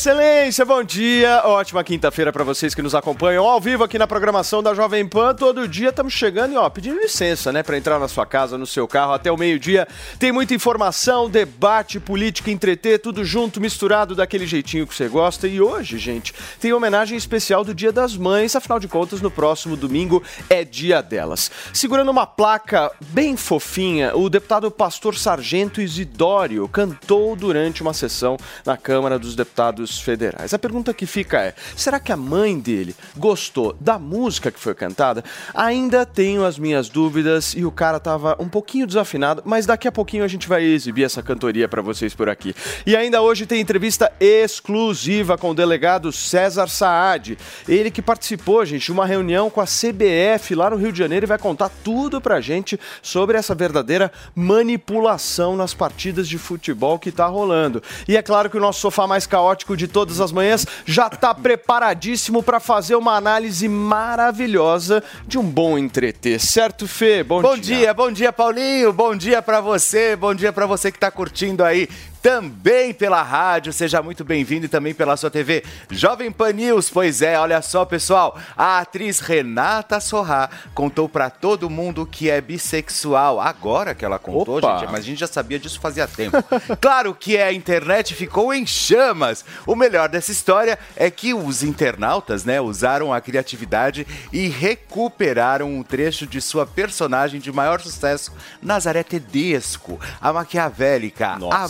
excelência, bom dia. Ótima quinta-feira para vocês que nos acompanham ao vivo aqui na programação da Jovem Pan. Todo dia estamos chegando e ó, pedindo licença, né, para entrar na sua casa, no seu carro até o meio-dia. Tem muita informação, debate, política, entreter, tudo junto, misturado daquele jeitinho que você gosta. E hoje, gente, tem homenagem especial do Dia das Mães. Afinal de contas, no próximo domingo é dia delas. Segurando uma placa bem fofinha, o deputado pastor Sargento Isidório cantou durante uma sessão na Câmara Câmara dos Deputados Federais. A pergunta que fica é: será que a mãe dele gostou da música que foi cantada? Ainda tenho as minhas dúvidas e o cara estava um pouquinho desafinado, mas daqui a pouquinho a gente vai exibir essa cantoria para vocês por aqui. E ainda hoje tem entrevista exclusiva com o delegado César Saad. Ele que participou, gente, de uma reunião com a CBF lá no Rio de Janeiro e vai contar tudo pra gente sobre essa verdadeira manipulação nas partidas de futebol que tá rolando. E é claro que o nosso sofá mais caótico de todas as manhãs, já está preparadíssimo para fazer uma análise maravilhosa de um bom entreter. Certo, Fê? Bom, bom dia. dia. Bom dia, Paulinho. Bom dia para você. Bom dia para você que está curtindo aí também pela rádio. Seja muito bem-vindo e também pela sua TV Jovem Pan News. Pois é, olha só, pessoal. A atriz Renata Sorrá contou para todo mundo que é bissexual. Agora que ela contou, Opa. gente, mas a gente já sabia disso fazia tempo. claro que a internet ficou em chamas. O melhor dessa história é que os internautas, né, usaram a criatividade e recuperaram um trecho de sua personagem de maior sucesso, Nazaré Tedesco, a maquiavélica, Nossa. a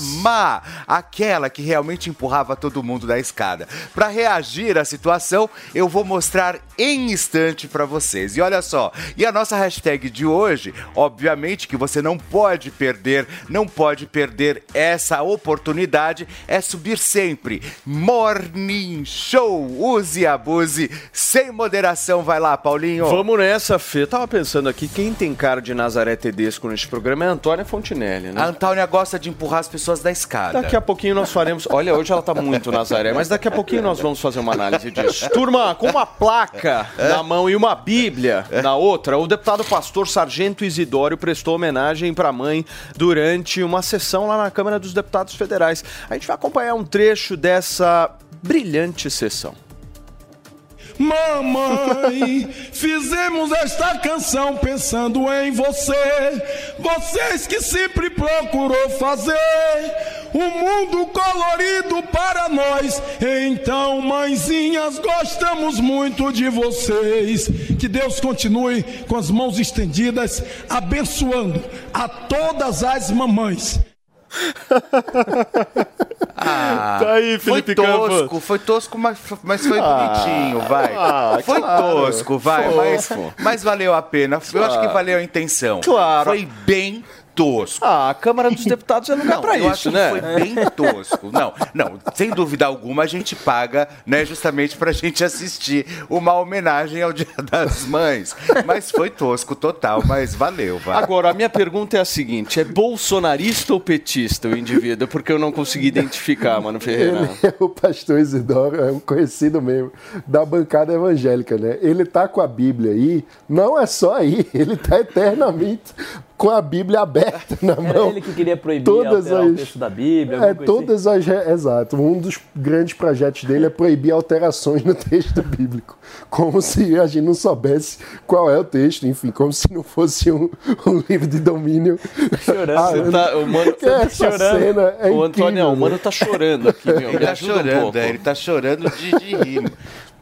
aquela que realmente empurrava todo mundo da escada. Para reagir à situação, eu vou mostrar em instante para vocês. E olha só, e a nossa hashtag de hoje, obviamente que você não pode perder, não pode perder essa oportunidade, é subir sempre. Morning Show, use e abuse, sem moderação. Vai lá, Paulinho. Vamos nessa, Fê. Tava pensando aqui, quem tem cara de Nazaré Tedesco neste programa é a Antônia Fontinelli, né? A Antônia gosta de empurrar as pessoas da escada. Daqui a pouquinho nós faremos. Olha, hoje ela tá muito Nazaré, mas daqui a pouquinho nós vamos fazer uma análise disso. Turma, com uma placa na mão e uma Bíblia na outra, o deputado pastor Sargento Isidório prestou homenagem para a mãe durante uma sessão lá na Câmara dos Deputados Federais. A gente vai acompanhar um trecho dessa brilhante sessão. Mamãe, fizemos esta canção pensando em você. Vocês que sempre procurou fazer um mundo colorido para nós. Então, mãezinhas, gostamos muito de vocês. Que Deus continue com as mãos estendidas, abençoando a todas as mamães. Ah, tá aí, Felipe foi tosco, Campos. foi tosco, mas, mas foi ah, bonitinho, vai. Ah, foi claro, tosco, vai, mas, mas valeu a pena. Eu acho que valeu a intenção. Claro. Foi bem tosco. Ah, a Câmara dos Deputados é lugar para isso, né? foi bem tosco. Não, não, sem dúvida alguma a gente paga, né, justamente pra gente assistir uma homenagem ao Dia das Mães. Mas foi tosco total, mas valeu, vai. Agora, a minha pergunta é a seguinte, é bolsonarista ou petista o indivíduo? Porque eu não consegui identificar, mano Ferreira. Ele é o pastor Isidoro, é um conhecido mesmo da bancada evangélica, né? Ele tá com a Bíblia aí, não é só aí, ele tá eternamente com a Bíblia aberta na Era mão. Era ele que queria proibir todas as, o texto da Bíblia. É, assim? todas assim. as, exato. Um dos grandes projetos dele é proibir alterações no texto bíblico. Como se a gente não soubesse qual é o texto, enfim, como se não fosse um, um livro de domínio. Tá chorando. Ah, tá, o mano tá essa chorando. cena é o Antônio, o mano tá chorando aqui, meu. Ele tá chorando, um é, ele tá chorando de, de rir.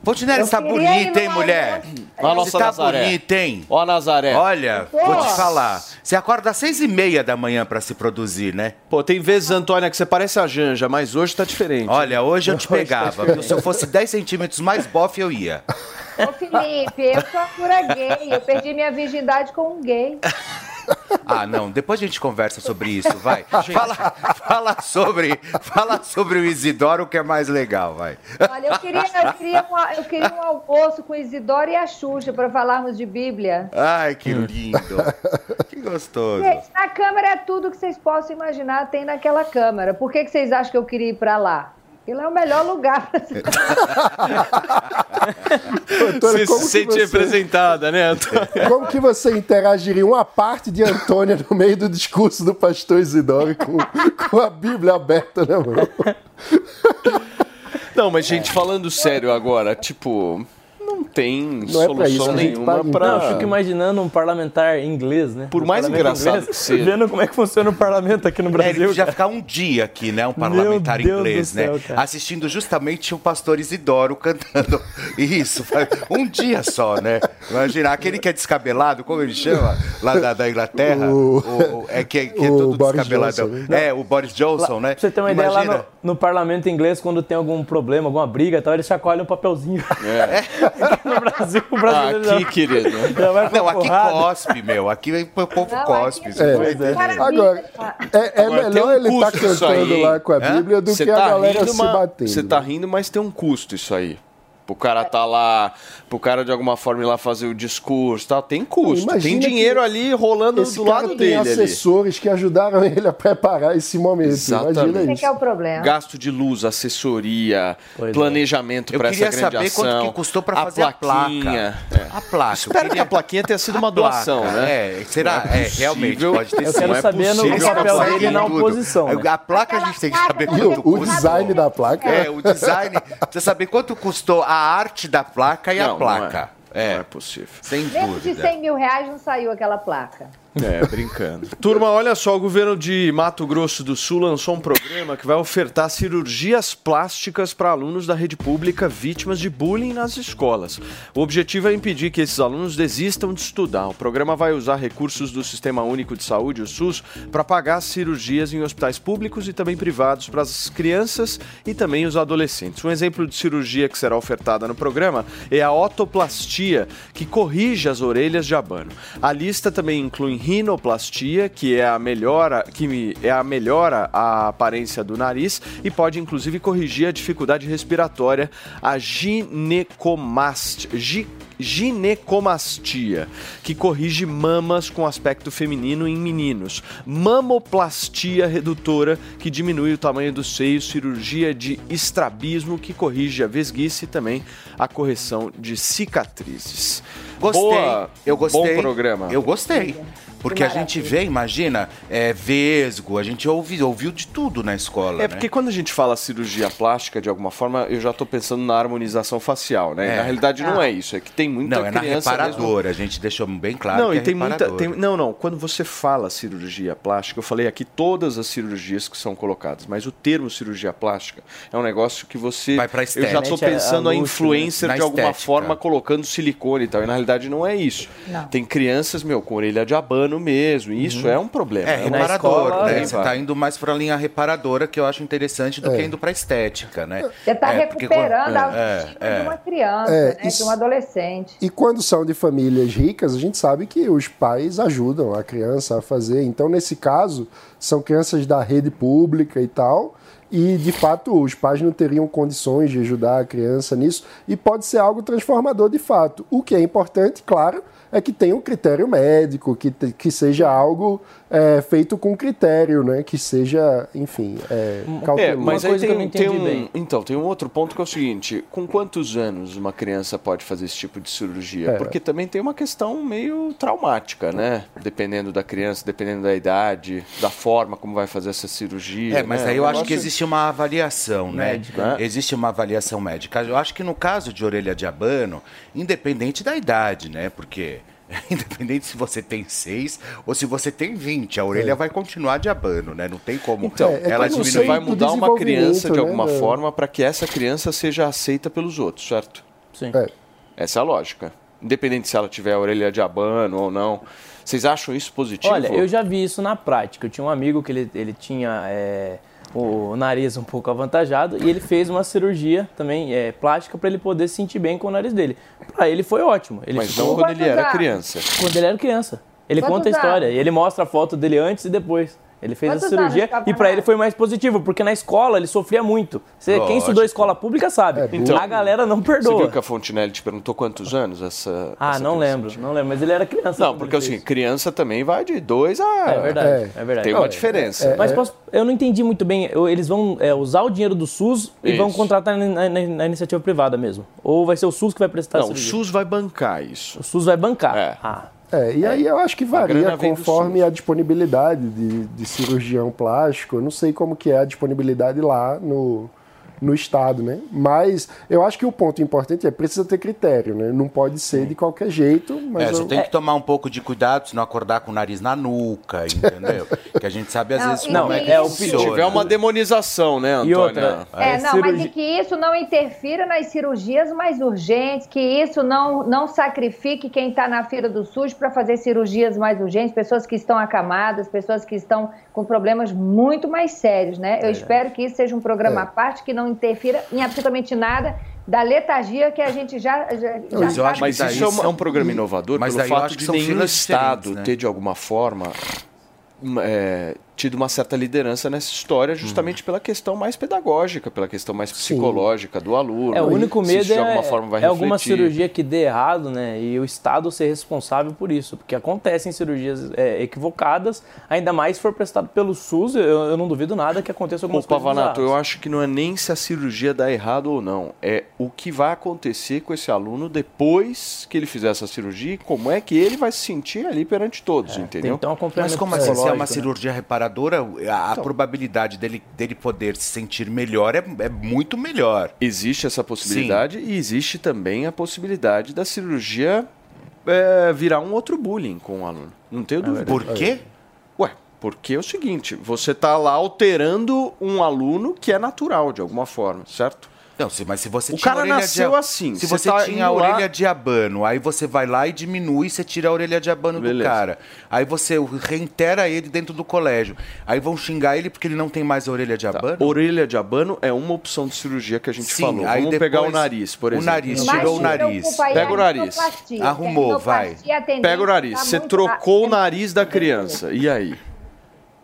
Fontinelli, você tá bonita, hein, mulher? Olha a nossa você tá Nazaré. bonita, hein? Ó a Nazaré. Olha, vou te falar. Você acorda às seis e meia da manhã pra se produzir, né? Pô, tem vezes, Antônia, que você parece a Janja, mas hoje tá diferente. Olha, hoje eu te pegava, viu? Se eu fosse 10 centímetros mais bofe, eu ia. Ô, Felipe, eu sou pura gay. Eu perdi minha virgindade com um gay. Ah, não. Depois a gente conversa sobre isso, vai. Fala, fala, sobre, fala sobre o Isidoro, que é mais legal, vai. Olha, eu queria, eu queria, um, eu queria um almoço com o Isidoro e a Xuxa para falarmos de Bíblia. Ai, que lindo. Que gostoso. Gente, na Câmara é tudo que vocês possam imaginar, tem naquela Câmara. Por que, que vocês acham que eu queria ir para lá? Aquilo é o melhor lugar para se Você se sente você... representada, né, Antônia? Como que você interagiria uma parte de Antônia no meio do discurso do pastor Isidoro com, com a Bíblia aberta na mão? Não, mas gente, falando sério agora, tipo, tem não solução é nenhuma para. Não, eu fico imaginando um parlamentar inglês, né? Por mais engraçado inglês, que seja. Vendo como é que funciona o parlamento aqui no Brasil. É, ele podia ficar um dia aqui, né? Um parlamentar inglês, né? Assistindo justamente o pastor Isidoro cantando. Isso, um dia só, né? Imagina, aquele que é descabelado, como ele chama? Lá da, da Inglaterra. O, o, é que, é, que é todo descabeladão. Né? É, o Boris Johnson, lá, né? Pra você ter uma Imagina. ideia, lá no, no, parlamento inglês, quando tem algum problema, alguma briga e tal, eles chacoalham um papelzinho. É. no Brasil, o brasileiro Aqui, já, querido. Já não, aqui cospe, meu. Aqui o povo não, cospe. É, é. Agora, é, é Agora, melhor um ele estar tá cantando lá com a Bíblia do Cê que tá a galera se batendo. Você tá rindo, mas tem um custo isso aí. Pro cara tá lá, pro cara de alguma forma ir lá fazer o discurso tal, tem custo. Imagina tem dinheiro ali rolando do lado dele. Tem assessores ali. que ajudaram ele a preparar esse momento. Exatamente. Imagina isso. é o problema. Gasto de luz, assessoria, pois é. planejamento é. para essa grande saber ação. quanto que custou para fazer a plaquinha. A placa. É. A placa. Espero queria... que a plaquinha tenha sido uma doação, né? É, será? É, é realmente pode ter sido. Eu quero é saber no papel dele na oposição. Né? A placa a gente tem que saber quanto O design da placa. É, o design. Precisa saber quanto custou a arte da placa e não, a placa. Não é, é. não é possível. Sem Menos dúvida. de 100 mil reais não saiu aquela placa. É, brincando. Turma, olha só, o governo de Mato Grosso do Sul lançou um programa que vai ofertar cirurgias plásticas para alunos da rede pública vítimas de bullying nas escolas. O objetivo é impedir que esses alunos desistam de estudar. O programa vai usar recursos do Sistema Único de Saúde, o SUS, para pagar cirurgias em hospitais públicos e também privados para as crianças e também os adolescentes. Um exemplo de cirurgia que será ofertada no programa é a otoplastia, que corrige as orelhas de abano. A lista também inclui rinoplastia, que é a melhora, que é a melhora a aparência do nariz e pode inclusive corrigir a dificuldade respiratória, a ginecomastia, ginecomastia, que corrige mamas com aspecto feminino em meninos, mamoplastia redutora, que diminui o tamanho do seio, cirurgia de estrabismo, que corrige a vesguice e também a correção de cicatrizes. Gostei, Boa, eu gostei. Bom programa. Eu gostei. Porque a gente vê, imagina, é, vesgo, a gente ouve, ouviu de tudo na escola. É né? porque quando a gente fala cirurgia plástica, de alguma forma, eu já estou pensando na harmonização facial, né? É. Na realidade não é isso, é que tem muita não, criança. Não, é na reparadora, mesmo... a gente deixou bem claro. Não, e é tem muita. Tem, não, não. Quando você fala cirurgia plástica, eu falei aqui todas as cirurgias que são colocadas, mas o termo cirurgia plástica é um negócio que você. Vai pra estética. Eu já estou pensando a, a, a influencer de alguma estética. forma colocando silicone e tal. E na realidade não é isso. Não. Tem crianças, meu, com orelha de abano mesmo. E isso uhum. é um problema. É, é reparador, escola, né? Você está indo mais para a linha reparadora, que eu acho interessante, do é. que indo para estética, né? Você está é, recuperando a é, autoestima de uma criança, né? Isso, de um adolescente. E quando são de famílias ricas, a gente sabe que os pais ajudam a criança a fazer. Então, nesse caso, são crianças da rede pública e tal, e de fato os pais não teriam condições de ajudar a criança nisso e pode ser algo transformador de fato. O que é importante, claro, é que tenha um critério médico, que, que seja algo é, feito com critério, né? Que seja, enfim, é, É, mas aí tem, tem um, bem. Então, tem um outro ponto que é o seguinte: com quantos anos uma criança pode fazer esse tipo de cirurgia? É. Porque também tem uma questão meio traumática, né? Dependendo da criança, dependendo da idade, da forma como vai fazer essa cirurgia. É, mas né? aí eu acho que existe uma avaliação, né? Médica. Existe uma avaliação médica. Eu acho que no caso de orelha de abano, independente da idade, né? Porque Independente se você tem 6 ou se você tem 20, a orelha é. vai continuar de abano, né? Não tem como então, é, ela diminuir. vai mudar uma criança de né, alguma né? forma para que essa criança seja aceita pelos outros, certo? Sim. É. Essa é a lógica. Independente se ela tiver a orelha de abano ou não. Vocês acham isso positivo? Olha, eu já vi isso na prática. Eu tinha um amigo que ele, ele tinha é, o nariz um pouco avantajado e ele fez uma cirurgia também é, plástica para ele poder sentir bem com o nariz dele. Para ele foi ótimo. Ele Mas não quando ele era criança. Quando ele era criança. Ele Quantos conta a história e ele mostra a foto dele antes e depois. Ele fez Quantos a cirurgia e para ele foi mais positivo, porque na escola ele sofria muito. Você, quem estudou escola pública sabe. Então, a galera não Você perdoa. viu que a Fontinelli te perguntou quantos anos essa. Ah, essa não lembro, adolescente? não lembro, mas ele era criança. Não, porque assim, criança também vai de 2 a. É verdade, É. é, verdade. Tem uma diferença. Mas posso- eu não entendi muito bem. Eles vão é, usar o dinheiro do SUS e vão Isso. contratar na, na- na iniciativa privada mesmo? Ou vai ser o SUS que vai prestar a Não, o? SUS vai bancar isso. O SUS vai bancar. É. Ah, É, e aí eu acho que varia do conforme a disponibilidade de, de cirurgião plástico. Eu não sei como que é a disponibilidade lá no, no estado, né? Mas eu acho que o ponto importante é precisa ter critério, né? Não pode ser de qualquer jeito, mas É, você eu- tem que tomar um pouco de cuidado, se não acordar com o nariz na nuca, entendeu? que a gente sabe às Não, vezes e como é que é o. Se tiver uma demonização, né, E Antônia? outra, É, É, não, cirurgia- mas e que isso não interfira nas cirurgias mais urgentes, que isso não, não sacrifique quem está na fila do SUS para fazer cirurgias mais urgentes, pessoas que estão acamadas, pessoas que estão com problemas muito mais sérios, né? Eu espero que isso seja um programa É. à parte, que não interfira em absolutamente nada da letargia que a gente já, já, já Mas eu acho Mas que isso é, uma- é um programa inovador Mas pelo fato acho que de nenhum estado né? ter, de alguma forma, é, tido uma certa liderança nessa história, justamente pela questão mais pedagógica, pela questão mais psicológica do aluno. É, o único Se medo isso de alguma é, forma vai é alguma cirurgia que dê errado, né? E o Estado ser responsável por isso. Porque acontecem cirurgias é, equivocadas, ainda mais se for prestado pelo SUS, eu, eu não duvido nada que aconteça Ô, algumas coisas Pavanato, eu acho que não é nem se a cirurgia dá errado ou não. É o que vai acontecer com esse aluno depois que ele fizer essa cirurgia e como é que ele vai se sentir ali perante todos, Tem entendeu? então um Mas como assim, se é uma né? cirurgia a, a probabilidade dele, dele poder se sentir melhor é, é muito melhor. Existe essa possibilidade e existe também a possibilidade da cirurgia é, virar um outro bullying com o aluno. Não tenho dúvida. Por quê? Ué, porque é o seguinte, você está lá alterando um aluno que é natural de alguma forma, certo? Não, se- mas se você O tinha cara orelha nasceu de, assim, Se você você tá tinha a indo lá- orelha de abano, aí você vai lá e diminui você tira a orelha de abano Beleza. do cara. Aí você reitera ele dentro do colégio. Aí vão xingar ele porque ele não tem mais a orelha de Tá. abano. Orelha de abano é uma opção de cirurgia que a gente Sim, falou. aí Vamos depois- pegar o nariz, por o exemplo. nariz, Mas tirou o nariz. aí Pega o nariz. Arrumou, vai. Pega o nariz. tá Você trocou o nariz da criança. E aí?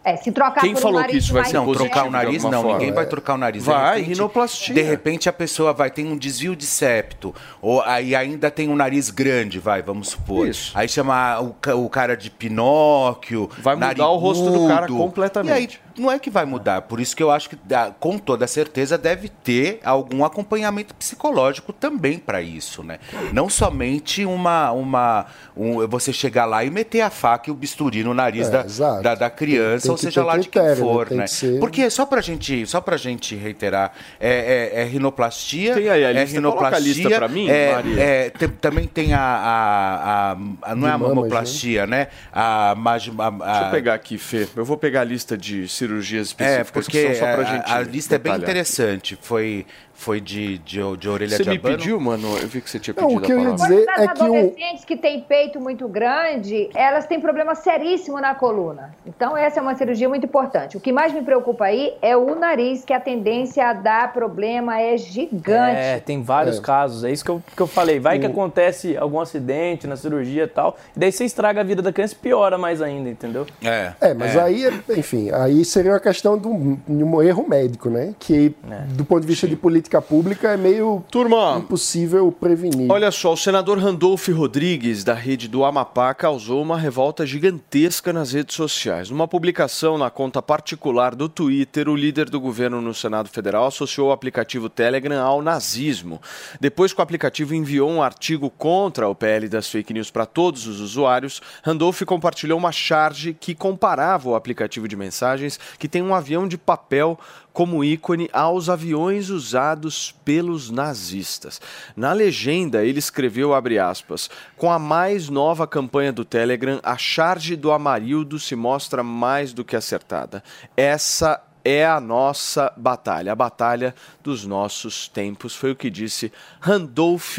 É, se trocar Quem por um falou que isso vai ser Não, trocar o de nariz não, forma. ninguém vai trocar o nariz. Vai, de repente, rinoplastia. De repente a pessoa vai ter um desvio de septo, ou aí ainda tem um nariz grande, vai, vamos supor. Isso. Aí chama o, o cara de Pinóquio. Vai mudar o rosto do cara completamente. E aí não é que vai mudar, por isso que eu acho que com toda certeza deve ter algum acompanhamento psicológico também para isso, né? Não somente uma uma um- você chegar lá e meter a faca e o bisturi no nariz É, da, da, da criança, Tem ou que seja lá de quem critério, né? for, Tem né? que ser- Porque só pra gente, só pra gente reiterar, é, é, é rinoplastia, Tem aí a é lista, coloca a lista pra mim, é, Maria. é, tem- também tem a, a- a- a- não é a De mamas, mamoplastia, né? A, magi- a, a, Deixa eu pegar aqui, Fê. Eu vou pegar a lista de cirurgias é, específicas porque que são só pra a- gente. a, lista é bem detalhar. interessante. Foi, foi de, de, de orelha Você de me abano. pediu, mano? Eu vi que você tinha Não, pedido o que a eu ia dizer- As é que o- adolescentes que têm peito muito grande, elas têm problema seríssimo na coluna. Então, essa é uma cirurgia muito importante. O que mais me preocupa aí é o nariz, que a tendência a dar problema é gigante. É, tem vários É. casos. É isso que eu, que eu falei. Vai que acontece algum acidente na cirurgia e tal. E daí você estraga a vida da criança e piora mais ainda, entendeu? É, É, mas aí, enfim, aí seria uma questão de um, de um erro médico, né? Que, do ponto de vista de política pública, é meio Turma, impossível prevenir. Olha só, o senador Randolph Rodrigues, da rede do Amapá, causou uma revolta gigantesca nas redes sociais. Numa publicação na conta particular do Twitter, o líder do governo no Senado Federal associou o aplicativo Telegram ao nazismo. Depois que o aplicativo enviou um artigo contra o PL das fake news para todos os usuários, Randolph compartilhou uma charge que comparava o aplicativo de mensagens, que tem um avião de papel como ícone aos aviões usados pelos nazistas. Na legenda, ele escreveu, aspas, com a mais nova campanha do Telegram, a charge do Amarildo se mostra mais do que acertada. Essa é a nossa batalha, a batalha dos nossos tempos, foi o que disse Randolph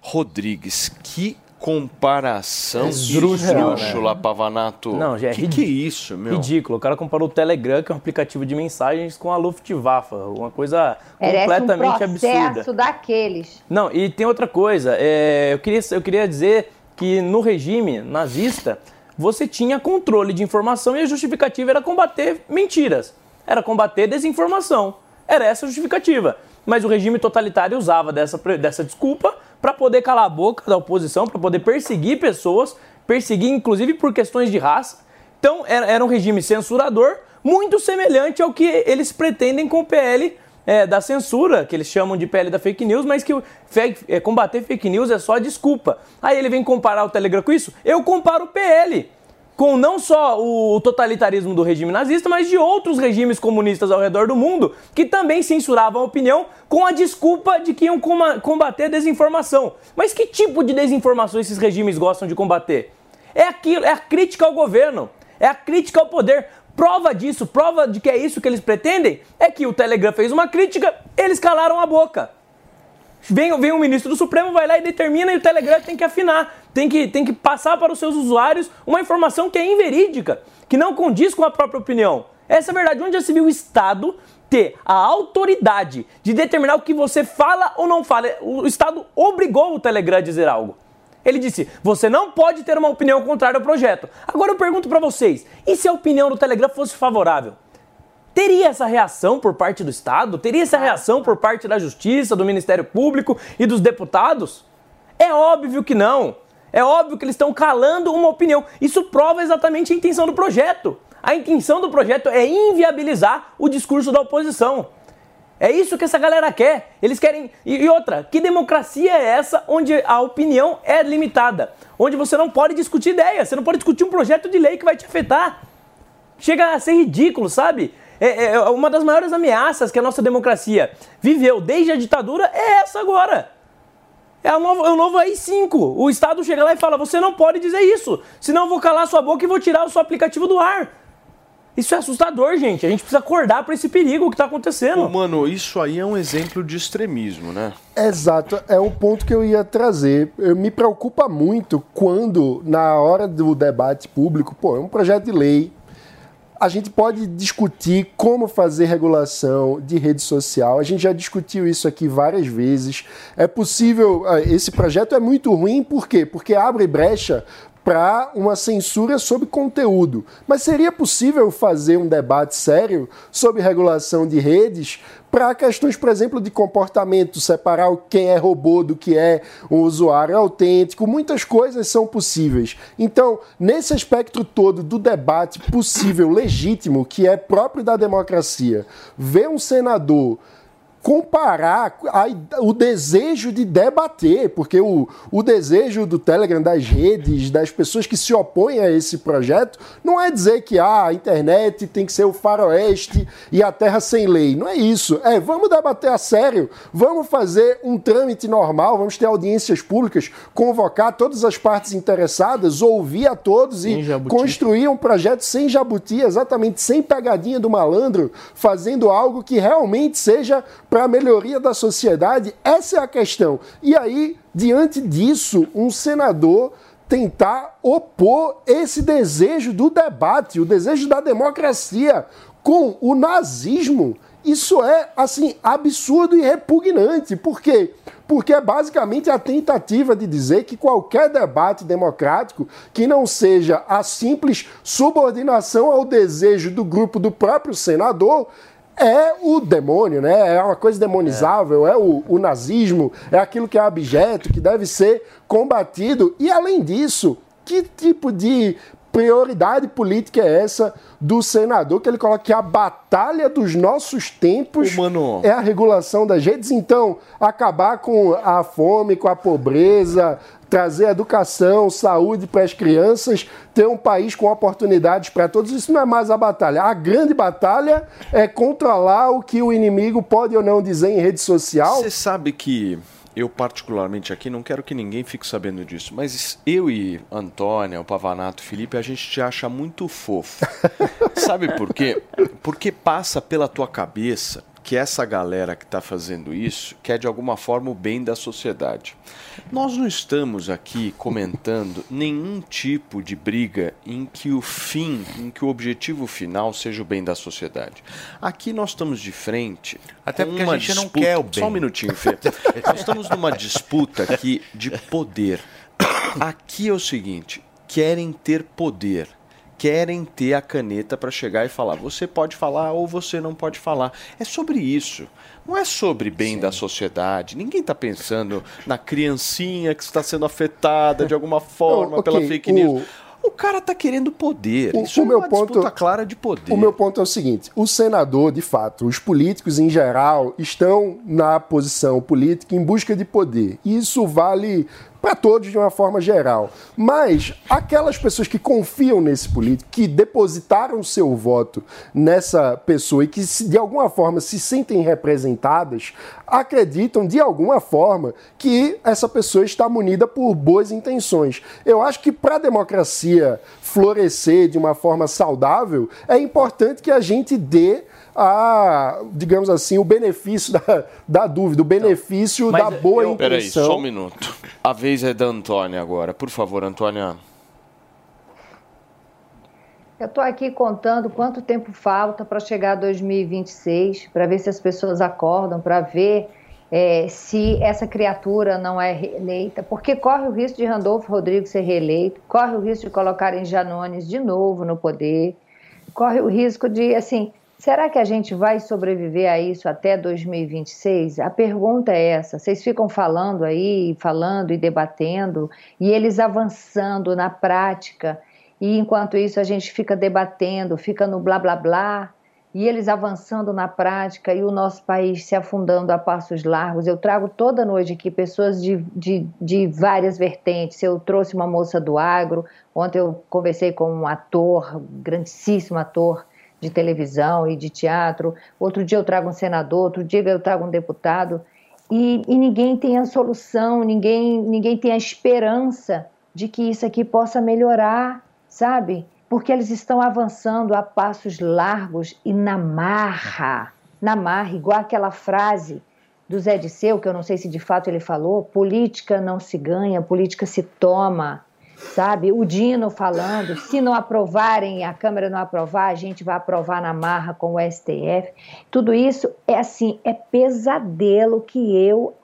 Rodrigues. Que comparação surreal, esdrúxula, Pavanato. Não, já é que, que é isso, meu? Ridículo. O cara comparou o Telegram, que é um aplicativo de mensagens, com a Luftwaffe. Uma coisa Merece completamente um processo absurda. daqueles. Não, e tem outra coisa. é, eu, queria, eu queria dizer que no regime nazista, você tinha controle de informação e a justificativa era combater mentiras, era combater desinformação. Era essa a justificativa. Mas o regime totalitário usava dessa, dessa desculpa para poder calar a boca da oposição, para poder perseguir pessoas, perseguir inclusive por questões de raça. Então era, um regime censurador, muito semelhante ao que eles pretendem com o PL é, da censura, que eles chamam de PL da fake news, mas que fake, é, combater fake news é só desculpa. Aí ele vem comparar o Telegram com isso? Eu comparo o PL com não só o totalitarismo do regime nazista, mas de outros regimes comunistas ao redor do mundo que também censuravam a opinião com a desculpa de que iam combater desinformação. Mas que tipo de desinformação esses regimes gostam de combater? É aquilo, é a crítica ao governo, é a crítica ao poder. Prova disso, prova de que é isso que eles pretendem, é que o Telegram fez uma crítica, eles calaram a boca. Vem, vem o ministro do Supremo, vai lá e determina e o Telegram tem que afinar, tem que, tem que passar para os seus usuários uma informação que é inverídica, que não condiz com a própria opinião. Essa é a verdade. Onde já se viu o Estado ter a autoridade de determinar o que você fala ou não fala? O Estado obrigou o Telegram a dizer algo. Ele disse: você não pode ter uma opinião contrária ao projeto. Agora eu pergunto para vocês: e se a opinião do Telegram fosse favorável? Teria essa reação por parte do Estado? Teria essa reação por parte da Justiça, do Ministério Público e dos deputados? É óbvio que não. É óbvio que eles estão calando uma opinião. Isso prova exatamente a intenção do projeto. A intenção do projeto é inviabilizar o discurso da oposição. É isso que essa galera quer. Eles querem. E, outra, que democracia é essa onde a opinião é limitada? Onde você não pode discutir ideias, você não pode discutir um projeto de lei que vai te afetar. Chega a ser ridículo, sabe? É, é, é uma das maiores ameaças que a nossa democracia viveu desde a ditadura é essa agora. É o novo, é o novo AI-5. O Estado chega lá e fala: você não pode dizer isso, senão eu vou calar sua boca e vou tirar o seu aplicativo do ar. Isso é assustador, gente. A gente precisa acordar para esse perigo que está acontecendo. mano, isso aí é um exemplo de extremismo, né? Exato, é um ponto que eu ia trazer. Eu, me preocupa muito quando, na hora do debate público, pô, é um projeto de lei. A gente pode discutir como fazer regulação de rede social. A gente já discutiu isso aqui várias vezes. É possível. Ah, esse projeto é muito ruim, por quê? Porque abre brecha para uma censura sobre conteúdo. Mas seria possível fazer um debate sério sobre regulação de redes para questões, por exemplo, de comportamento, separar quem é robô do que é um usuário autêntico, muitas coisas são possíveis. Então, nesse aspecto todo do debate possível, legítimo, que é próprio da democracia, ver um senador comparar a, o desejo de debater, porque o, o desejo do Telegram, das redes, das pessoas que se opõem a esse projeto, não é dizer que ah, a internet tem que ser o faroeste e a terra sem lei. Não é isso. É, vamos debater a sério, vamos fazer um trâmite normal, vamos ter audiências públicas, convocar todas as partes interessadas, ouvir a todos e construir um projeto sem jabuti, exatamente sem pegadinha do malandro, fazendo algo que realmente seja para a melhoria da sociedade? Essa é a questão. E aí, diante disso, um senador tentar opor esse desejo do debate, o desejo da democracia com o nazismo, isso é assim absurdo e repugnante. Por quê? Porque é basicamente a tentativa de dizer que qualquer debate democrático que não seja a simples subordinação ao desejo do grupo do próprio senador é o demônio, né? É uma coisa demonizável, é, é o, o, nazismo, é aquilo que é abjeto, que deve ser combatido. E além disso, que tipo de prioridade política é essa do senador que ele coloca que a batalha dos nossos tempos Humano. é a regulação das redes? Então, acabar com a fome, com a pobreza, trazer educação, saúde para as crianças, ter um país com oportunidades para todos, isso não é mais a batalha. A grande batalha é controlar o que o inimigo pode ou não dizer em rede social. Você sabe que eu particularmente aqui não quero que ninguém fique sabendo disso, mas eu e Antônia, o Pavanato, o Felipe, a gente te acha muito fofo. Sabe por quê? Porque passa pela tua cabeça que essa galera que está fazendo isso quer de alguma forma o bem da sociedade. Nós não estamos aqui comentando nenhum tipo de briga em que o fim, em que o objetivo final seja o bem da sociedade. Aqui nós estamos de frente. Até porque a gente disputa, não quer o bem. Só um minutinho, Fê. nós estamos numa disputa aqui de poder. Aqui é o seguinte: querem ter poder querem ter a caneta para chegar e falar: você pode falar ou você não pode falar. É sobre isso. Não é sobre bem Sim. da sociedade. Ninguém está pensando na criancinha que está sendo afetada de alguma forma okay, pela fake news. O... o cara está querendo poder. O, Isso o é meu uma ponto, disputa clara de poder. O meu ponto é o seguinte: o senador, de fato, os políticos em geral estão na posição política em busca de poder. Isso vale para todos de uma forma geral. Mas aquelas pessoas que confiam nesse político, que depositaram seu voto nessa pessoa e que de alguma forma se sentem representadas, acreditam de alguma forma que essa pessoa está munida por boas intenções. Eu acho que para a democracia florescer de uma forma saudável, é importante que a gente dê a, digamos assim, o benefício da, da dúvida, o benefício da boa eu, intenção. Peraí, só um minuto. A vez é da Antônia agora. Por favor, Antônia. Eu estou aqui contando quanto tempo falta para chegar a 2026, para ver se as pessoas acordam, para ver é, se essa criatura não é reeleita, porque corre o risco de Randolfo Rodrigues ser reeleito, corre o risco de colocarem Janones de novo no poder, corre o risco de, assim, Será que a gente vai sobreviver a isso até 2026? A pergunta é essa. Vocês ficam falando aí, falando e debatendo, e eles avançando na prática, e enquanto isso a gente fica debatendo, fica no blá blá blá, e eles avançando na prática e o nosso país se afundando a passos largos. Eu trago toda noite aqui pessoas de, de, de várias vertentes. Eu trouxe uma moça do agro, ontem eu conversei com um ator, grandíssimo ator de televisão e de teatro, outro dia eu trago um senador, outro dia eu trago um deputado, e, e ninguém tem a solução, ninguém, ninguém tem a esperança de que isso aqui possa melhorar, sabe? Porque eles estão avançando a passos largos e na marra, na marra, igual aquela frase do Zé Disseu, que eu não sei se de fato ele falou, política não se ganha, política se toma sabe? O Dino falando, se não aprovarem, a Câmara não aprovar, a gente vai aprovar na marra com o STF. Tudo isso é assim, é pesadelo que eu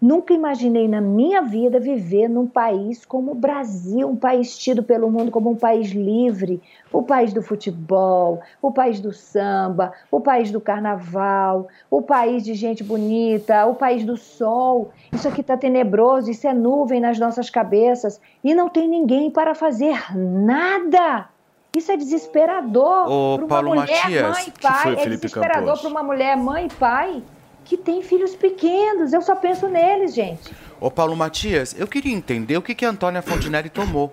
Nunca imaginei na minha vida viver num país como o Brasil, um país tido pelo mundo como um país livre, o país do futebol, o país do samba, o país do carnaval, o país de gente bonita, o país do sol. Isso aqui está tenebroso, isso é nuvem nas nossas cabeças e não tem ninguém para fazer nada. Isso é desesperador para uma Paulo mulher, Matias, mãe e pai. É desesperador para uma mulher, mãe e pai que tem filhos pequenos. Eu só penso neles, gente. Ô Paulo Matias, eu queria entender o que, que a Antônia Fontinelli tomou.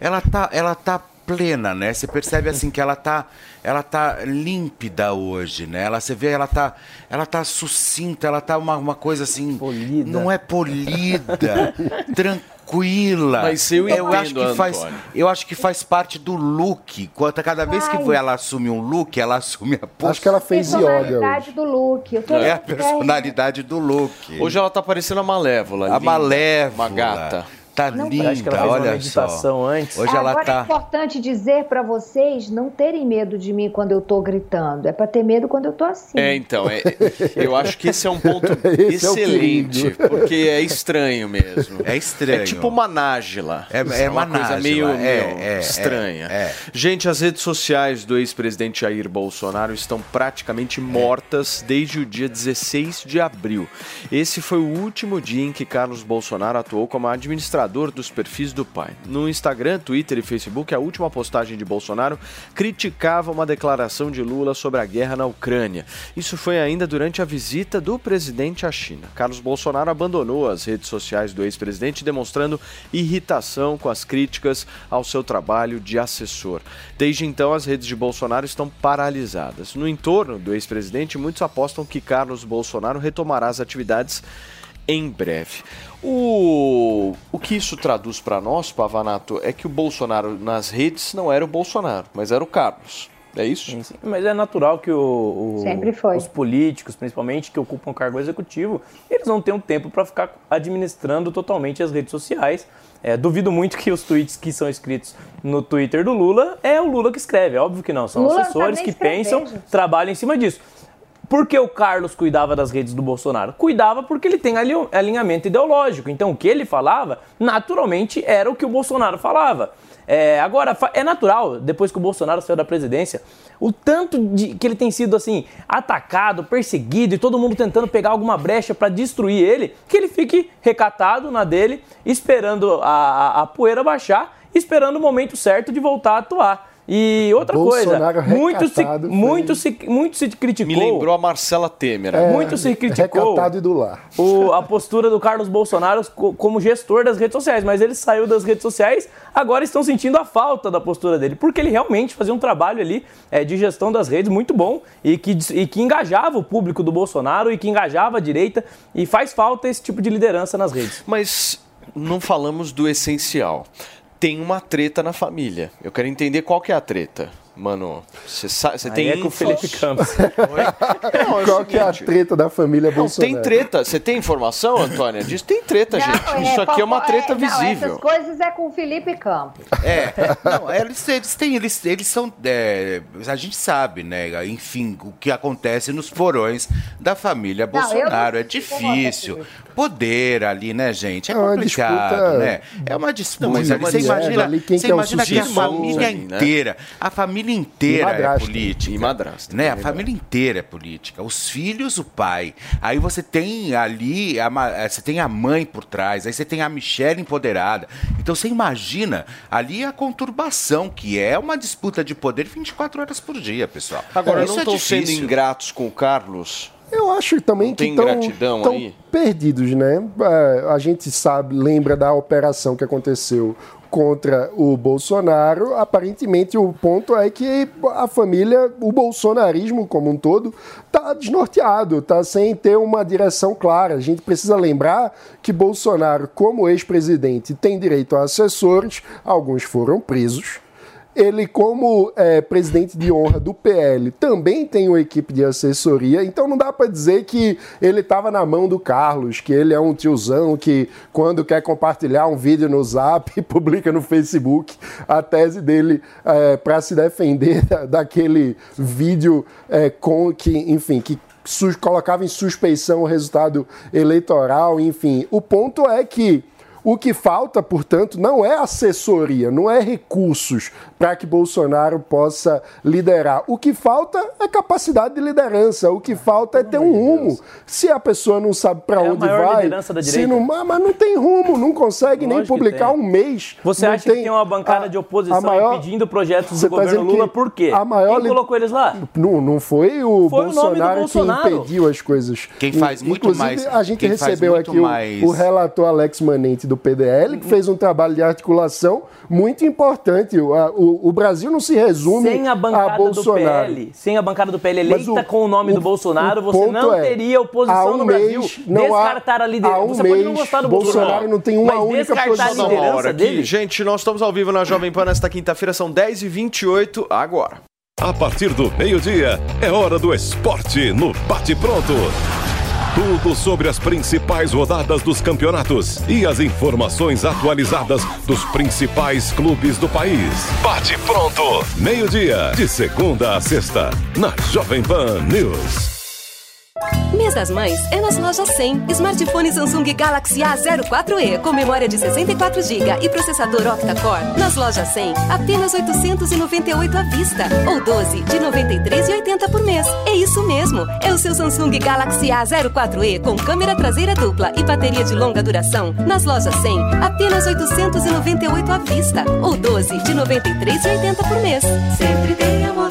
Ela tá, ela tá plena, né? Você percebe assim que ela tá, ela tá límpida hoje, né? Ela você vê, ela tá, ela tá sucinta, ela tá uma, uma coisa assim, polida. não é polida, tranquila tranquila. Mas eu, eu acho que faz, eu acho que faz parte do look. Quanto cada vez que ela assume um look, ela assume a postura. Acho que ela fez yoga. Personalidade do look. É a personalidade do look. Hoje ela tá parecendo a Malévola. A linda, Malévola. Uma gata tá não, linda, acho que ela fez olha uma meditação só. antes. Hoje Agora ela tá... é importante dizer para vocês não terem medo de mim quando eu tô gritando. É para ter medo quando eu tô assim. É, então, é, eu acho que esse é um ponto excelente, é porque é estranho mesmo. É estranho. É tipo uma nájila. É, é, é uma nájila. coisa meio, é, meio é, estranha. É, Gente, as redes sociais do ex-presidente Jair Bolsonaro estão praticamente mortas desde o dia 16 de abril. Esse foi o último dia em que Carlos Bolsonaro atuou como administrador administrador dos perfis do pai. No Instagram, Twitter e Facebook, a última postagem de Bolsonaro criticava uma declaração de Lula sobre a guerra na Ucrânia. Isso foi ainda durante a visita do presidente à China. Carlos Bolsonaro abandonou as redes sociais do ex-presidente, demonstrando irritação com as críticas ao seu trabalho de assessor. Desde então, as redes de Bolsonaro estão paralisadas. No entorno do ex-presidente, muitos apostam que Carlos Bolsonaro retomará as atividades em breve. O, o que isso traduz para nós, Pavanato, é que o Bolsonaro nas redes não era o Bolsonaro, mas era o Carlos. É isso? Sim, sim. Mas é natural que o, o, os políticos, principalmente, que ocupam cargo executivo, eles não tenham tempo para ficar administrando totalmente as redes sociais. É, duvido muito que os tweets que são escritos no Twitter do Lula é o Lula que escreve. É óbvio que não. São Lula assessores que pensam, trabalham em cima disso. Por que o Carlos cuidava das redes do Bolsonaro? Cuidava porque ele tem alinhamento ideológico. Então, o que ele falava, naturalmente, era o que o Bolsonaro falava. É, agora, é natural, depois que o Bolsonaro saiu da presidência, o tanto de que ele tem sido assim atacado, perseguido e todo mundo tentando pegar alguma brecha para destruir ele, que ele fique recatado na dele, esperando a, a, a poeira baixar, esperando o momento certo de voltar a atuar. E outra Bolsonaro coisa, muito se, muito, se, muito se criticou. Me lembrou a Marcela Temer. É, Muito se criticou Recatado e do lar. o- a postura do Carlos Bolsonaro co- como gestor das redes sociais, mas ele saiu das redes sociais, agora estão sentindo a falta da postura dele, porque ele realmente fazia um trabalho ali é, de gestão das redes muito bom e que, e que engajava o público do Bolsonaro e que engajava a direita e faz falta esse tipo de liderança nas redes. Mas não falamos do essencial. Tem uma treta na família. Eu quero entender qual que é a treta. Mano, você tem é com o? Felipe Campos. Não, é Qual que é a treta da família Não, Bolsonaro? tem treta. Você tem informação, Antônia? Diz tem treta, gente. Isso aqui é uma treta Não, visível. essas coisas é com o Felipe Campos. É, não, eles, eles têm, eles, eles são, é, a gente sabe, né, enfim, o que acontece nos porões da família Não, não Bolsonaro, é difícil, poder ali, né, gente, é É uma complicado, disputa né, é uma disputa, Não, mas ali, é você imagina, ali, quem você é imagina que a família ali, né? inteira, a família inteira E é política. E madrasta, Né, a também, família inteira é política, os filhos, o pai, aí você tem ali, a, eh, você tem a mãe por trás, aí você tem a Michelle empoderada, então você imagina ali a conturbação, que é uma disputa de poder 24 horas por dia, pessoal. Agora, Isso não é estão sendo difícil. ingratos com o Carlos? Eu acho também Não que tem estão perdidos, né? É, a gente sabe, lembra da operação que aconteceu contra o Bolsonaro. Aparentemente, o ponto é que a família, o bolsonarismo como um todo, está desnorteado, está sem ter uma direção clara. A gente precisa lembrar que Bolsonaro, como ex-presidente, tem direito a assessores, alguns foram presos. Ele, como é, presidente de honra do PL, também tem uma equipe de assessoria, então não dá para dizer que ele estava na mão do Carlos, que ele é um tiozão que, quando quer compartilhar um vídeo no Zap, publica no Facebook a tese dele para se defender da- daquele vídeo é, com que, enfim, que colocava em suspeição o resultado eleitoral, enfim. O ponto é que o que falta, portanto, não é assessoria, não é recursos para que Bolsonaro possa liderar. O que falta é capacidade de liderança. O que falta é ter um rumo. Se a pessoa não sabe para É a onde maior vai, liderança da se direita. não, mas mas não tem rumo, não consegue nem Lógico que publicar tem. um mês. Você acha que tem uma bancada a- de oposição a maior- impedindo projetos do tá governo Lula? Por quê? a maior Quem li- colocou eles lá? Não, não foi o Foi o nome do Bolsonaro, Bolsonaro. que impediu as coisas. Quem faz muito Inclusive, mais- a gente recebeu aqui o- mais- o, relator Alex Manente do PDL, que fez um trabalho de articulação muito importante. O, a- o- o Brasil não se resume Sem a a bancada do Bolsonaro. PL, sem a bancada do PL eleita o- com o nome do Bolsonaro, você não é, teria há oposição um no Brasil. mês, não há- Descartar a liderança. há um você pode não mês, gostar do Bolsonaro Bolsonaro, não tem uma mas única a posição. Uma liderança hora aqui. dele. Gente, nós estamos ao vivo na Jovem Pan nesta quinta-feira, são 10h28 agora. A partir do meio-dia, é hora do esporte no Bate Pronto. Tudo sobre as principais rodadas dos campeonatos e as informações atualizadas dos principais clubes do país. Bate Pronto, meio-dia, de segunda a sexta, na Jovem Pan News. Mês das Mães é nas lojas 100. Smartphone Samsung Galaxy A04e com memória de 64 GB e processador octa-core. Nas lojas 100, apenas 898 à vista ou 12 de 93,80 por mês. É isso mesmo. É o seu Samsung Galaxy A04e com câmera traseira dupla e bateria de longa duração. Nas lojas 100, apenas 898 à vista ou 12 de 93,80 por mês. Sempre tem amor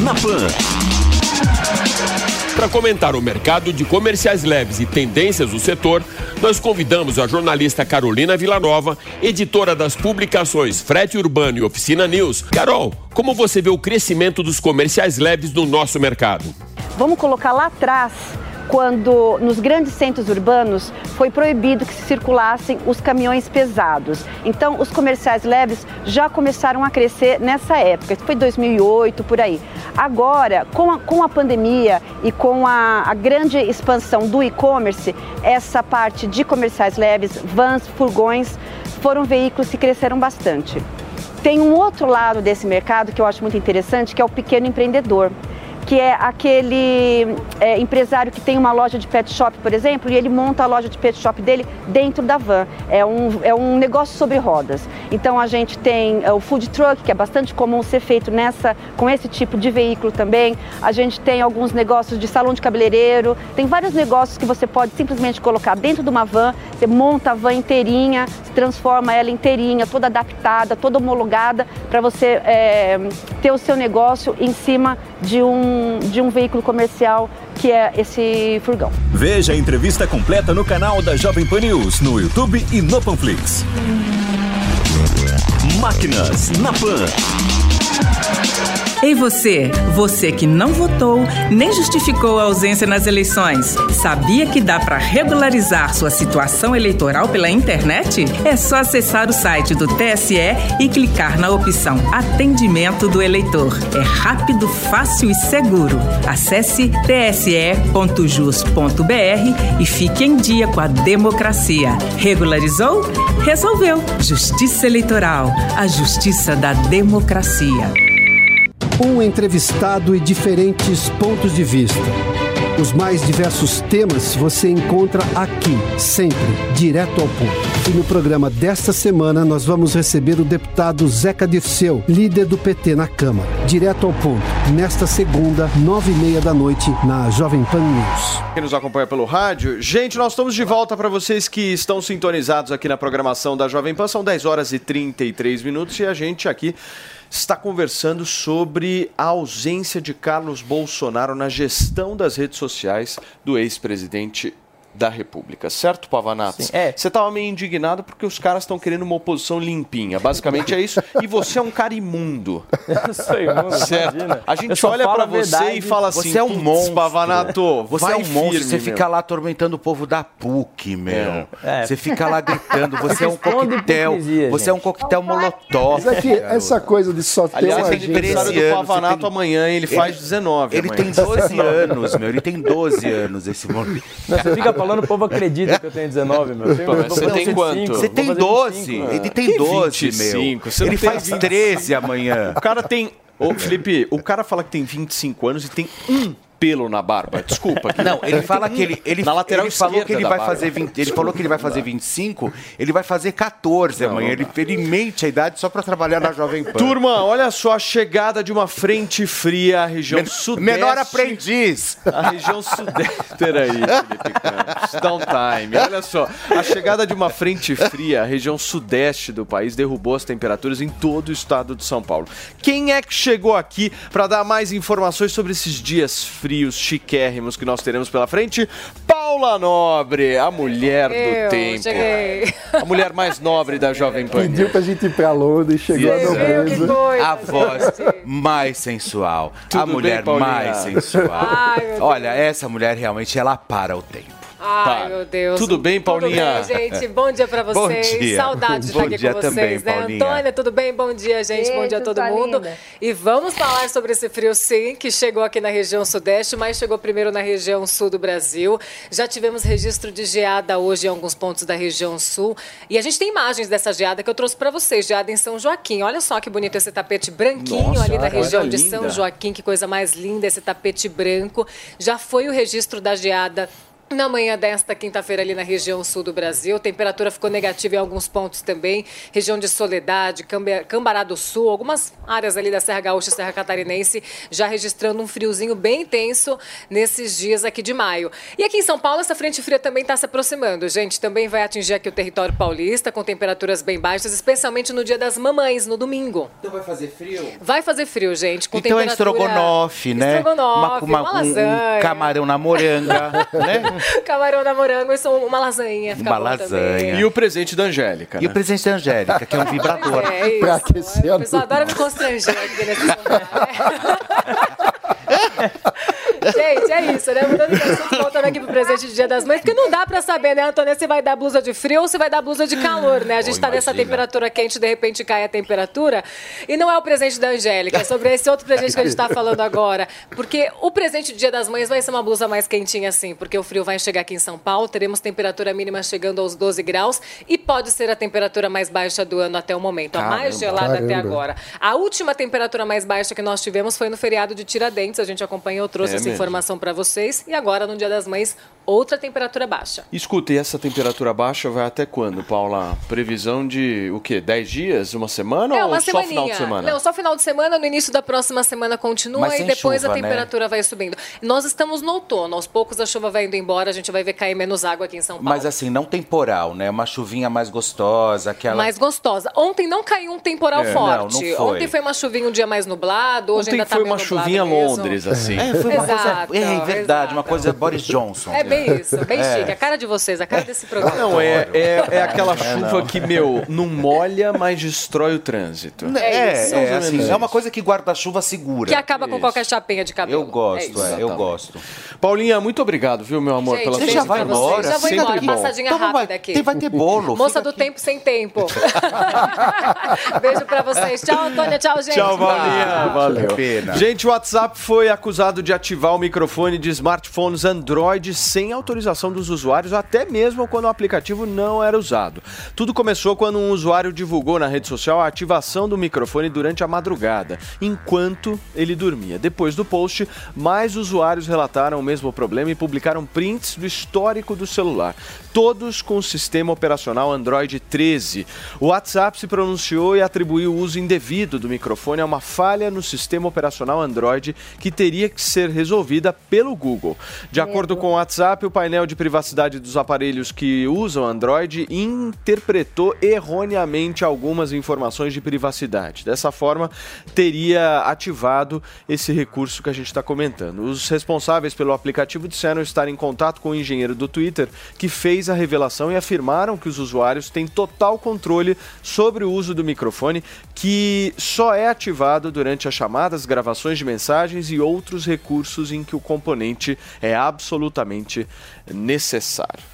Na Pan. Para comentar o mercado de comerciais leves e tendências do setor, nós convidamos a jornalista Carolina Villanova, editora das publicações Frete Urbano e Oficina News. Carol, como você vê o crescimento dos comerciais leves no nosso mercado? Vamos colocar lá atrás quando nos grandes centros urbanos foi proibido que se circulassem os caminhões pesados. Então, os comerciais leves já começaram a crescer nessa época, foi 2008 por aí. Agora, com a, com a pandemia e com a, a grande expansão do e-commerce, essa parte de comerciais leves, vans, furgões, foram veículos que cresceram bastante. Tem um outro lado desse mercado que eu acho muito interessante, que é o pequeno empreendedor que é aquele é, empresário que tem uma loja de pet shop, por exemplo, e ele monta a loja de pet shop dele dentro da van. É um, é um negócio sobre rodas. Então a gente tem é, o food truck, que é bastante comum ser feito nessa, com esse tipo de veículo também. A gente tem alguns negócios de salão de cabeleireiro, tem vários negócios que você pode simplesmente colocar dentro de uma van, você monta a van inteirinha, transforma ela inteirinha, toda adaptada, toda homologada, para você é, ter o seu negócio em cima de um, de um veículo comercial que é esse furgão. Veja a entrevista completa no canal da Jovem Pan News, no YouTube e no Panflix. Máquinas na Pan. Ei você, você que não votou nem justificou a ausência nas eleições, sabia que dá para regularizar sua situação eleitoral pela internet? É só acessar o site do TSE e clicar na opção Atendimento do Eleitor. É rápido, fácil e seguro. Acesse tse.jus.br e fique em dia com a democracia. Regularizou? Resolveu. Justiça Eleitoral, a justiça da democracia. Um entrevistado e diferentes pontos de vista. Os mais diversos temas você encontra aqui, sempre, direto ao ponto. E no programa desta semana nós vamos receber o deputado Zeca Dirceu, líder do PT na Câmara. Direto ao ponto, nesta segunda, nove e meia da noite, na Jovem Pan News. Quem nos acompanha pelo rádio, gente, nós estamos de volta para vocês que estão sintonizados aqui na programação da Jovem Pan. São 10 horas e 33 minutos e a gente aqui está conversando sobre a ausência de Carlos Bolsonaro na gestão das redes sociais do ex-presidente da República, certo, Pavanato? Sim, é. Você estava meio indignado porque os caras estão querendo uma oposição limpinha. Basicamente é isso. E você é um cara imundo. Eu sou imundo, Certo. imagina. A gente olha falo pra a você e fala assim: Você é um "Putz, monstro. Pavanato. Você vai é um monstro, firme, você meu." fica lá atormentando o povo da PUC, meu. É. Você fica lá gritando, você é um coquetel. Você é um coquetel molotov. Mas é que essa coisa de só ter Aliás, uma tem aniversário do 13 anos, Pavanato tem- amanhã, ele faz 19. Ele amanhã. tem 12 anos, meu. Ele tem 12 anos esse. Não, Você fica falando, o povo acredita que eu tenho 19, meu. Pô, mas você tem quanto? 25, Você tem fazer 12. 25, Ele tem Que 12, 25? meu. Você não Ele faz 25. 13 amanhã. O cara tem. Ô, Felipe, o cara fala que tem 25 anos e tem um pelo na barba. Desculpa. aqui. Não, ele fala que ele, ele, Na lateral ele falou que ele vai barba. fazer 20, ele falou que ele vai fazer 25, ele vai fazer 14 amanhã. Ele, ele mente a idade só pra trabalhar na Jovem Pan. Turma, olha só a chegada de uma frente fria à região Men- sudeste. Menor aprendiz. A região sudeste. Peraí, Felipe Campos. Downtime. Olha só. A chegada de uma frente fria à região sudeste do país derrubou as temperaturas em todo o estado de São Paulo. Quem é que chegou aqui para dar mais informações sobre esses dias frios, chiquérrimos que nós teremos pela frente? Paula Nobre, a mulher do Eu tempo. cheguei. A mulher mais nobre da Jovem Pan. Pediu pra gente ir pra Londres, chegou a Meu, que nobreza. A voz mais sensual. a Tudo mulher bem, mais sensual. Ai. Olha, essa mulher realmente ela para o tempo. Ai, Para. meu Deus. Tudo bem, Paulinha? Tudo bem, gente? Bom dia pra Bom vocês. dia. Saudade de Bom estar aqui dia com vocês, também, né? Paulinha. Antônia, tudo bem? Bom dia, gente. Bom dia a todo sua mundo. linda. E vamos falar sobre esse frio, sim, que chegou aqui na região sudeste, mas chegou primeiro na região sul do Brasil. Já tivemos registro de geada hoje em alguns pontos da região sul. E a gente tem imagens dessa geada que eu trouxe pra vocês, geada em São Joaquim. Olha só que bonito esse tapete branquinho Nossa, ali na coisa região de linda. São Joaquim. Que coisa mais linda esse tapete branco. Já foi o registro da geada na manhã desta quinta-feira, ali na região sul do Brasil, temperatura ficou negativa em alguns pontos também. Região de Soledade, Cambará do Sul, algumas áreas ali da Serra Gaúcha e Serra Catarinense, já registrando um friozinho bem intenso nesses dias aqui de maio. E aqui em São Paulo, essa frente fria também está se aproximando, gente. Também vai atingir aqui o território paulista, com temperaturas bem baixas, especialmente no dia das mamães, no domingo. Então vai fazer frio? Vai fazer frio, gente. Com Então é temperatura... estrogonofe, né? Estrogonofe, uma um- um lasanha. camarão na moranga, né? Camarão na morango e são uma lasanha. Fica Uma lasanha. também. E o presente da Angélica, E né? o presente da Angélica, que é um vibrador. É isso. Pra aquecer a O pessoal adora me constranger aqui nesse lugar, né? Gente, é isso, né? Mudando de assunto, voltando aqui pro presente de Dia das Mães, porque não dá pra saber, né, Antônia, se vai dar blusa de frio ou se vai dar blusa de calor, né? A gente Oh, tá nessa temperatura quente, de repente cai a temperatura. E não é o presente da Angélica, é sobre esse outro presente que a gente tá falando agora. Porque o presente de Dia das Mães vai ser uma blusa mais quentinha, assim, porque o frio vai chegar aqui em São Paulo, teremos temperatura mínima chegando aos 12 graus e pode ser a temperatura mais baixa do ano até o momento, a mais Caramba. gelada até Caramba. agora. A última temperatura mais baixa que nós tivemos foi no feriado de Tiradentes, a gente acompanhou, trouxe É essa informação para vocês. E agora, no Dia das Mães, outra temperatura baixa. Escuta, e essa temperatura baixa vai até quando, Paula? Previsão de o quê? 10 dias? Uma semana é, ou uma só semaninha. final de semana? Não, só final de semana, no início da próxima semana continua Mas e depois chuva, a né? temperatura vai subindo. Nós estamos no outono, aos poucos a chuva vai indo embora, a gente vai ver cair menos água aqui em São Paulo. Mas assim, não temporal, né? Uma chuvinha mais gostosa, aquela... Mais gostosa. Ontem não caiu um temporal É, forte. não, não foi. Ontem foi uma chuvinha um dia mais nublado, hoje Ontem ainda tá foi uma nublado chuvinha mesmo. Londres, assim. É, foi uma Exato, coisa... É, verdade, uma exato. coisa Boris Johnson. É bem isso, bem É. chique. A cara de vocês, a cara desse programa. Não, é, é, é aquela É, chuva não. que, meu, não molha, mas destrói o trânsito. É, isso. é, ou assim, é uma coisa que guarda-chuva segura. Que acaba com Isso. qualquer chapinha de cabelo. Eu gosto, É é, eu gosto. Paulinha, muito obrigado, viu, meu amor, Gente, pela Você beijo já vai embora? Já vou embora, bom. passadinha Então rápida vai, aqui. vai ter bolo. Moça do aqui. tempo sem tempo. Beijo pra vocês. Tchau, Antônia. Tchau, gente. Tchau, Paulinha. Ah, Valeu. pena. Gente, o WhatsApp foi acusado de ativar o microfone de smartphones Android sem autorização dos usuários, até mesmo quando o aplicativo não era usado. Tudo começou quando um usuário divulgou na rede social a ativação do microfone durante a madrugada, enquanto ele dormia. Depois do post, mais usuários relataram o mesmo problema e publicaram prints do histórico do celular, todos com o sistema operacional Android 13. O WhatsApp se pronunciou e atribuiu o uso indevido do microfone a uma falha no sistema operacional Android que teria que ser resolvida pelo Google. De acordo com o WhatsApp, o painel de privacidade dos aparelhos que usam Android interpretou erroneamente algumas informações de privacidade. Dessa forma, teria ativado esse recurso que a gente está comentando. Os responsáveis pelo aplicativo disseram estar em contato com o engenheiro do Twitter que fez a revelação e afirmaram que os usuários têm total controle sobre o uso do microfone, que só é ativado durante as chamadas, gravações de mensagens e outros recursos em que o componente é absolutamente necessário.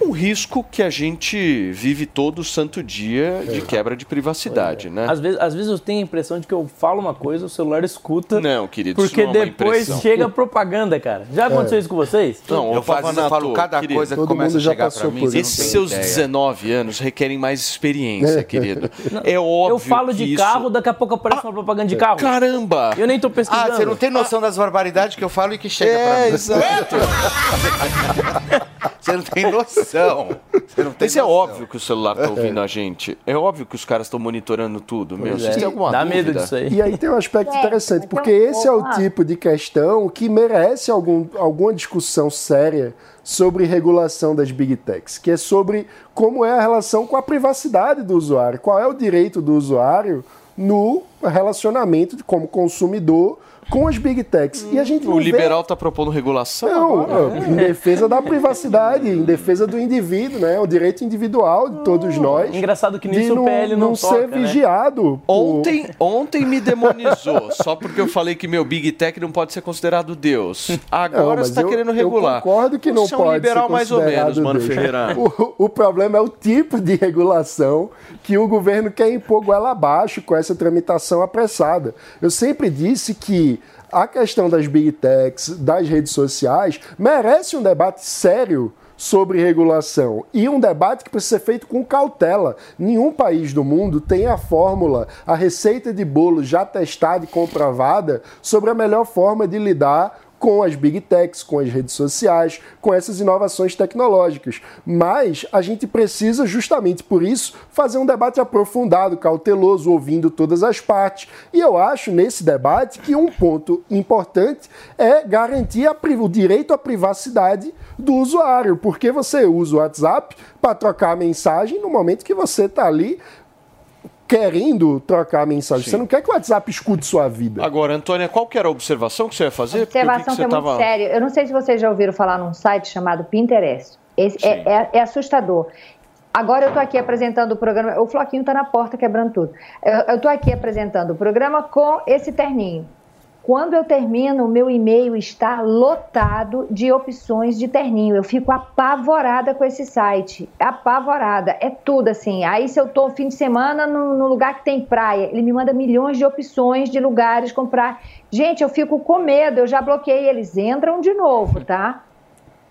Um risco que a gente vive todo santo dia de quebra de privacidade, né? Às vezes, às vezes eu tenho a impressão de que eu falo uma coisa, o celular escuta. Não, querido, isso Porque não é uma depois impressão. chega a propaganda, cara. Já aconteceu isso com vocês? Não, Eu faço, eu Pavanato, falo cada querido, coisa que começa a já chegar pra mim. Esses seus ideia. 19 anos requerem mais experiência, querido. É óbvio Eu falo de que carro, isso... daqui a pouco aparece uma propaganda de carro. Caramba! Eu nem tô pesquisando. Ah, você não tem noção das barbaridades que eu falo e que chega pra É, mim. exato. Você não tem noção. Você não tem Mas é noção. óbvio que o celular tá ouvindo a gente. É óbvio que os caras estão monitorando tudo, meu. Pois Vocês é. têm alguma Dá dúvida? medo disso aí. E aí tem um aspecto É, interessante, porque esse é o lá. tipo de questão que merece algum, alguma discussão séria sobre regulação das big techs, que é sobre como é a relação com a privacidade do usuário, qual é o direito do usuário no relacionamento de- como consumidor com as big techs. E a gente O não vê- liberal tá propondo regulação não, agora? em defesa da privacidade, em defesa do indivíduo, né? O direito individual de todos nós. Engraçado que nisso o não, PL não ser toca, né? vigiado. por- Ontem, ontem me demonizou, só porque eu falei que meu Big Tech não pode ser considerado Deus. Agora Não, está querendo regular. Eu concordo que não Você é um pode liberal ser mais ou menos, considerado Mano Deus. Ferreira. O, o problema é o tipo de regulação que o governo quer impor goela abaixo com essa tramitação apressada. Eu sempre disse que a questão das big techs, das redes sociais, merece um debate sério sobre regulação e um debate que precisa ser feito com cautela. Nenhum país do mundo tem a fórmula, a receita de bolo já testada e comprovada sobre a melhor forma de lidar com as big techs, com as redes sociais, com essas inovações tecnológicas. Mas a gente precisa, justamente por isso, fazer um debate aprofundado, cauteloso, ouvindo todas as partes. E eu acho nesse debate que um ponto importante é garantir o direito à privacidade do usuário, porque você usa o WhatsApp para trocar mensagem no momento que você está ali querendo trocar mensagem. Sim. Você não quer que o WhatsApp escute sua vida. Agora, Antônia, qual que era a observação que você ia fazer? Observação que, você é muito tava- séria. Eu não sei se vocês já ouviram falar num site chamado Pinterest. Esse é, é- é assustador. Agora eu estou aqui apresentando o programa. O Floquinho está na porta quebrando tudo. Eu estou aqui apresentando o programa com esse terninho. Quando eu termino, o meu e-mail está lotado de opções de terninho. Eu fico apavorada com esse site. Apavorada. É tudo assim. Aí, se eu estou fim de semana no, no lugar que tem praia, ele me manda milhões de opções de lugares comprar. Gente, eu fico com medo. Eu já bloqueei. Eles entram de novo, tá?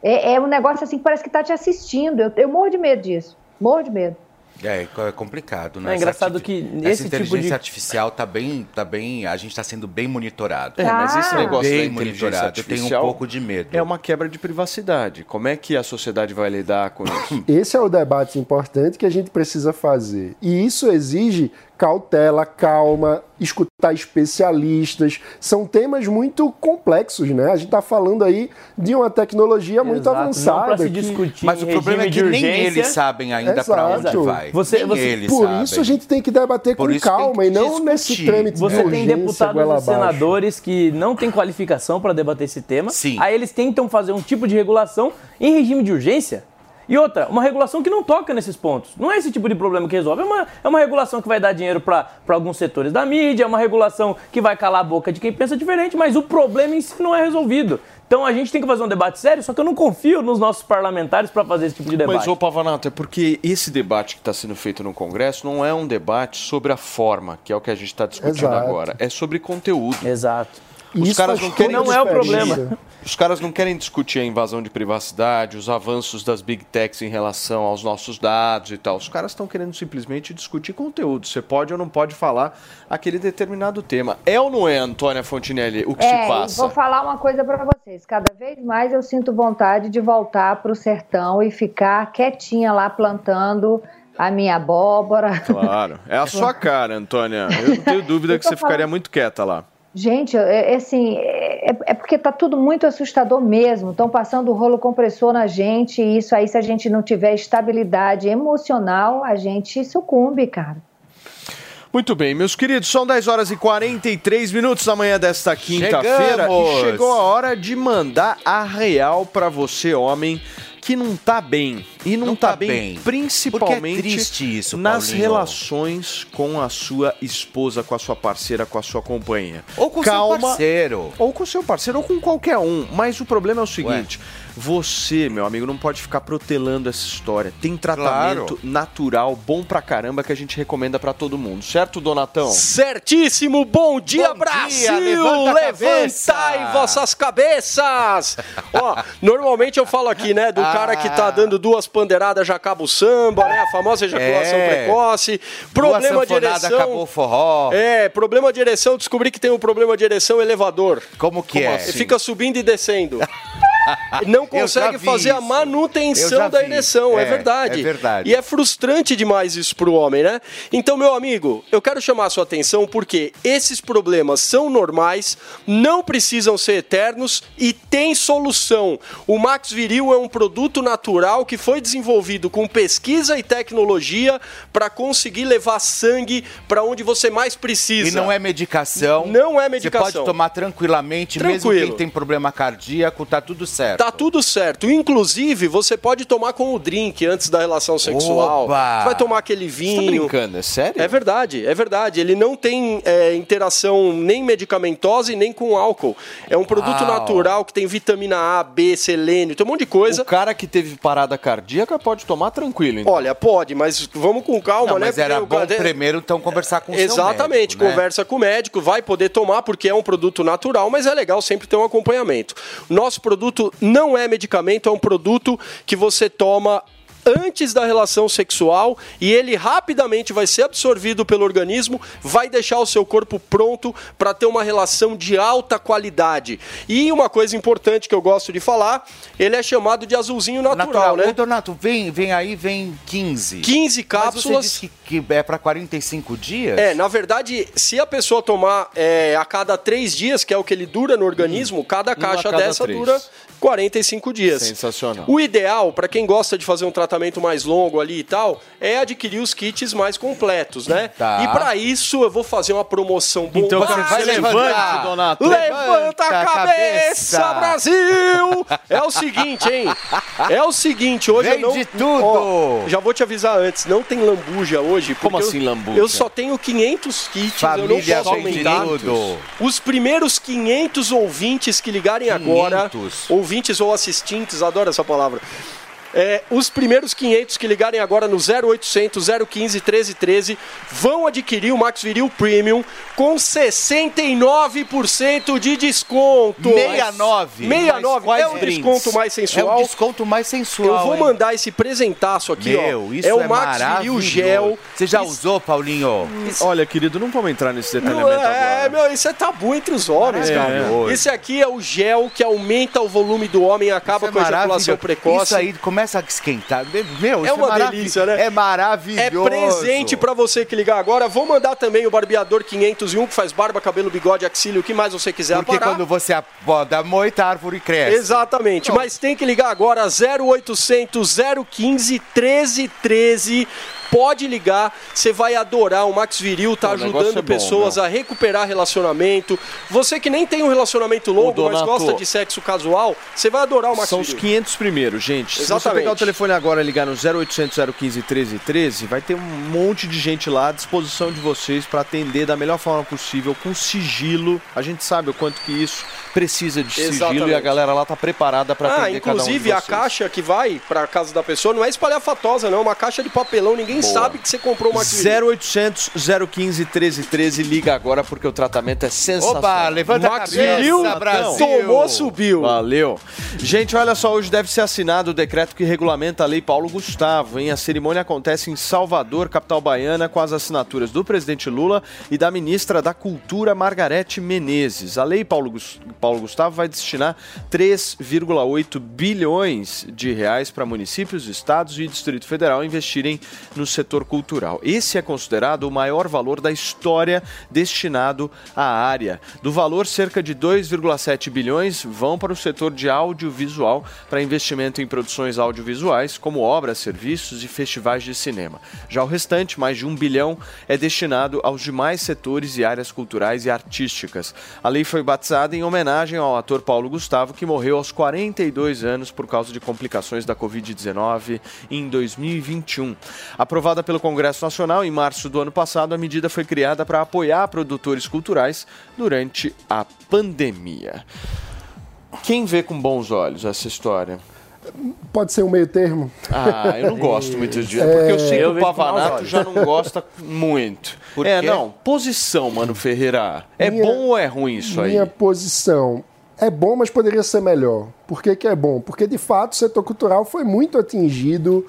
É, é um negócio assim que parece que está te assistindo. Eu, eu morro de medo disso. Morro de medo. É, é complicado, né? É engraçado Essa que essa esse tipo inteligência de- artificial tá bem, tá bem, a gente está sendo bem monitorado. É, mas esse negócio bem da inteligência monitorado. Eu tenho um pouco de medo. É uma quebra de privacidade. Como é que a sociedade vai lidar com isso? Esse é o debate importante que a gente precisa fazer. E isso exige cautela, calma, escutar especialistas. São temas muito complexos, né? A gente está falando aí de uma tecnologia muito Exato, avançada. se que- discutir Mas o em problema é que nem eles sabem ainda para onde vai. Você- nem você- eles Por sabem. isso a gente tem que debater Por com calma que e não nesse discutir. trâmite Você de tem deputados e abaixo. senadores que não têm qualificação para debater esse tema. Sim. Aí eles tentam fazer um tipo de regulação em regime de urgência. E outra, uma regulação que não toca nesses pontos. Não é esse tipo de problema que resolve. É uma, é uma regulação que vai dar dinheiro para alguns setores da mídia, é uma regulação que vai calar a boca de quem pensa diferente, mas o problema em si não é resolvido. Então a gente tem que fazer um debate sério, só que eu não confio nos nossos parlamentares para fazer esse tipo de debate. Mas, ô Pavanato, é porque esse debate que está sendo feito no Congresso não é um debate sobre a forma, que é o que a gente está discutindo Exato. agora. É sobre conteúdo. Exato. Os Isso caras não querem Não é o problema. Os caras não querem discutir a invasão de privacidade, os avanços das big techs em relação aos nossos dados e tal. Os caras estão querendo simplesmente discutir conteúdo. Você pode ou não pode falar aquele determinado tema. É ou não é, Antônia Fontinelli, o que é, se passa? vou falar uma coisa para vocês. Cada vez mais eu sinto vontade de voltar para o sertão e ficar quietinha lá plantando a minha abóbora. Claro. É a sua cara, Antônia. Eu não tenho dúvida que você ficaria muito quieta lá. Gente, é, é assim, é, é porque tá tudo muito assustador mesmo. Estão passando o rolo compressor na gente e isso aí, se a gente não tiver estabilidade emocional, a gente sucumbe, cara. Muito bem, meus queridos, são 10 horas e 43 minutos da manhã desta quinta-feira Chegamos! e chegou a hora de mandar a real pra você, homem, que não tá bem. E não, Não tá, tá bem, bem. principalmente é isso, nas relações com a sua esposa, com a sua parceira, com a sua companhia. Ou com Calma, seu parceiro. ou com seu parceiro, ou com qualquer um. Mas o problema é o seguinte: você, meu amigo, não pode ficar protelando essa história. Tem tratamento Claro. natural, bom pra caramba, que a gente recomenda pra todo mundo, certo, Donatão? Certíssimo, bom dia, Bom dia, Brasil! levanta a cabeça. Levantai vossas cabeças! Ó, normalmente eu falo aqui, né, do Ah. cara que tá dando duas pandeiradas já acaba o samba, né, a famosa ejaculação É. precoce, Duas problema de ereção... acabou o forró. É, problema de ereção, descobri que tem um problema de ereção elevador. Como que Como é? assim? Fica subindo e descendo. não consegue fazer a isso. Eu manutenção da ereção. É, É, verdade. é verdade. E é frustrante demais isso pro homem, né? Então, meu amigo, eu quero chamar a sua atenção porque esses problemas são normais, não precisam ser eternos e tem solução. O Max Viril é um produto natural que foi desenvolvido com pesquisa e tecnologia para conseguir levar sangue para onde você mais precisa. E não é medicação. Não é medicação. Você pode tomar tranquilamente, mesmo Tranquilo. quem tem problema cardíaco, tá tudo certo. Tá tudo certo. Inclusive, você pode tomar com o drink antes da relação sexual. Oba! Você vai tomar aquele vinho. Tá brincando, é sério? É verdade, é verdade. Ele não tem é, interação nem medicamentosa e nem com álcool. É um produto Uau. natural que tem vitamina A, B, selênio, tem um monte de coisa. O cara que teve parada cardíaca pode tomar tranquilo, então. Olha, pode, mas vamos com calma, Não, né? mas era bom cara- primeiro, então, conversar com o seu Exatamente, médico, né? conversa com o médico, vai poder tomar porque é um produto natural, mas é legal sempre ter um acompanhamento. Nosso produto não é medicamento, é um produto que você toma antes da relação sexual e ele rapidamente vai ser absorvido pelo organismo, vai deixar o seu corpo pronto para ter uma relação de alta qualidade. E uma coisa importante que eu gosto de falar, ele é chamado de azulzinho natural, Natural, né? Ô, Donato, vem, vem aí, vem 15. 15 Mas cápsulas. você disse que, que é para 45 dias? É, na verdade, se a pessoa tomar é, a cada três dias, que é o que ele dura no organismo, cada Uma a caixa cada dessa três. dura 45 dias. Sensacional. O ideal, para quem gosta de fazer um tratamento mais longo ali e tal, é adquirir os kits mais completos, né? Tá. E para isso eu vou fazer uma promoção bombástica. Então você vai levante, Donato. Levanta a Levanta a cabeça, cabeça. Brasil! É o seguinte, hein? É o seguinte, hoje Vem eu não... de tudo. Ó, já vou te avisar antes, não tem lambuja hoje. Como porque assim eu- lambuja? Eu só tenho 500 kits, eu não Família posso aumentar. tudo. Os primeiros 500 ouvintes que ligarem agora, 500. ouvintes ou assistentes, adoro essa palavra. É, os primeiros 500 que ligarem agora no 0800 015 1313 vão adquirir o Max Viril Premium com 69% de desconto. 69. 69 Mas é o desconto mais É sensual. o desconto mais sensual. Eu vou hein? mandar esse presentaço aqui, Meu, ó. isso é é, o Max Viril. Gel. Você já Isso- usou, Paulinho? Olha, querido, não vamos entrar nesse Não, detalhamento é, agora. meu, isso é tabu entre os homens, É, cara. é. Esse aqui é o gel que aumenta o volume do homem e acaba Isso é com a ejaculação precoce. Isso aí começa a esquentar. Meu, É isso uma maravi- delícia, né? É É maravilhoso. presente pra você que ligar agora. Vou mandar também o barbeador 501 que faz barba, cabelo, bigode, axila, o que mais você quiser Porque aparar. quando você apoda moita, a árvore cresce. Exatamente, mas tem que ligar agora 0800 015 1313. Pode ligar, você vai adorar. O Max Viril tá ajudando é pessoas a recuperar relacionamento. Você que nem tem um relacionamento longo, mas gosta de sexo casual, você vai adorar o Max São os Viril. 500 primeiros, gente. Se você Exatamente. pegar o telefone agora e ligar no 0800 015 1313, vai ter um monte de gente lá à disposição de vocês para atender da melhor forma possível, com sigilo. A gente sabe o quanto que isso precisa de sigilo Exatamente. e a galera lá tá preparada para Ah, atender cada um inclusive a caixa que vai pra casa da pessoa não é espalhafatosa, não. É uma caixa de papelão. Ninguém Boa. sabe que você comprou uma 0800 015 1313, liga agora porque o tratamento é sensacional. Opa, levanta Max a cabeça, Viril, Brasil. tomou, subiu. Valeu. Gente, olha só, hoje deve ser assinado o decreto que regulamenta a Lei Paulo Gustavo, hein? A cerimônia acontece em Salvador, capital baiana, com as assinaturas do presidente Lula e da ministra da Cultura, Margarete Menezes. A Lei Paulo, Paulo Gustavo vai destinar 3,8 bilhões de reais para municípios, estados e Distrito Federal investirem no setor cultural. Esse é considerado o maior valor da história destinado à área. Do valor, cerca de 2,7 bilhões vão para o setor de audiovisual, para investimento em produções audiovisuais, como obras, serviços e festivais de cinema. Já o restante, mais de um bilhão, é destinado aos demais setores e áreas culturais e artísticas. A lei foi batizada em homenagem ao ator Paulo Gustavo, que morreu aos 42 anos por causa de complicações da Covid-19 em 2021. Aprovada pelo Congresso Nacional em março do ano passado, a medida foi criada para apoiar produtores culturais durante a pandemia. Quem vê com bons olhos essa história? Pode ser um meio termo. Ah, eu não gosto muito disso, É, porque eu sei que o Pavanato já não gosta muito. Por é, quê? não, posição, mano Ferreira. É Minha- bom ou é ruim isso aí? Minha posição é bom, mas poderia ser melhor. Por que, que é bom? Porque de fato o setor cultural foi muito atingido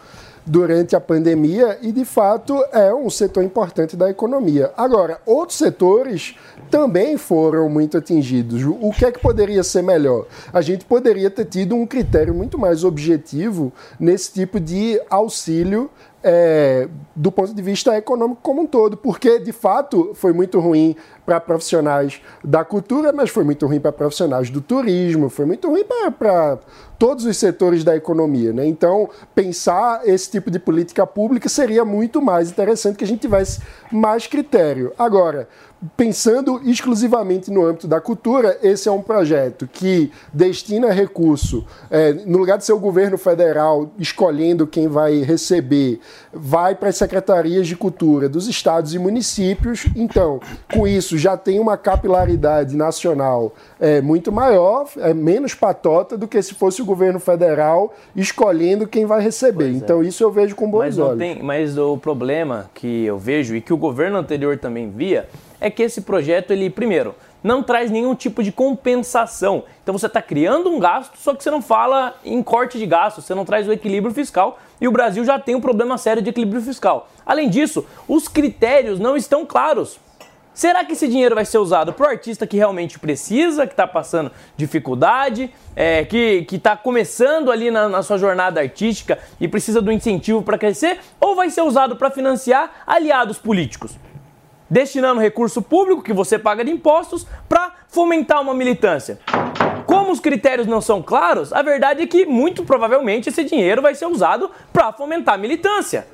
durante a pandemia e, de fato, é um setor importante da economia. Agora, outros setores também foram muito atingidos. O que é que poderia ser melhor? A gente poderia ter tido um critério muito mais objetivo nesse tipo de auxílio é, do ponto de vista econômico como um todo, porque de fato foi muito ruim para profissionais da cultura, mas foi muito ruim para profissionais do turismo, foi muito ruim para todos os setores da economia. Né? Então, pensar esse tipo de política pública seria muito mais interessante que a gente tivesse mais critério. Agora, pensando exclusivamente no âmbito da cultura, esse é um projeto que destina recurso, é, no lugar de ser o governo federal escolhendo quem vai receber, vai para as secretarias de cultura dos estados e municípios. Então, com isso, já tem uma capilaridade nacional é, muito maior, é menos patota do que se fosse o governo federal escolhendo quem vai receber. Pois então, é. isso eu vejo com bons mas olhos. Tem, mas o problema que eu vejo e que o governo anterior também via é que esse projeto, ele, primeiro, não traz nenhum tipo de compensação. Então você está criando um gasto, só que você não fala em corte de gasto, você não traz o equilíbrio fiscal e o Brasil já tem um problema sério de equilíbrio fiscal. Além disso, os critérios não estão claros. Será que esse dinheiro vai ser usado para o artista que realmente precisa, que está passando dificuldade, é, que está começando ali na, na, sua jornada artística e precisa do incentivo para crescer? Ou vai ser usado para financiar aliados políticos? Destinando recurso público que você paga de impostos para fomentar uma militância. Como os critérios não são claros, a verdade é que muito provavelmente esse dinheiro vai ser usado para fomentar a militância.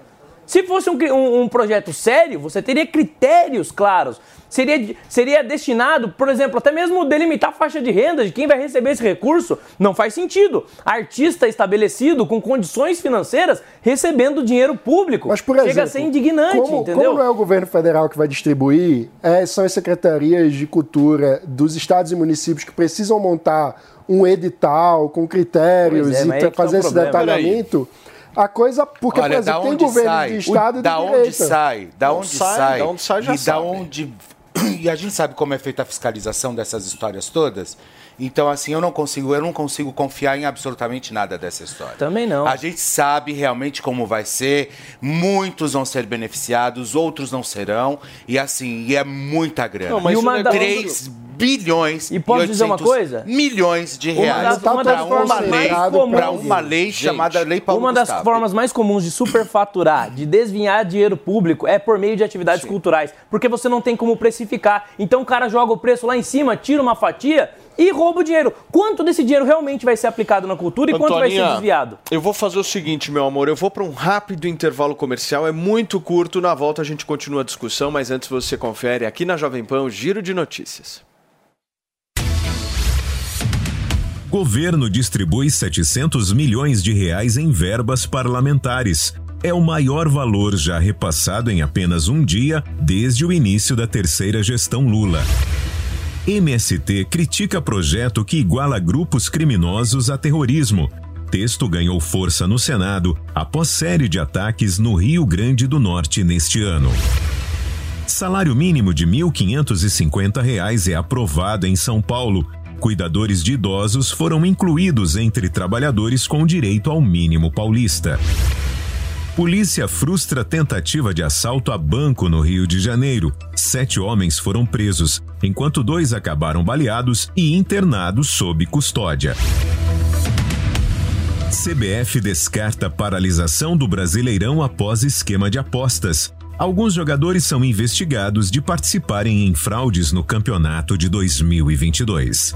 Se fosse um, um, um, projeto sério, você teria critérios claros. Seria, seria destinado, por exemplo, até mesmo delimitar a faixa de renda de quem vai receber esse recurso. Não faz sentido. Artista estabelecido com condições financeiras recebendo dinheiro público. Mas, por exemplo, Chega a ser indignante, como, entendeu? Como não é o governo federal que vai distribuir, é, são as secretarias de cultura dos estados e municípios que precisam montar um edital com critérios é, e fazer é esse detalhamento. A coisa, porque, Olha, por exemplo, tem governo sai, de Estado o, e da de onde direita. sai, da onde sai, sai, da onde sai já e sabe. da onde e a gente sabe como é feita a fiscalização dessas histórias todas. Então, assim, eu não consigo, eu não consigo confiar em absolutamente nada dessa história. Também não. A gente sabe realmente como vai ser. Muitos vão ser beneficiados, outros não serão. E assim, e é muita grana. Não, mas e uma 3 bilhões e posso e dizer uma coisa? milhões de reais para uma, uma, lei, para uma lei gente, chamada Lei Paulo Uma das Gustavo. formas mais comuns de superfaturar, de desviar dinheiro público é por meio de atividades Sim. culturais, porque você não tem como precificar. Então o cara joga o preço lá em cima, tira uma fatia e rouba o dinheiro. Quanto desse dinheiro realmente vai ser aplicado na cultura e Antoninha, quanto vai ser desviado? Eu vou fazer o seguinte, meu amor, eu vou para um rápido intervalo comercial, é muito curto, na volta a gente continua a discussão, mas antes você confere aqui na Jovem Pan o Giro de Notícias. Governo distribui 700 milhões de reais em verbas parlamentares. É o maior valor já repassado em apenas um dia desde o início da terceira gestão Lula. MST critica projeto que iguala grupos criminosos a terrorismo. Texto ganhou força no Senado após série de ataques no Rio Grande do Norte neste ano. Salário mínimo de R$ 1.550 é aprovado em São Paulo cuidadores de idosos foram incluídos entre trabalhadores com direito ao mínimo paulista. Polícia frustra tentativa de assalto a banco no Rio de Janeiro. Sete homens foram presos, enquanto dois acabaram baleados e internados sob custódia. CBF descarta paralisação do Brasileirão após esquema de apostas. Alguns jogadores são investigados de participarem em fraudes no campeonato de 2022.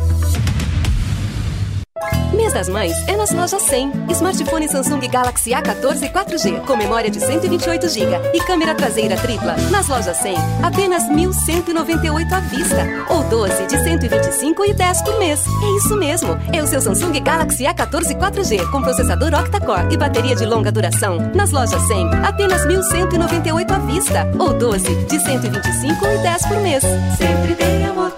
Das Mães é nas lojas 100. Smartphone Samsung Galaxy A14 4G com memória de 128 GB e câmera traseira tripla. Nas lojas 100, apenas 1.198 à vista ou 12 de 125 e 10 por mês. É isso mesmo. É o seu Samsung Galaxy A14 4G com processador octa-core e bateria de longa duração. Nas lojas 100, apenas 1.198 à vista ou 12 de 125 e 10 por mês. Sempre tem amor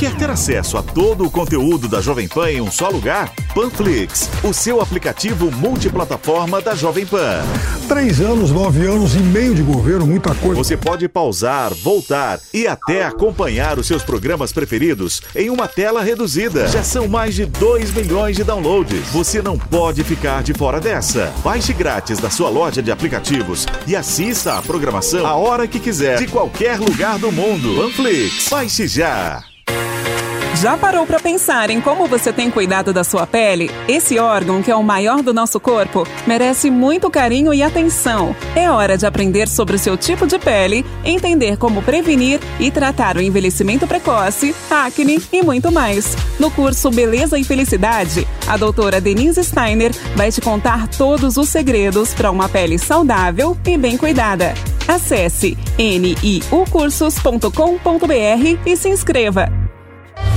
Quer ter acesso a todo o conteúdo da Jovem Pan em um só lugar? Panflix, o seu aplicativo multiplataforma da Jovem Pan. Três anos, nove anos e meio de governo, muita coisa. Você pode pausar, voltar e até acompanhar os seus programas preferidos em uma tela reduzida. Já são mais de 2 milhões de downloads. Você não pode ficar de fora dessa. Baixe grátis da sua loja de aplicativos e assista a programação a hora que quiser, de qualquer lugar do mundo. Panflix, baixe já. Já parou para pensar em como você tem cuidado da sua pele? Esse órgão, que é o maior do nosso corpo, merece muito carinho e atenção. É hora de aprender sobre o seu tipo de pele, entender como prevenir e tratar o envelhecimento precoce, acne e muito mais. No curso Beleza e Felicidade, a doutora Denise Steiner vai te contar todos os segredos para uma pele saudável e bem cuidada. Acesse niucursos.com.br e se inscreva.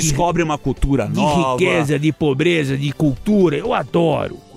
Descobre uma cultura de nova. riqueza, de pobreza, de cultura. Eu adoro.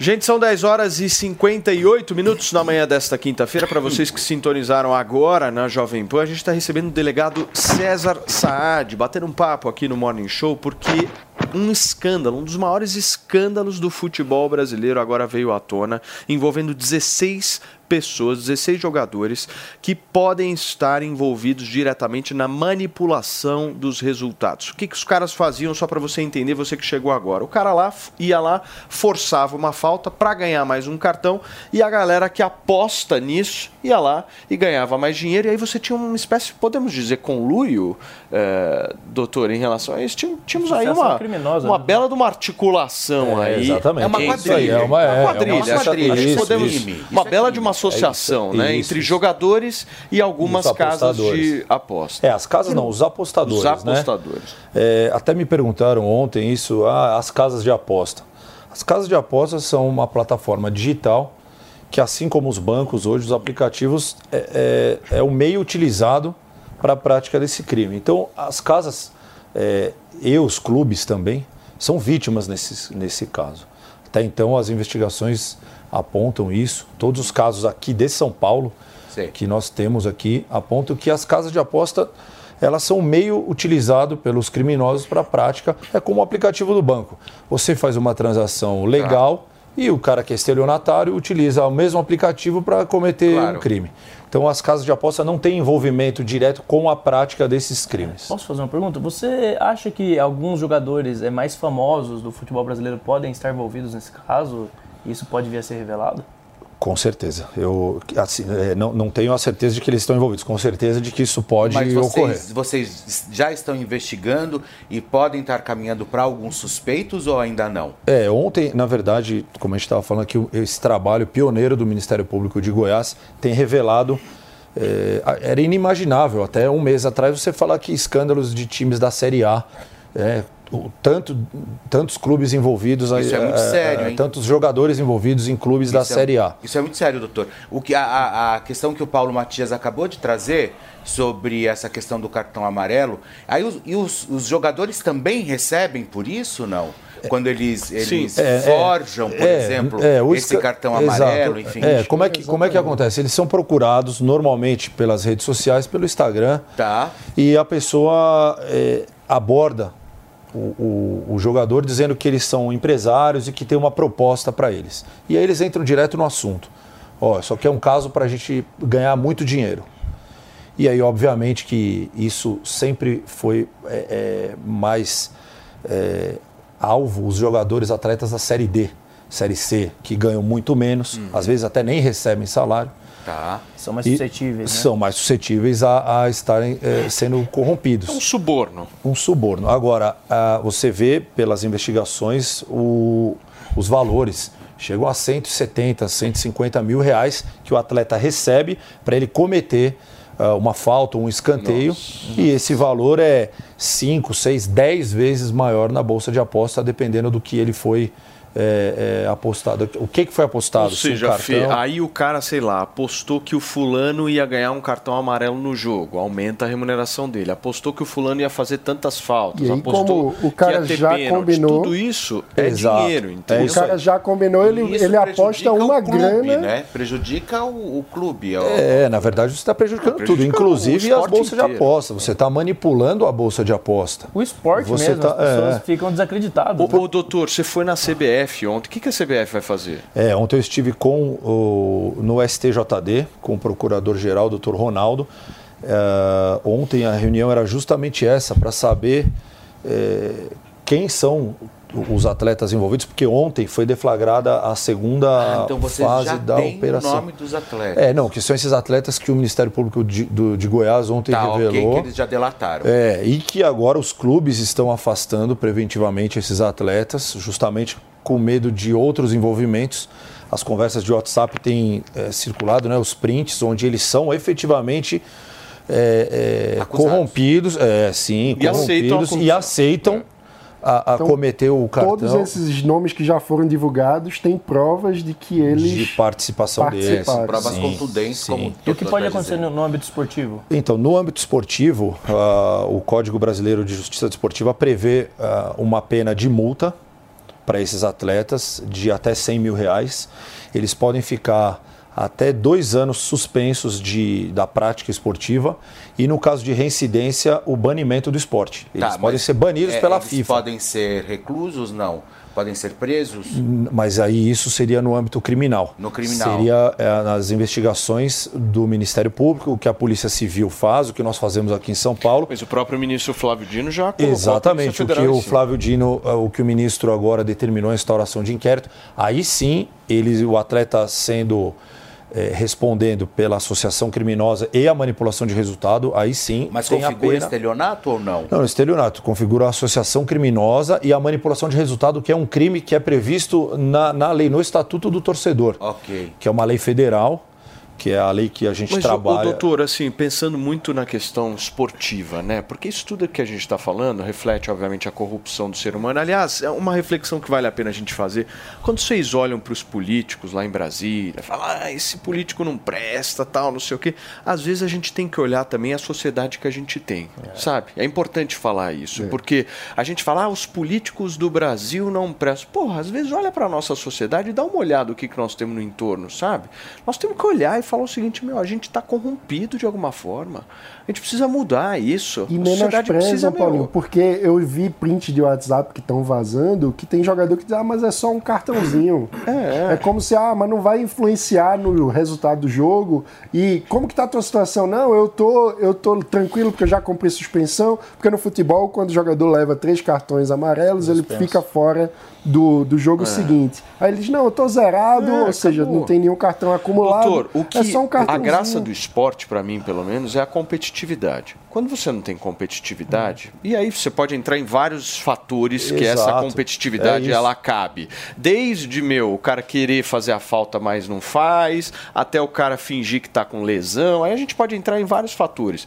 Gente, são 10 horas e 58 minutos na manhã desta quinta-feira. Para vocês que sintonizaram agora na Jovem Pan, a gente está recebendo o delegado César Saad, batendo um papo aqui no Morning Show, porque um escândalo, um dos maiores escândalos do futebol brasileiro agora veio à tona, envolvendo 16 pessoas, 16 jogadores que podem estar envolvidos diretamente na manipulação dos resultados. O que, que os caras faziam, só para você entender, você que chegou agora? O cara lá ia lá, forçava uma falta para ganhar mais um cartão e a galera que aposta nisso ia lá e ganhava mais dinheiro. E aí você tinha uma espécie, podemos dizer, conluio, é, doutor, em relação a isso. Tínhamos aí Associação uma, criminosa, uma né? bela de uma articulação É, aí. exatamente. É uma Isso quadrilha. aí, é uma- é, quadrilha. é uma que isso, podemos, isso. uma bela de uma associação, É isso, né? isso, entre isso. jogadores e algumas casas de aposta. É, as casas não, os apostadores. Os apostadores. Né? É, até me perguntaram ontem isso, ah, as casas de aposta. As casas de apostas são uma plataforma digital que, assim como os bancos hoje, os aplicativos, é, é, é o meio utilizado para a prática desse crime. Então, as casas é, e os clubes também são vítimas nesse, nesse caso. Até então, as investigações apontam isso. Todos os casos aqui de São Paulo que nós temos aqui apontam que as casas de aposta elas são meio utilizado pelos criminosos para a prática. É como o aplicativo do banco. Você faz uma transação legal e o cara que é estelionatário utiliza o mesmo aplicativo para cometer um crime. Então as casas de aposta não têm envolvimento direto com a prática desses crimes. Posso fazer uma pergunta? Você acha que alguns jogadores é, mais famosos do futebol brasileiro podem estar envolvidos nesse caso? E isso pode vir a ser revelado? Com certeza. Eu assim, é, não, não tenho a certeza de que eles estão envolvidos. Com certeza de que isso pode Mas ocorrer. vocês, vocês já estão investigando e podem estar caminhando para alguns suspeitos ou ainda não? É, ontem, na verdade, como a gente estava falando aqui, esse trabalho pioneiro do Ministério Público de Goiás tem revelado. é, era inimaginável até um mês atrás você falar que escândalos de times da Série A, é, o- tanto, tantos clubes envolvidos, Isso é muito sério, hein? tantos jogadores envolvidos em clubes da Isso é- Série A. Isso é muito sério, doutor. O que, a, a- questão que o Paulo Matias acabou de trazer sobre essa questão do cartão amarelo, aí os, e os, os jogadores também recebem por isso, não? Quando eles, eles É, é, forjam, por é, exemplo, é, o esse cartão Exato. amarelo, enfim. É, como é, que, como é que acontece? Eles são procurados normalmente pelas redes sociais, pelo Instagram. Tá. E a pessoa é, aborda o, o- o jogador dizendo que eles são empresários e que tem uma proposta para eles. E aí eles entram direto no assunto. Ó, só que é um caso para a gente ganhar muito dinheiro. E aí, obviamente, que isso sempre foi é, é, mais é, alvo os jogadores atletas da Série D, Série C, que ganham muito menos, às vezes até nem recebem salário. Tá. São mais suscetíveis, né? São mais suscetíveis a, a estarem é, sendo corrompidos. Um suborno. Um suborno. Agora, ah, você vê pelas investigações o- os valores. Chegam a 170, 150 mil reais que o atleta recebe para ele cometer ah, uma falta, um escanteio. E esse valor é 5, 6, 10 vezes maior na bolsa de aposta, dependendo do que ele foi é, é, apostado. O que, que foi apostado? Ou Se um seja, cartão- aí o cara, sei lá, apostou que o fulano ia ganhar um cartão amarelo no jogo, aumenta a remuneração dele. Apostou que o fulano ia fazer tantas faltas, E aí, apostou como o cara que ia ter já pênalti. combinou- Tudo isso é Exato. dinheiro, entendeu? o cara já combinou, ele, Isso ele aposta uma o clube, grana. né? Prejudica o, o clube. ó. É, na verdade você está prejudicando tudo, inclusive o as bolsas de aposta. Você está manipulando a bolsa de aposta. O esporte Você mesmo, tá- as pessoas é. ficam desacreditadas. Ô, ô, doutor, você foi na CBF ontem. O que, que a CBF vai fazer? É, ontem eu estive com o, no STJD, com o procurador-geral, doutor Ronaldo. É, ontem a reunião era justamente essa, para saber é, quem são os atletas envolvidos, porque ontem foi deflagrada a segunda Ah, então fase da operação. o nome dos atletas. É, não, que são esses atletas que o Ministério Público de, do- de Goiás ontem Tá, revelou. que eles já delataram. É, e que agora os clubes estão afastando preventivamente esses atletas, justamente com medo de outros envolvimentos. as conversas de WhatsApp têm é, circulado, né, os prints, onde eles são efetivamente é, é, corrompidos, é, sim, E aceitam a corrompidos e aceitam a, a Então, cometer o cartão Todos esses nomes que já foram divulgados têm provas de que eles de participação deles. Provas Sim, contundentes, sim. como E o que pode acontecer dizer. no, âmbito esportivo? Então, no âmbito esportivo, ah, o Código Brasileiro de Justiça Desportiva prevê ah, uma pena de multa para esses atletas de até 100 mil reais. Eles podem ficar até dois anos suspensos de, da prática esportiva e, no caso de reincidência, o banimento do esporte. Eles Tá, podem ser banidos é, pela eles FIFA. podem ser reclusos? Não. Podem ser presos? Mas aí isso seria no âmbito criminal. No criminal. Seria é, nas investigações do Ministério Público, o que a Polícia Civil faz, o que nós fazemos aqui em São Paulo. Mas o próprio ministro Flávio Dino já Exatamente, o que o. Flávio Dino, eh, o que o ministro agora determinou a instauração de inquérito, aí sim, ele, o atleta sendo eh, respondendo pela associação criminosa e a manipulação de resultado, aí sim Mas tem a configura pena. estelionato ou não? Não, estelionato configura a associação criminosa e a manipulação de resultado, que é um crime que é previsto na, na lei, no Estatuto do Torcedor, Ok. que é uma lei federal, que é a lei que a gente Mas, trabalha. o doutor, assim, pensando muito na questão esportiva, né? Porque isso tudo que a gente está falando reflete, obviamente, a corrupção do ser humano. Aliás, é uma reflexão que vale a pena a gente fazer. Quando vocês olham para os políticos lá em Brasília, falam, ah, esse político não presta, tal, não sei o quê. Às vezes a gente tem que olhar também a sociedade que a gente tem, sabe? É importante falar isso, porque a gente fala, ah, os políticos do Brasil não prestam. Porra, às vezes olha para a nossa sociedade e dá uma olhada o que, que nós temos no entorno, sabe? Nós temos que olhar e falar o seguinte, meu, a gente está corrompido de alguma forma. A gente precisa mudar isso. E a menosprezam, Paulinho, meu. porque eu vi print de WhatsApp que estão vazando, que tem jogador que diz, ah, mas é só um cartãozinho. É, é. como se, ah, mas não vai influenciar no resultado do jogo. E como que tá a tua situação? Não, eu tô, eu tô tranquilo porque eu já comprei suspensão, porque no futebol, quando o jogador leva três cartões amarelos, ele fica fora do, do jogo É. seguinte. Aí ele diz, não, eu tô zerado, É, ou seja, acabou. não tem nenhum cartão acumulado. Doutor, o que é só um a cartãozinho. graça do esporte, para mim, pelo menos, é a competitividade. Quando você não tem competitividade, e aí você pode entrar em vários fatores que essa Exato. competitividade É ela cabe. Desde, meu, o cara querer fazer a falta, mas não faz, até o cara fingir que tá com lesão. Aí a gente pode entrar em vários fatores.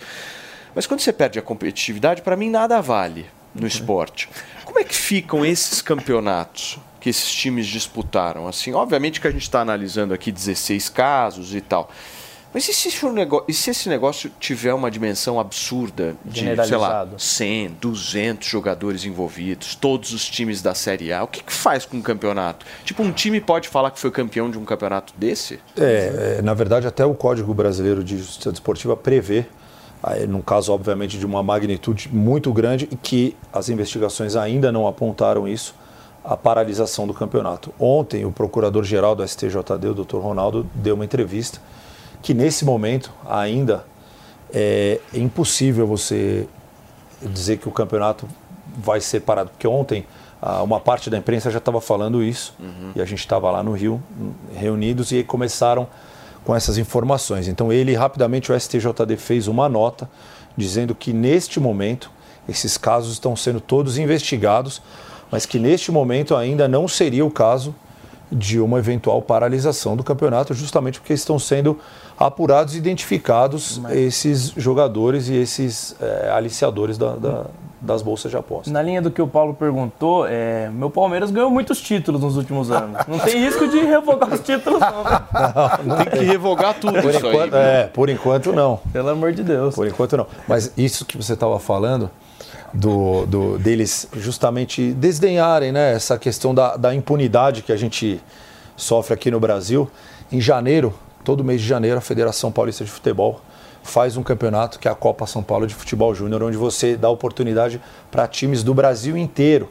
Mas quando você perde a competitividade, para mim nada vale no esporte. Como é que ficam esses campeonatos que esses times disputaram? Assim, obviamente que a gente está analisando aqui 16 casos e tal. Mas e se, esse e se esse negócio tiver uma dimensão absurda de, sei lá, Generalizado. 100, 200 jogadores envolvidos, todos os times da Série A, o que, que faz com um campeonato? Tipo, um time pode falar que foi campeão de um campeonato desse? É, é, na verdade, até o Código Brasileiro de Justiça Desportiva prevê, num caso, obviamente, de uma magnitude muito grande, e que as investigações ainda não apontaram isso, a paralisação do campeonato. Ontem, o procurador-geral do STJD, o Dr. Ronaldo, deu uma entrevista que, nesse momento, ainda é impossível você dizer que o campeonato vai ser parado, porque ontem uma parte da imprensa já estava falando isso e a gente estava lá no Rio reunidos e começaram com essas informações. Então ele rapidamente o STJD fez uma nota dizendo que neste momento esses casos estão sendo todos investigados, mas que neste momento ainda não seria o caso de uma eventual paralisação do campeonato, justamente porque estão sendo apurados e identificados esses jogadores e esses eh, aliciadores da- da- das bolsas de aposta. Na linha do que o Paulo perguntou, é, meu Palmeiras ganhou muitos títulos nos últimos anos. Não tem risco de revogar os títulos, não. né? Tem que revogar tudo Por isso aí. enquanto, é, por enquanto não. Pelo amor de Deus. Por enquanto não. Mas isso que você estava falando, do, do- deles justamente desdenharem né, essa questão da, da impunidade que a gente sofre aqui no Brasil. Em janeiro, todo mês de janeiro, a Federação Paulista de Futebol faz um campeonato que é a Copa São Paulo de Futebol Júnior, onde você dá oportunidade para times do Brasil inteiro.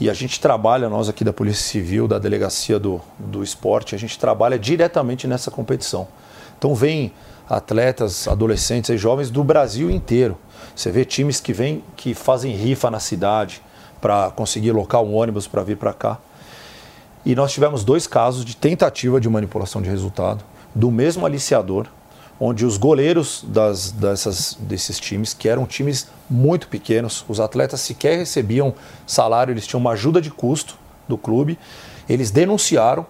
E a gente trabalha, nós aqui da Polícia Civil, da Delegacia do, do Esporte, a gente trabalha diretamente nessa competição. Então vem atletas, adolescentes e jovens do Brasil inteiro. Você vê times que vêm, que fazem rifa na cidade para conseguir locar um ônibus para vir para cá. E nós tivemos dois casos de tentativa de manipulação de resultado do mesmo aliciador, onde os goleiros das, dessas, desses times, que eram times muito pequenos, os atletas sequer recebiam salário, eles tinham uma ajuda de custo do clube, eles denunciaram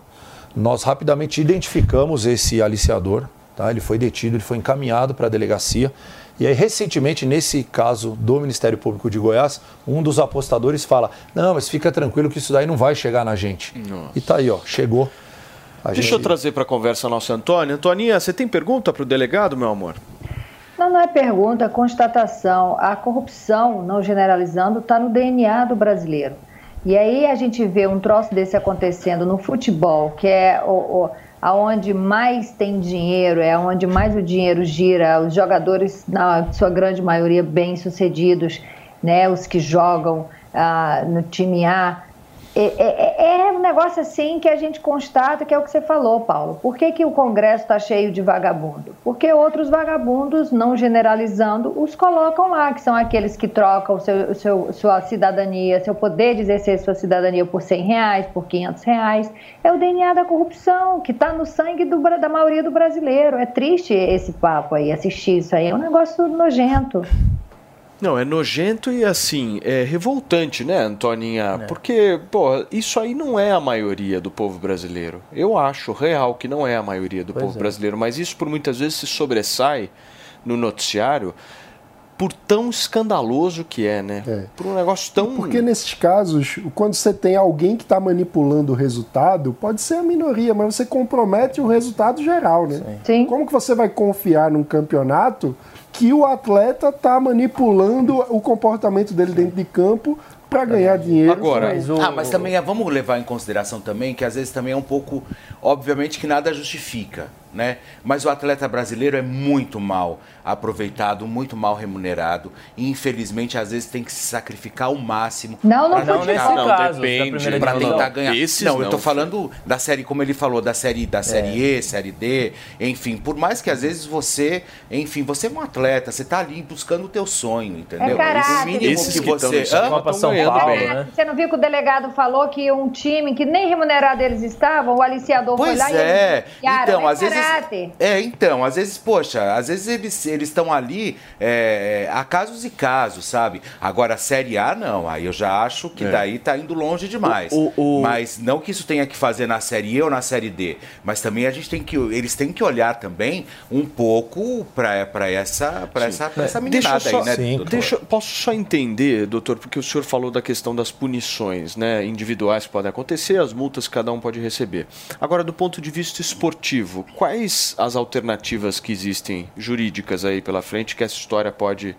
Nós rapidamente identificamos esse aliciador, tá? ele foi detido, ele foi encaminhado para a delegacia. E aí, recentemente, nesse caso do Ministério Público de Goiás, um dos apostadores fala: Não, mas fica tranquilo que isso daí não vai chegar na gente. Nossa. E tá aí, ó, chegou. A Deixa gente- eu trazer para a conversa nossa Antônia. Antoninha, você tem pergunta para o delegado, meu amor? Não, não é pergunta, é constatação. A corrupção, não generalizando, está no DNA do brasileiro. E aí a gente vê um troço desse acontecendo no futebol, que é o, o, aonde mais tem dinheiro, é onde mais o dinheiro gira, os jogadores, na sua grande maioria, bem-sucedidos, né, os que jogam ah, no time A. É, é- é um negócio assim que a gente constata que é o que você falou, Paulo. Por que, que o Congresso está cheio de vagabundo? Porque outros vagabundos, não generalizando, os colocam lá, que são aqueles que trocam seu, seu- sua cidadania, seu poder de exercer sua cidadania por 100 reais, por 500 reais. É o DNA da corrupção, que está no sangue do da maioria do brasileiro. É triste esse papo aí, assistir isso aí. É um negócio nojento. Não, é nojento e assim, é revoltante, né, Antoninha? Porque, pô, isso aí não é a maioria do povo brasileiro. Eu acho real que não é a maioria do Pois povo é. brasileiro, mas isso por muitas vezes se sobressai no noticiário por tão escandaloso que é, né? Por um negócio tão. Porque nesses casos, quando você tem alguém que está manipulando o resultado, pode ser a minoria, mas você compromete o resultado geral, né? Sim. Como que você vai confiar num campeonato que o atleta está manipulando o comportamento dele dentro de campo para ganhar dinheiro? Ah, mas também é, vamos levar em consideração também que às vezes também é um pouco, obviamente que nada justifica, né? Mas o atleta brasileiro é muito mal aproveitado, muito mal remunerado e infelizmente às vezes tem que se sacrificar ao máximo. Não, não foi nesse Não, caso, depende. divisão. tentar ganhar. Esses não, eu filho. falando da série como ele falou, da série da série E, série D, enfim, por mais que às vezes você, enfim, você é um atleta, você tá ali buscando o teu sonho, entendeu? É caráter. o mínimo Esses que que você? Copa São Paulo, bem. né? Você não viu que o delegado falou que um time que nem remunerado eles estavam, o aliciador foi Pois lá e é. enfiaram, Então, é às vezes. caráter. É, então, às vezes, poxa, às vezes eles eles estão ali é, há casos e casos, sabe? Agora, a Série A, não. Aí eu já acho que É. daí tá indo longe demais. O- o- o- Mas não que isso tenha que fazer na Série E ou na Série D. Mas também a gente tem que. Eles têm que olhar também um pouco pra essa, pra essa, pra essa Deixa eu meninada só, aí, né? Sim, deixa, posso só entender, doutor, porque o senhor falou da questão das punições né, individuais que podem acontecer, as multas que cada um pode receber. Agora, do ponto de vista esportivo, quais as alternativas que existem jurídicas aí pela frente que essa história pode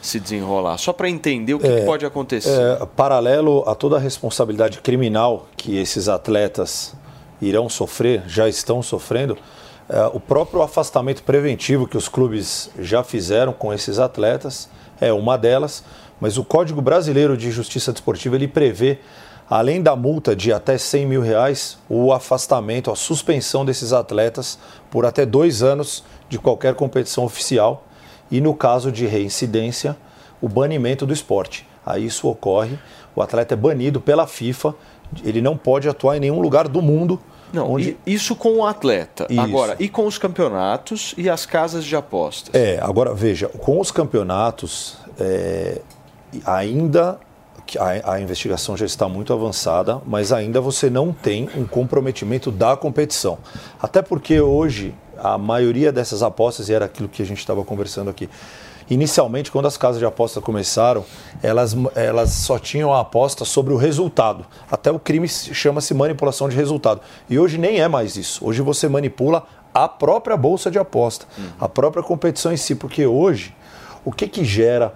se desenrolar? Só para entender o que, que pode acontecer. É, paralelo a toda a responsabilidade criminal que esses atletas irão sofrer, já estão sofrendo, é, o próprio afastamento preventivo que os clubes já fizeram com esses atletas é uma delas, mas o Código Brasileiro de Justiça Desportiva ele prevê, além da multa de até 100 mil reais, o afastamento, a suspensão desses atletas por até dois anos de qualquer competição oficial e no caso de reincidência, o banimento do esporte. Aí isso ocorre, o atleta é banido pela FIFA, ele não pode atuar em nenhum lugar do mundo. Não, onde... isso com o atleta. Isso. Agora, e com os campeonatos e as casas de apostas? É, agora veja, com os campeonatos, é, ainda a, a investigação já está muito avançada, mas ainda você não tem um comprometimento da competição. Até porque hoje a maioria dessas apostas, e era aquilo que a gente estava conversando aqui, inicialmente, quando as casas de aposta começaram, elas, elas só tinham a aposta sobre o resultado. Até o crime se- chama-se manipulação de resultado. E hoje nem é mais isso. Hoje você manipula a própria bolsa de aposta, a própria competição em si, porque hoje o que que gera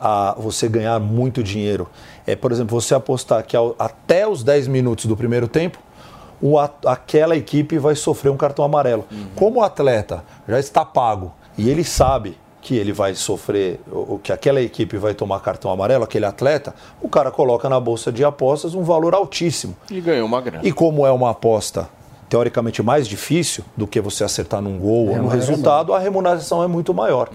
a você ganhar muito dinheiro? É, por exemplo, você apostar que ao- até os 10 minutos do primeiro tempo, o aquela equipe vai sofrer um cartão amarelo. Como o atleta já está pago e ele sabe que ele vai sofrer, o o que aquela equipe vai tomar cartão amarelo, aquele atleta, o cara coloca na bolsa de apostas um valor altíssimo. E ganhou uma grana. E como é uma aposta teoricamente mais difícil do que você acertar num gol ou no resultado, a remuneração é muito maior.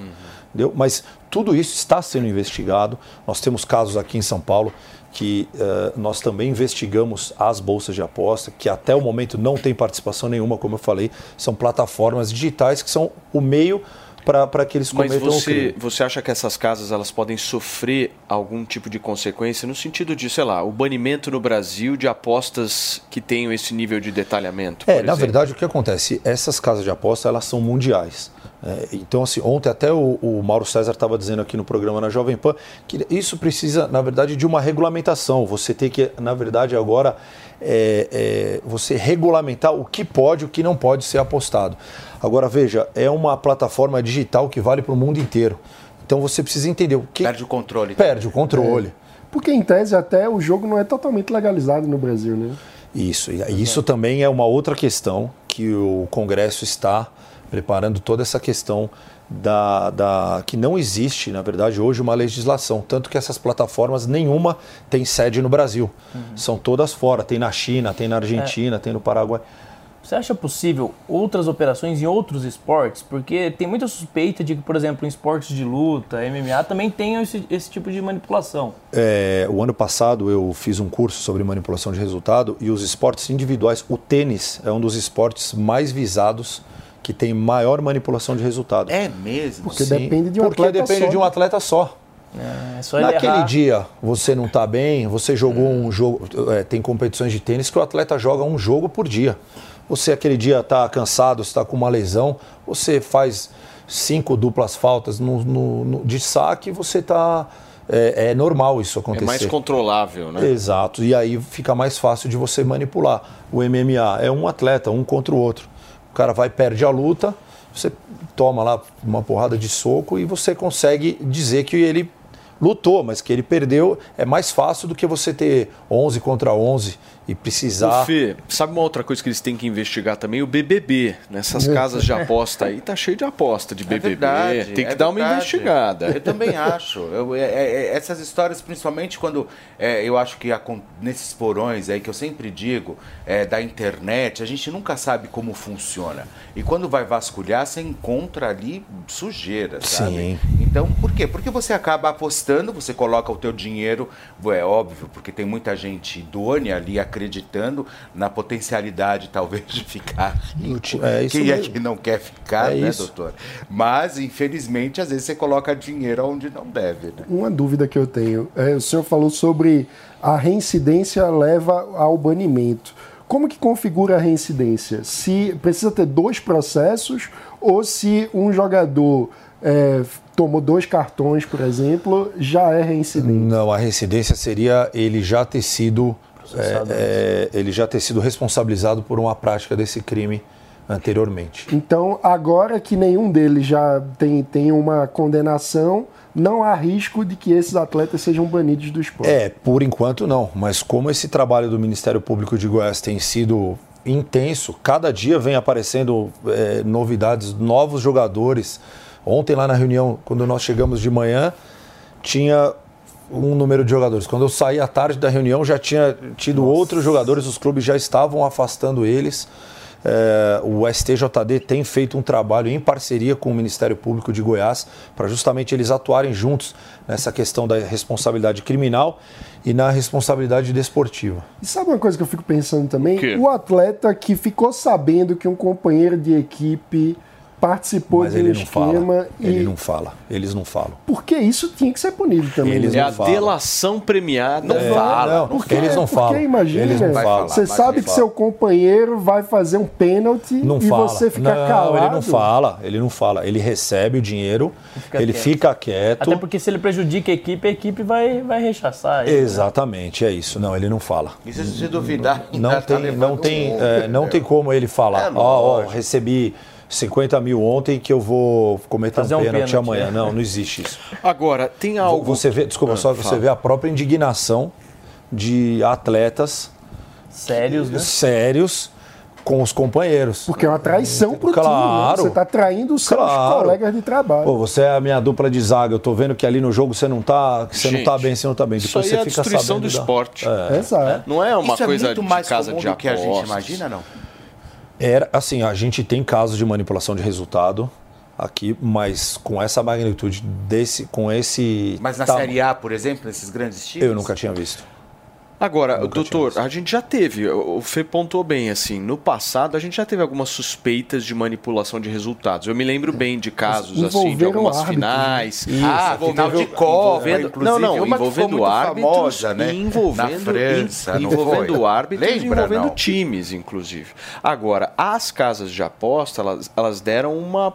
Entendeu? Mas tudo isso está sendo investigado. Nós temos casos aqui em São Paulo que eh, nós também investigamos as bolsas de aposta, que até o momento não tem participação nenhuma, como eu falei, são plataformas digitais que são o meio para que eles Mas cometam o você, você acha que essas casas elas podem sofrer algum tipo de consequência no sentido de, sei lá, o banimento no Brasil de apostas que tenham esse nível de detalhamento? É, na verdade, o que acontece? Essas casas de aposta, elas são mundiais. É, então, assim, ontem até o, o Mauro César estava dizendo aqui no programa na Jovem Pan que isso precisa, na verdade, de uma regulamentação. Você tem que, na verdade, agora é, é, você regulamentar o que pode e o que não pode ser apostado. Agora, veja, é uma plataforma digital que vale para o mundo inteiro. Então você precisa entender o que. Perde o controle. Perde o controle. Porque, em tese, até o jogo não é totalmente legalizado no Brasil, né? Isso, e isso também é uma outra questão que o Congresso está preparando toda essa questão da, da que não existe, na verdade, hoje uma legislação, tanto que essas plataformas nenhuma tem sede no Brasil, são todas fora, tem na China, tem na Argentina, tem no Paraguai. Você acha possível outras operações em outros esportes? Porque tem muita suspeita de que, por exemplo, em esportes de luta, MMA, também tenham esse, esse tipo de manipulação. É, o ano passado eu fiz um curso sobre manipulação de resultado e os esportes individuais, o tênis é um dos esportes mais visados que tem maior manipulação de resultado. É mesmo? Porque depende de um Porque atleta depende só, de um né? atleta só. É só ele Naquele errar. dia você não está bem, você jogou um jogo. é, tem competições de tênis que o atleta joga um jogo por dia. Você aquele dia está cansado, está com uma lesão, você faz cinco duplas faltas no, no- no- de saque, você está. É, é normal isso É acontecer. mais controlável, né? Exato, e aí fica mais fácil de você manipular. O MMA é um atleta, um contra o outro. O cara vai, perde a luta, você toma lá uma porrada de soco e você consegue dizer que ele lutou, mas que ele perdeu é mais fácil do que você ter 11 contra 11 e precisar. Fê, sabe uma outra coisa que eles têm que investigar também? O BBB. Nessas casas de aposta aí, tá cheio de aposta de BBB. verdade, Tem que é dar uma verdade. investigada. Eu também acho. Eu- é- é- é- essas histórias, principalmente quando é, eu acho que nesses porões aí que eu sempre digo, é, da internet, a gente nunca sabe como funciona. E quando vai vasculhar, você encontra ali sujeira, sabe? Sim. Então, por quê? Porque você acaba apostando, você coloca o teu dinheiro, é óbvio, porque tem muita gente idônea ali acreditando na potencialidade, talvez, de ficar rico. é isso Quem é mesmo. que não quer ficar, É né, isso. doutor? Mas, infelizmente, às vezes você coloca dinheiro onde não deve, né? Uma dúvida que eu tenho. É, o senhor falou sobre a reincidência leva ao banimento. Como que configura a reincidência? Se precisa ter dois processos ou se um jogador é, tomou dois cartões, por exemplo, já é reincidente? Não, a reincidência seria ele já ter sido é, é, ele já ter sido responsabilizado por uma prática desse crime anteriormente. Então, agora que nenhum deles já tem, tem uma condenação, não há risco de que esses atletas sejam banidos do esporte. É, por enquanto não, mas como esse trabalho do Ministério Público de Goiás tem sido intenso, cada dia vem aparecendo é, novidades, novos jogadores. Ontem lá na reunião, quando nós chegamos de manhã, tinha um número de jogadores. Quando eu saí à tarde da reunião, já tinha tido outros jogadores, os clubes já estavam afastando eles. É, o STJD tem feito um trabalho em parceria com o Ministério Público de Goiás para justamente eles atuarem juntos nessa questão da responsabilidade criminal e na responsabilidade desportiva. E sabe uma coisa que eu fico pensando também? O atleta que ficou sabendo que um companheiro de equipe participou Mas de um ele não esquema fala. e Ele não fala. Eles não falam. porque isso tinha que ser punido também. Eles né? É a delação premiada. Não fala, Porque, eles não porque falam. imagina, Eles não falam. você sabe que seu companheiro vai fazer um pênalti Não e fala. você fica não, calado. ele não fala. Ele não fala. Ele recebe o dinheiro, Fica ele quieto. fica quieto. Até porque se ele prejudica a equipe, a equipe vai, vai rechaçar. ele, né? Exatamente, é isso. Não, ele não fala. E se você duvidar, Não tá tem, não tem, é, não tem como ele falar. É Ó, recebi 50 mil ontem que eu vou cometer Fazer um um pênalti pênalti, amanhã. é. Não, não existe isso. Agora, tem algo. Você vê, desculpa, Ah, só você fala. vê a própria indignação de atletas sérios, né? sérios com os companheiros. Porque é uma traição pro claro, time. né? Você está traindo os seus Claro. colegas de trabalho. Pô, você é a minha dupla de zaga. Eu tô vendo que ali no jogo você não tá, que você não tá Gente, bem, você não tá bem. isso Depois aí você é a fica destruição do da- esporte. É. Exato. Não é uma Isso coisa é muito de mais casa comum de do que a gente imagina, não? Era assim, a gente tem casos de manipulação de resultado aqui, mas com essa magnitude desse, com esse Mas na Série A, por exemplo, nesses grandes times? eu nunca tinha visto. Agora, doutor, a gente já teve, o Fê pontuou bem, assim, no passado a gente já teve algumas suspeitas de manipulação de resultados. Eu me lembro bem de casos, assim, de algumas árbitros, né? finais. Isso, ah, final de Copa, inclusive, Não, não, envolvendo árbitros famosa, né? e envolvendo, Na França, envolvendo foi? árbitros Lembra, envolvendo não? times, inclusive. Agora, as casas de aposta, elas, elas deram uma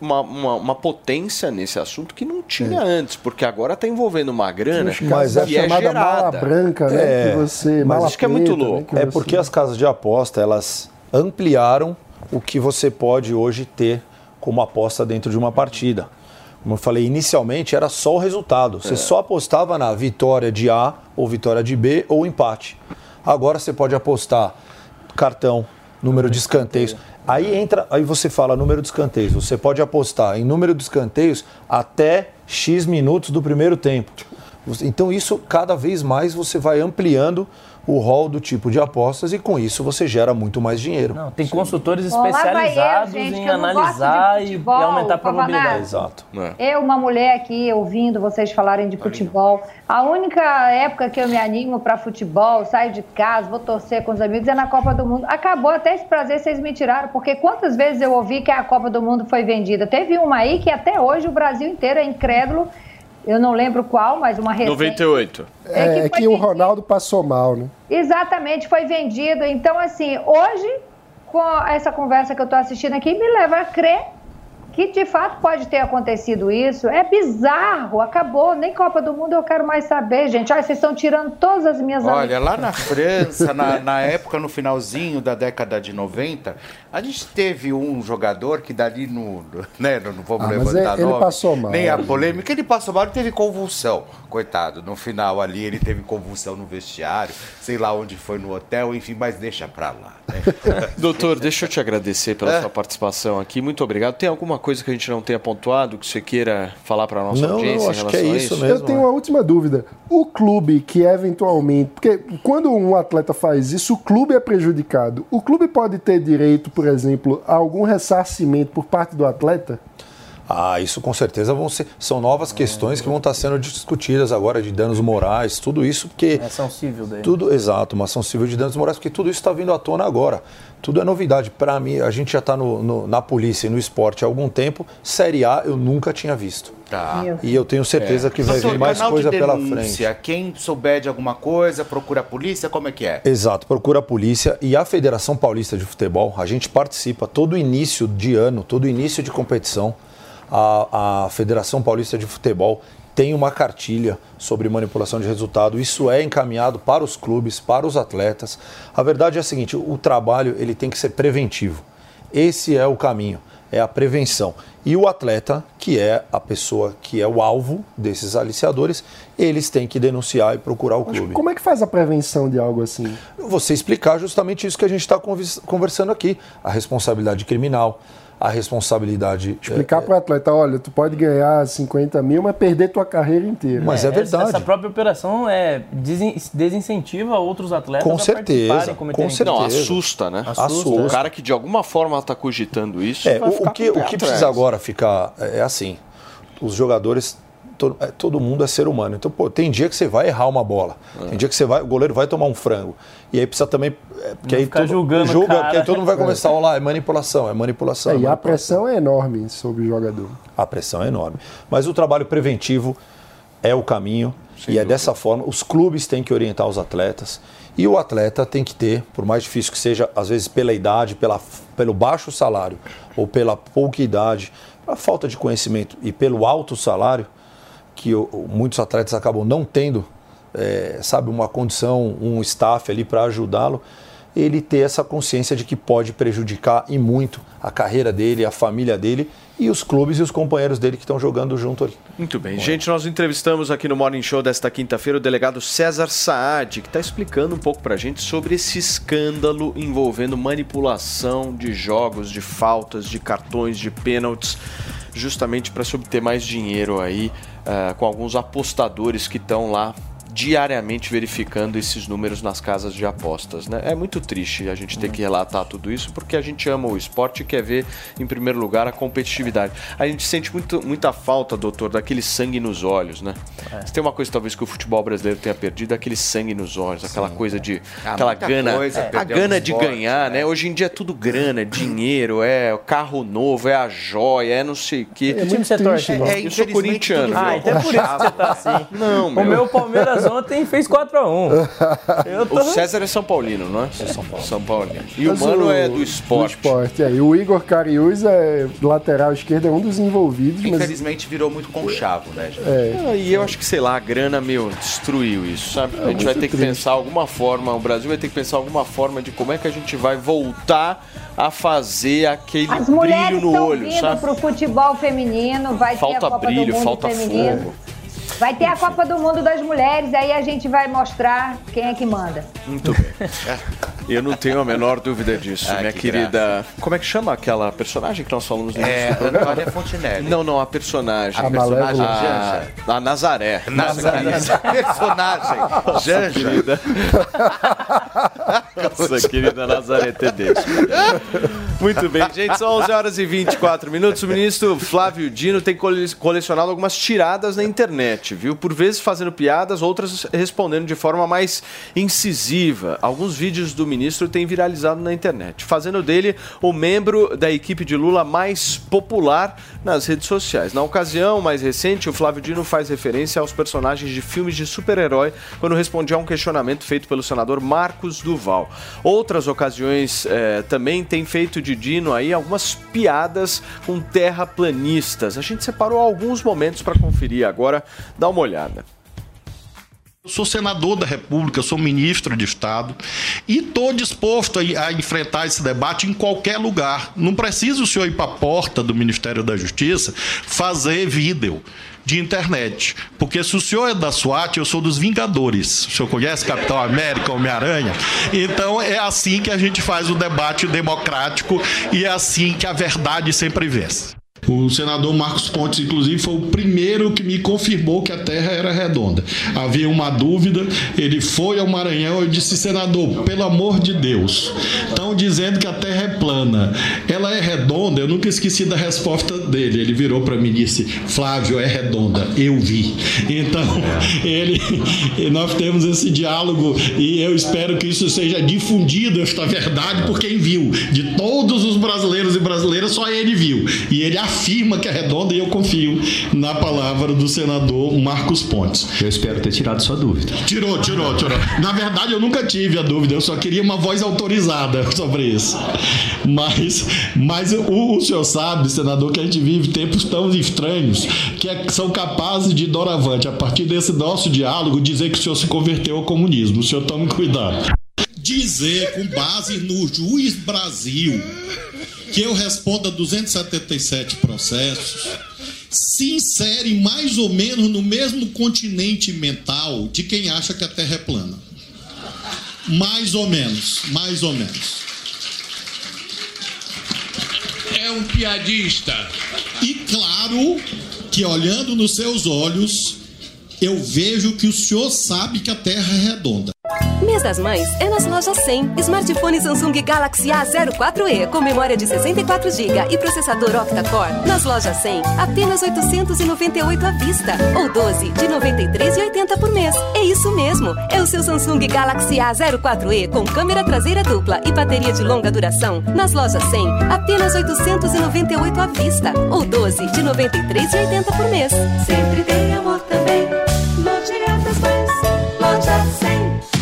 uma, uma, uma potência nesse assunto que não tinha antes, porque agora está envolvendo uma grana Mas é que é chamada mala gerada. branca, né? que você, mas mala acho que é muito né, louco. que é você- porque as casas de aposta, elas ampliaram o que você pode hoje ter como aposta dentro de uma partida. Como eu falei, inicialmente era só o resultado. Você só apostava na vitória de A ou vitória de B ou empate. Agora você pode apostar cartão, número de escanteios. Aí entra, aí você fala número de escanteios. Você pode apostar em número de escanteios até X minutos do primeiro tempo. Então isso cada vez mais você vai ampliando o rol do tipo de apostas e com isso você gera muito mais dinheiro. Não, tem consultores Bom, lá vai eu, especializados gente, em analisar e, e futebol, aumentar a probabilidade. Exato. Eu, uma mulher aqui, ouvindo vocês falarem de futebol, a única época que eu me animo para futebol, saio de casa, vou torcer com os amigos, é na Copa do Mundo. Acabou até esse prazer, vocês me tiraram, porque quantas vezes eu ouvi que a Copa do Mundo foi vendida? Teve uma aí que até hoje o Brasil inteiro é incrédulo, eu não lembro qual, mas uma recente. 98. É, é que o Ronaldo passou mal, né? Exatamente, foi vendido. Então, assim, hoje, com essa conversa que eu estou assistindo aqui, me leva a crer que de fato pode ter acontecido isso. É bizarro, acabou. Nem Copa do Mundo eu quero mais saber, gente. Olha, vocês estão tirando todas as minhas Olha, lá na França, na, na época, no finalzinho da década de 90, a gente teve um jogador que dali no. Né, não vamos Ah, mas levantar ele nome, passou mal. Nem a polêmica, ele passou mal e teve convulsão. Coitado, no final ali ele teve convulsão no vestiário, sei lá onde foi no hotel, enfim, mas deixa pra lá. né? Doutor, deixa eu te agradecer pela É. sua participação aqui. Muito obrigado. Tem alguma coisa que a gente não tenha pontuado que você queira falar para a nossa Não, não, audiência acho em que é relação a isso isso? mesmo. Eu tenho uma última dúvida. O clube que eventualmente. Porque quando um atleta faz isso, o clube é prejudicado. O clube pode ter direito, por exemplo, a algum ressarcimento por parte do atleta? Ah, isso com certeza vão ser. São novas questões que vão estar sendo discutidas agora de danos morais, tudo isso, porque. É ação civil daí. Tudo, exato, uma ação civil de danos morais, porque tudo isso está vindo à tona agora. Tudo é novidade. Para mim, a gente já está na polícia e no esporte há algum tempo. Série A eu nunca tinha visto. Tá. E eu tenho certeza que vai Doutor, vir mais coisa de pela frente. Quem souber de alguma coisa, procura a polícia, como é que é? Exato, procura a polícia e a Federação Paulista de Futebol, a gente participa todo início de ano, todo início de competição. A, a Federação Paulista de Futebol tem uma cartilha sobre manipulação de resultado. Isso é encaminhado para os clubes, para os atletas. A verdade é a seguinte: o trabalho ele tem que ser preventivo. Esse é o caminho, é a prevenção. E o atleta, que é a pessoa que é o alvo desses aliciadores, eles têm que denunciar e procurar o clube. Como é que faz a prevenção de algo assim? Você explicar justamente isso que a gente está conversando aqui: a responsabilidade criminal, a responsabilidade. Explicar para o atleta, olha, tu pode ganhar 50 mil, mas perder tua carreira inteira. Mas é essa- verdade. Essa própria operação é, desin- desincentiva outros atletas Com a certeza, com certeza. Não, assusta, né? Assusta. O cara que de alguma forma está cogitando isso. É, o, o que, o que precisa agora ficar é assim: os jogadores, to- é, todo mundo é ser humano. Então, pô, tem dia que você vai errar uma bola, É. tem dia que você vai, o goleiro vai tomar um frango. E aí precisa também. É, porque Não aí ficar todo, julgando julga, cara. porque aí todo mundo vai começar a falar, é manipulação, é manipulação. É, é e a manipulação. pressão é enorme sobre o jogador. A pressão é enorme. Mas o trabalho preventivo é o caminho e é dessa forma. Os clubes têm que orientar os atletas e o atleta tem que ter, por mais difícil que seja, às vezes pela idade, pela, pelo baixo salário ou pela pouca idade, a falta de conhecimento e pelo alto salário, que muitos atletas acabam não tendo, é, sabe, uma condição, um staff ali para ajudá-lo, ele ter essa consciência de que pode prejudicar e muito a carreira dele, a família dele e os clubes e os companheiros dele que estão jogando junto ali. Muito bem. Gente, nós entrevistamos aqui no Morning Show desta quinta-feira o delegado César Saad, que está explicando um pouco para a gente sobre esse escândalo envolvendo manipulação de jogos, de faltas, de cartões, de pênaltis, justamente para se obter mais dinheiro aí ah, com alguns apostadores que estão lá diariamente verificando esses números nas casas de apostas, né? É muito triste a gente ter que relatar tudo isso porque a gente ama o esporte e quer ver, em primeiro lugar, a competitividade. A gente sente muito, muita falta, doutor, daquele sangue nos olhos, né? É. Se tem uma coisa talvez que o futebol brasileiro tenha perdido, é aquele sangue nos olhos, aquela coisa de. Ah, aquela gana. coisa a gana de esporte, ganhar, né? Hoje em dia é tudo grana, é dinheiro, é o carro novo, é a joia, é não sei o quê. Que time você torce, irmão? Eu sou corintiano. Ah, viu? então é por isso que você tá assim. Não, O meu. meu Palmeiras ontem fez 4x1. Eu tô... O César é São Paulino, não é? São Paulo. São Paulino. E Mas o Mano é do esporte. Do esporte, é. E o Igor Cariús é lateral esquerdo, é um dos envolvidos, mas Infelizmente virou muito conchavo, né, gente? É. Ah, E eu acho que, sei lá, a grana, meu, destruiu isso, sabe? a gente vai ter que triste. pensar alguma forma, o Brasil vai ter que pensar alguma forma de como é que a gente vai voltar a fazer aquele As mulheres brilho no estão olho, vindo sabe? pro futebol feminino, vai ter Falta a Copa brilho, do Mundo falta feminino. fogo. Vai ter a Copa do Mundo das mulheres, aí a gente vai mostrar quem é que manda. Muito bem. Eu não tenho a menor dúvida disso, Ah, minha que querida. Como é que chama aquela personagem que nós falamos no início É, do programa? Antônia Fontinelli. Não, não, a personagem. A personagem a, a Nazaré. Nazaré. Nossa Personagem. Janja. querida. Nossa querida Nazaré Tedesco. Muito bem, gente, são 11 horas e 24 minutos. O ministro Flávio Dino tem cole- colecionado algumas tiradas na internet, viu? Por vezes fazendo piadas, outras respondendo de forma mais incisiva. Alguns vídeos do ministro têm viralizado na internet, fazendo dele o membro da equipe de Lula mais popular nas redes sociais. Na ocasião mais recente, o Flávio Dino faz referência aos personagens de filmes de super-herói quando respondia a um questionamento feito pelo senador Marcos Duval. Outras ocasiões eh, também tem feito de Dino aí algumas piadas com terraplanistas. A gente separou alguns momentos para conferir agora. Dá uma olhada. Eu sou senador da República, sou ministro de Estado e estou disposto a, enfrentar esse debate em qualquer lugar. Não precisa o senhor ir para a porta do Ministério da Justiça fazer vídeo de internet. Porque se o senhor é da SWAT, eu sou dos Vingadores. O senhor conhece Capitão América, Homem-Aranha? Então é assim que a gente faz o debate democrático e é assim que a verdade sempre vence. O senador Marcos Pontes, inclusive, foi o primeiro que me confirmou que a Terra era redonda. Havia uma dúvida, ele foi ao Maranhão e disse: senador, pelo amor de Deus, estão dizendo que a Terra é plana. Ela é redonda? Eu nunca esqueci da resposta dele. Ele virou para mim e disse: Flávio, é redonda. Eu vi. Então, ele, e nós temos esse diálogo e eu espero que isso seja difundido, esta verdade, por quem viu. De todos os brasileiros e brasileiras, só ele viu. E ele afirma que é redonda e eu confio na palavra do senador Marcos Pontes. Eu espero ter tirado sua dúvida. Tirou, tirou, tirou. Na verdade, eu nunca tive a dúvida, eu só queria uma voz autorizada sobre isso. Mas, mas o, o senhor sabe, senador, que a gente vive tempos tão estranhos que é- são capazes de, doravante, a partir desse nosso diálogo, dizer que o senhor se converteu ao comunismo. O senhor tome cuidado. Dizer, com base no juiz Brasil, que eu responda 277 processos, se insere mais ou menos no mesmo continente mental de quem acha que a Terra é plana. Mais ou menos, mais ou menos. É um piadista. E claro que olhando nos seus olhos, eu vejo que o senhor sabe que a Terra é redonda. Mês das Mães é nas lojas 100. Smartphone Samsung Galaxy A04e com memória de 64 GB e processador octa-core. Nas lojas 100, apenas 898 à vista ou 12 de 93,80 por mês. É isso mesmo. É o seu Samsung Galaxy A04e com câmera traseira dupla e bateria de longa duração. Nas lojas 100, apenas 898 à vista ou 12 de 93,80 por mês. Sempre tem amor também.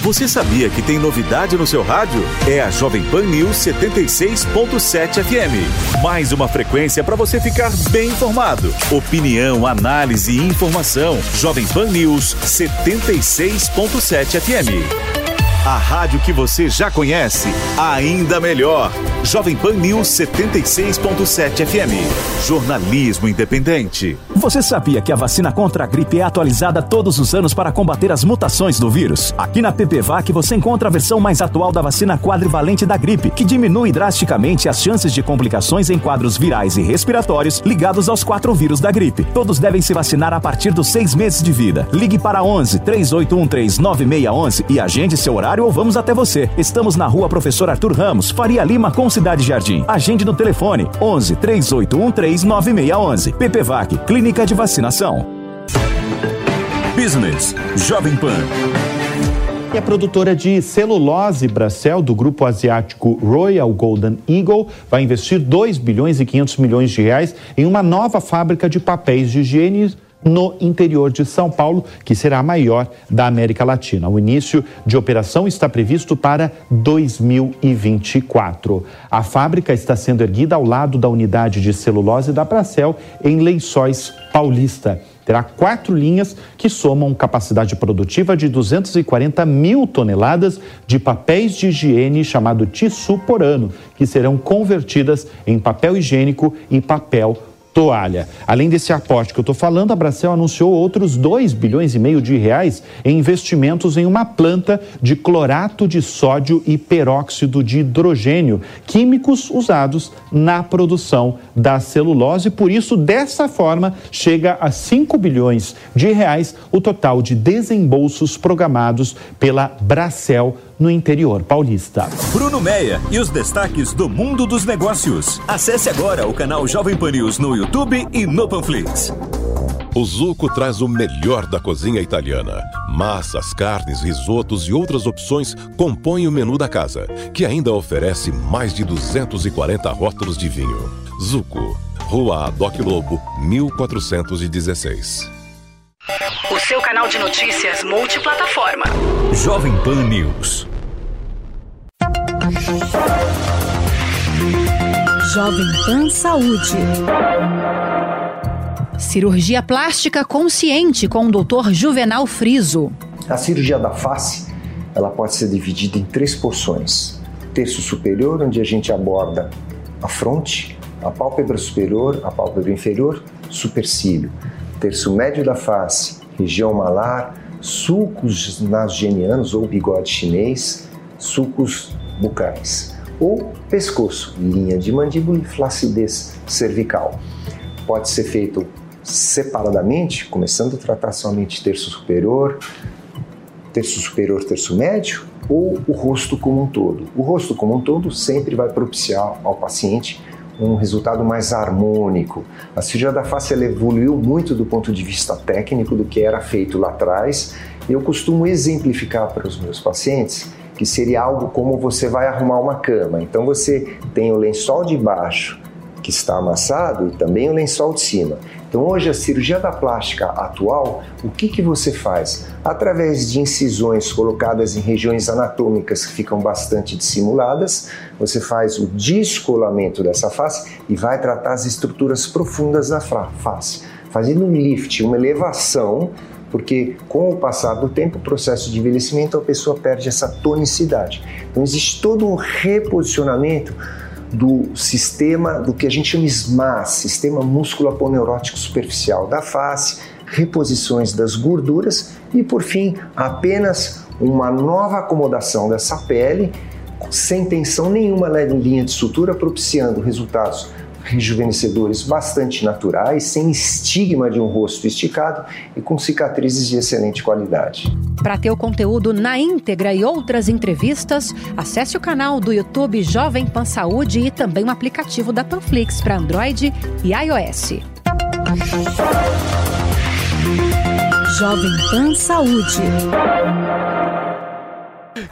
Você sabia que tem novidade no seu rádio? É a Jovem Pan News 76.7 FM. Mais uma frequência para você ficar bem informado. Opinião, análise e informação. Jovem Pan News 76.7 FM. A rádio que você já conhece, ainda melhor. Jovem Pan News 76.7 FM. Jornalismo independente. Você sabia que a vacina contra a gripe é atualizada todos os anos para combater as mutações do vírus? Aqui na PPVAC você encontra a versão mais atual da vacina quadrivalente da gripe, que diminui drasticamente as chances de complicações em quadros virais e respiratórios ligados aos quatro vírus da gripe. Todos devem se vacinar a partir dos seis meses de vida. Ligue para 11 3813 9611 e agende seu horário ou vamos até você. Estamos na rua Professor Arthur Ramos, Faria Lima, com Cidade Jardim. Agende no telefone 11 3813 9611. PPVAC, Clínica de Vacinação. Business Jovem Pan. E a produtora de celulose Bracel, do grupo asiático Royal Golden Eagle, vai investir 2 bilhões e 500 milhões de reais em uma nova fábrica de papéis de higiene no interior de São Paulo, que será a maior da América Latina. O início de operação está previsto para 2024. A fábrica está sendo erguida ao lado da unidade de celulose da Bracel, em Lençóis Paulista. Terá quatro linhas que somam capacidade produtiva de 240 mil toneladas de papéis de higiene chamado tissu por ano, que serão convertidas em papel higiênico e papel toalha. Além desse aporte que eu estou falando, a Bracel anunciou outros 2 bilhões e meio de reais em investimentos em uma planta de clorato de sódio e peróxido de hidrogênio, químicos usados na produção da celulose. Por isso, dessa forma, chega a 5 bilhões de reais o total de desembolsos programados pela Bracel no interior paulista. Bruno Meia e os destaques do mundo dos negócios. Acesse agora o canal Jovem Pan News no YouTube e no Panflix. O Zuco traz o melhor da cozinha italiana. Massas, carnes, risotos e outras opções compõem o menu da casa, que ainda oferece mais de 240 rótulos de vinho. Zuco, Rua Adoc Lobo, 1416. O seu canal de notícias multiplataforma. Jovem Pan News. Jovem Pan Saúde. Cirurgia plástica consciente com o Dr. Juvenal Friso. A cirurgia da face, ela pode ser dividida em três porções. Terço superior, onde a gente aborda a fronte, a pálpebra superior, a pálpebra inferior, supercílio. Terço médio da face, região malar, sulcos nasogenianos ou bigode chinês, sulcos bucais. Ou pescoço, linha de mandíbula e flacidez cervical. Pode ser feito separadamente, começando a tratar somente terço superior, terço superior, terço médio, ou o rosto como um todo. O rosto como um todo sempre vai propiciar ao paciente um resultado mais harmônico. A cirurgia da face evoluiu muito do ponto de vista técnico do que era feito lá atrás. Eu costumo exemplificar para os meus pacientes que seria algo como você vai arrumar uma cama. Então você tem o lençol de baixo que está amassado e também o lençol de cima. Então hoje a cirurgia da plástica atual, o que, que você faz? Através de incisões colocadas em regiões anatômicas que ficam bastante dissimuladas, você faz o descolamento dessa face e vai tratar as estruturas profundas da face, fazendo um lift, uma elevação porque com o passar do tempo, o processo de envelhecimento, a pessoa perde essa tonicidade. Então existe todo um reposicionamento do sistema, do que a gente chama SMAS, Sistema Músculo-Aponeurótico Superficial da face, reposições das gorduras e, por fim, apenas uma nova acomodação dessa pele sem tensão nenhuma na linha de sutura, propiciando resultados rejuvenescedores bastante naturais, sem estigma de um rosto esticado e com cicatrizes de excelente qualidade. Para ter o conteúdo na íntegra e outras entrevistas, acesse o canal do YouTube Jovem Pan Saúde e também o aplicativo da Panflix para Android e iOS. Jovem Pan Saúde.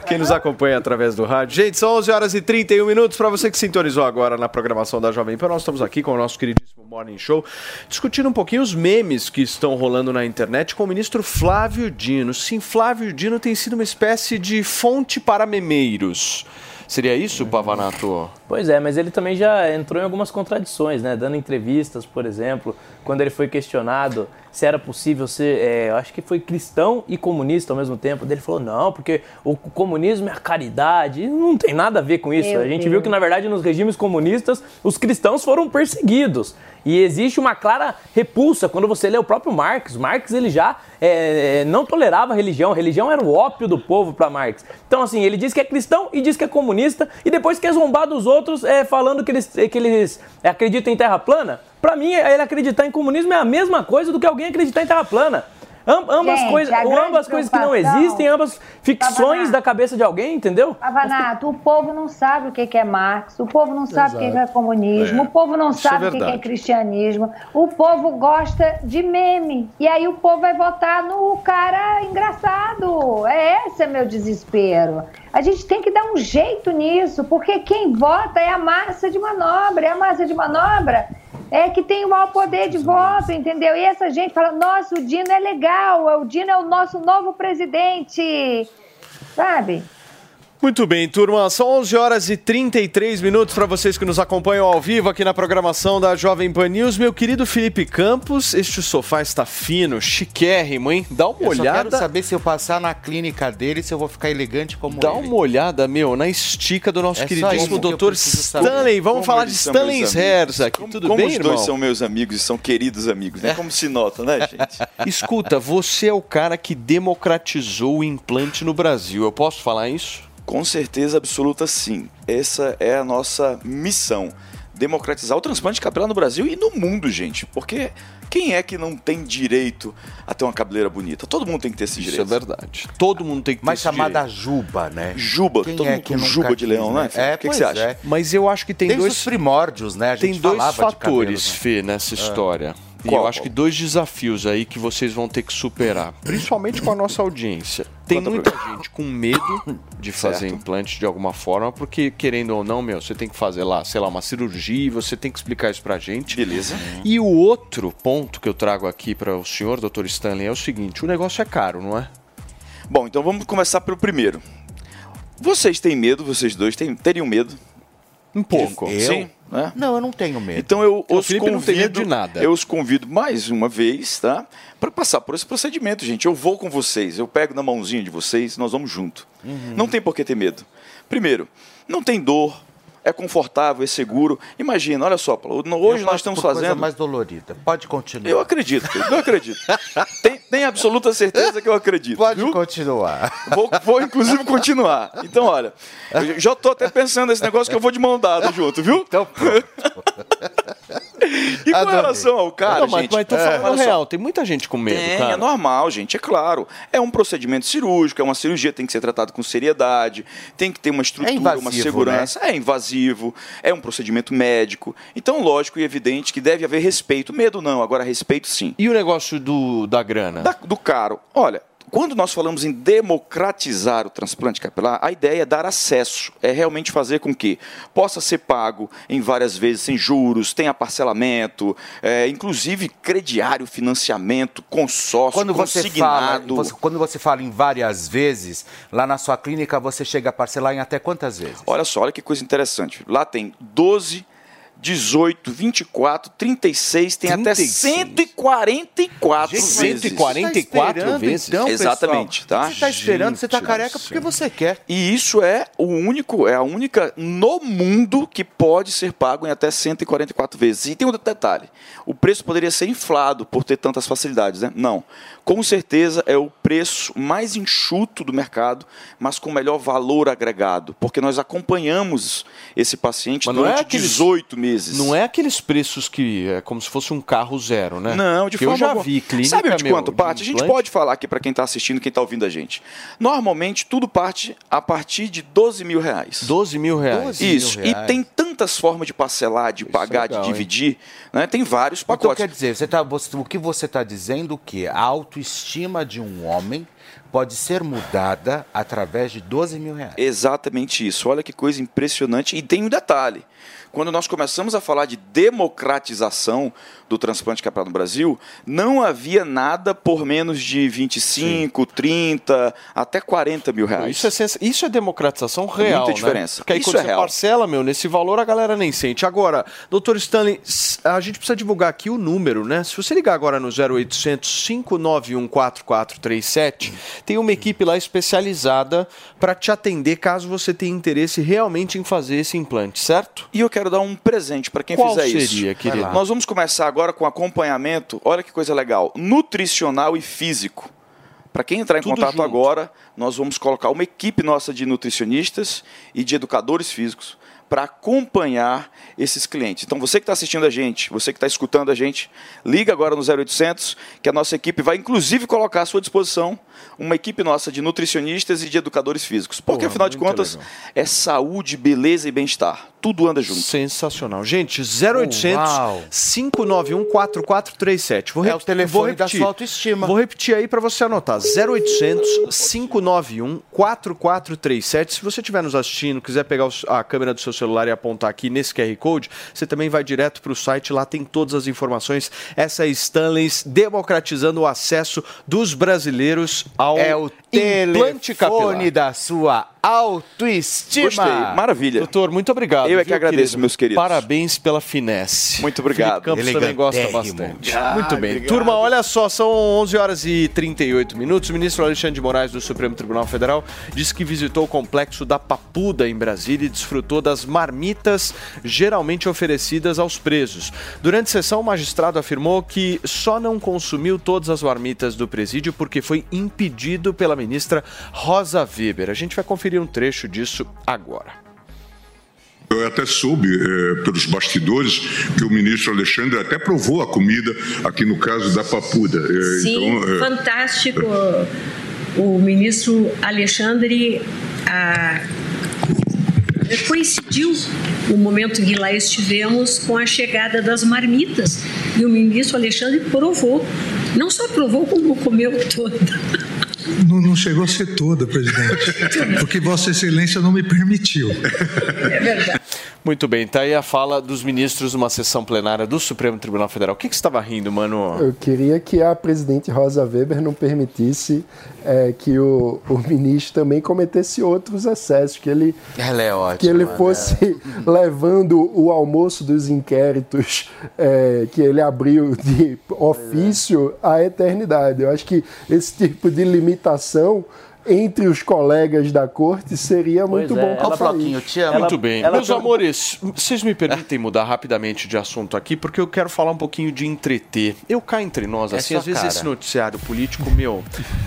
Quem nos acompanha através do rádio. Gente, são 11 horas e 31 minutos. Para você que sintonizou agora na programação da Jovem Pan, nós estamos aqui com o nosso queridíssimo Morning Show, discutindo um pouquinho os memes que estão rolando na internet com o ministro Flávio Dino. Sim, Flávio Dino tem sido uma espécie de fonte para memeiros. Seria isso, Pavanato? Pois é, mas ele também já entrou em algumas contradições, né? Dando entrevistas, por exemplo, quando ele foi questionado se era possível ser, é, eu acho que foi cristão e comunista ao mesmo tempo. Ele falou, não, porque o comunismo é a caridade. Não tem nada a ver com isso. Meu a gente Deus. viu que, na verdade, nos regimes comunistas, os cristãos foram perseguidos. E existe uma clara repulsa quando você lê o próprio Marx. Marx ele já é, não tolerava a religião, a religião era o ópio do povo para Marx. Então, assim, ele diz que é cristão e diz que é comunista, e depois quer zombar dos outros é, falando que eles, que eles acreditam em terra plana. Para mim, ele acreditar em comunismo é a mesma coisa do que alguém acreditar em terra plana. Am- ambas Gente, coisas, ambas coisas que não existem, ambas ficções Pavanato. da cabeça de alguém, entendeu? Pavanato, o povo não sabe o que que é Marx, o povo não sabe o que que é Exato. comunismo, É, o povo não isso é sabe o que que é cristianismo, o povo gosta de meme. E aí o povo vai votar no cara engraçado. É esse é meu desespero. A gente tem que dar um jeito nisso, porque quem vota é a massa de manobra, é a massa de manobra é que tem o maior poder de voto, entendeu? E essa gente fala, nossa, o Dino é legal, o Dino é o nosso novo presidente, sabe? Muito bem, turma. São 11 horas e 33 minutos para vocês que nos acompanham ao vivo aqui na programação da Jovem Pan News. Meu querido Felipe Campos, este sofá está fino, chiquérrimo, hein? Dá uma Eu só olhada. quero saber se eu passar na clínica dele, se eu vou ficar elegante como Dá ele. uma olhada, meu, na estica do nosso É queridíssimo eu doutor. Stanley. Vamos Como falar de Stanley Herz aqui. Como- Tudo como bem, os irmão? dois são meus amigos e são queridos amigos, né? Como se nota, né, gente? Escuta, você é o cara que democratizou o implante no Brasil. Eu posso falar isso? Com certeza absoluta, sim. Essa é a nossa missão. Democratizar o transplante capilar no Brasil e no mundo, gente. Porque quem é que não tem direito a ter uma cabeleira bonita? Todo mundo tem que ter esse Isso direito. é verdade. Todo mundo tem que ter Mas esse chamada direito. juba, né? Juba, Quem todo é mundo que com juba de leão, né? né? É, o que, que você acha? é. Mas eu acho que tem Desde dois os primórdios, né? A gente Tem dois falava de fatores, cabelos, né? Fê, nessa Ah. história. E Qual, eu acho que dois desafios aí que vocês vão ter que superar, principalmente com a nossa audiência. Tem Conta muita gente com medo de fazer Certo. implante de alguma forma, porque querendo ou não, meu, você tem que fazer lá, sei lá, uma cirurgia, e você tem que explicar isso pra gente. Beleza. E o outro ponto que eu trago aqui para o senhor, Dr. Stanley, é o seguinte: o negócio é caro, não é? Bom, então vamos começar pelo primeiro. Vocês têm medo, vocês dois têm, teriam medo? Um pouco. Eu? Sim, né? Não, eu não tenho medo. Então eu O os Felipe convido, não tem medo de nada. Eu os convido mais uma vez, tá? Para passar por esse procedimento, gente. Eu vou com vocês, eu pego na mãozinha de vocês, nós vamos junto. Uhum. Não tem por que ter medo. Primeiro, não tem dor, é confortável, é seguro. Imagina, olha só, hoje nós estamos por coisa fazendo. mais dolorida. Pode continuar. Eu acredito, eu acredito. tem, tem absoluta certeza que eu acredito. Pode viu? continuar. Vou, vou, inclusive, continuar. Então, olha, eu já tô até pensando nesse negócio que eu vou de mão dada junto, viu? Então, E com Adorei. relação ao cara, não, mas, gente... mas tô é, falando só. real, tem muita gente com medo, Tem, cara. é normal, gente, é claro. É um procedimento cirúrgico, é uma cirurgia, tem que ser tratado com seriedade, tem que ter uma estrutura, uma invasivo, né? segurança. É invasivo, é um procedimento médico. Então, lógico e evidente que deve haver respeito. Medo não, agora respeito sim. E o negócio do, da grana? Da- do caro. Olha, quando nós falamos em democratizar o transplante capilar, a ideia é dar acesso, é realmente fazer com que possa ser pago em várias vezes, sem juros, tenha parcelamento, é, inclusive crediário, financiamento, consórcio, Quando você, fala, consignado. você- quando você fala em várias vezes, lá na sua clínica você chega a parcelar em até quantas vezes? Olha só, olha que coisa interessante. Lá tem 12, 18, 24, 36, tem até 36. 144 Gente, vezes. 144 esperando, vezes? então, pessoal? Exatamente, tá? Você está esperando, você está careca do porque você quer. E isso é o único, é a única no mundo que pode ser pago em até 144 vezes. E tem um detalhe: o preço poderia ser inflado por ter tantas facilidades, né? Não. Com certeza é o preço mais enxuto do mercado, mas com melhor valor agregado, porque nós acompanhamos esse paciente Mas não é durante aqueles- 18 meses. Não é aqueles preços que é como se fosse um carro zero, né? Não, de Que forma Eu já alguma. vi clínica, Sabe de meu, quanto parte? A gente pode falar aqui para quem está assistindo, quem está ouvindo a gente. Normalmente tudo parte a partir de 12 mil reais. 12 mil reais. 12 mil Isso. reais. E tem tantas formas de parcelar, de pagar, legal, de hein? dividir. Né? Tem vários Então pacotes. quer dizer, você tá, você- o que você está dizendo que a autoestima de um homem pode ser mudada através de 12 mil reais. Exatamente isso. Olha que coisa impressionante. E tem um detalhe. Quando nós começamos a falar de democratização do transplante capilar no Brasil, não havia nada por menos de 25, 30, até 40 mil reais. Isso é, sens- isso é democratização real, Muita né? diferença. Porque aí Isso quando é você real. parcela, meu, nesse valor a galera nem sente. Agora, doutor Stanley, a gente precisa divulgar aqui o número, né? Se você ligar agora no 0800 591 4437, tem uma equipe lá especializada para te atender caso você tenha interesse realmente em fazer esse implante, certo? E eu quero quero dar um presente para quem Qual fizer isso. seria, querido? Nós vamos começar agora com acompanhamento, olha que coisa legal, nutricional e físico. Para quem entrar em Tudo contato junto. agora, nós vamos colocar uma equipe nossa de nutricionistas e de educadores físicos para acompanhar esses clientes. Então, você que está assistindo a gente, você que está escutando a gente, liga agora no 0800, que a nossa equipe vai inclusive colocar à sua disposição uma equipe nossa de nutricionistas e de educadores físicos. Porque, Porra, afinal de contas, legal. é saúde, beleza e bem-estar. Tudo anda junto. Sensacional. Gente, 0800 Uau. 591 4437. Vou É o telefone vou da repetir. sua autoestima. Vou repetir aí para você anotar. 0800 591 4437. Se você estiver nos assistindo, quiser pegar o- a câmera do seu celular e apontar aqui nesse QR Code, você também vai direto para o site, lá tem todas as informações. Essa é Stanleys democratizando o acesso dos brasileiros ao É o implante capilar. telefone da sua autoestima. Gostei, maravilha. Doutor, muito obrigado. Eu é que viu, agradeço, querido? meus queridos. Parabéns pela finesse. Muito obrigado. Felipe Campos também gosta bastante. Ah, muito bem. obrigado. Turma, olha só, são 11 horas e 38 minutos. O ministro Alexandre de Moraes do Supremo Tribunal Federal disse que visitou o complexo da Papuda em Brasília e desfrutou das marmitas geralmente oferecidas aos presos. Durante a sessão, o magistrado afirmou que só não consumiu todas as marmitas do presídio porque foi impedido pela ministra Rosa Weber. A gente vai conferir um trecho disso agora. Eu até soube eh, pelos bastidores que o ministro Alexandre até provou a comida aqui no caso da Papuda. Eh, Sim, então, eh, fantástico. O ministro Alexandre ah, coincidiu o momento em que lá estivemos com a chegada das marmitas e o ministro Alexandre provou. Não só provou, como comeu toda. Não, não chegou a ser toda, presidente, porque Vossa Excelência não me permitiu. É verdade. Muito bem, tá aí a fala dos ministros numa sessão plenária do Supremo Tribunal Federal. O que, que você estava rindo, mano? Eu queria que a presidente Rosa Weber não permitisse é, que o, o ministro também cometesse outros excessos, que ele, Ela é ótima. que ele né? fosse levando o almoço dos inquéritos é, que ele abriu de ofício à eternidade. Eu acho que esse tipo de limitação entre os colegas da corte seria muito bom para o. Muito bem. Meus amores, vocês me permitem mudar rapidamente de assunto aqui, porque eu quero falar um pouquinho de entreter. Eu cá entre nós, É assim, às vezes cara. esse noticiário político, meu,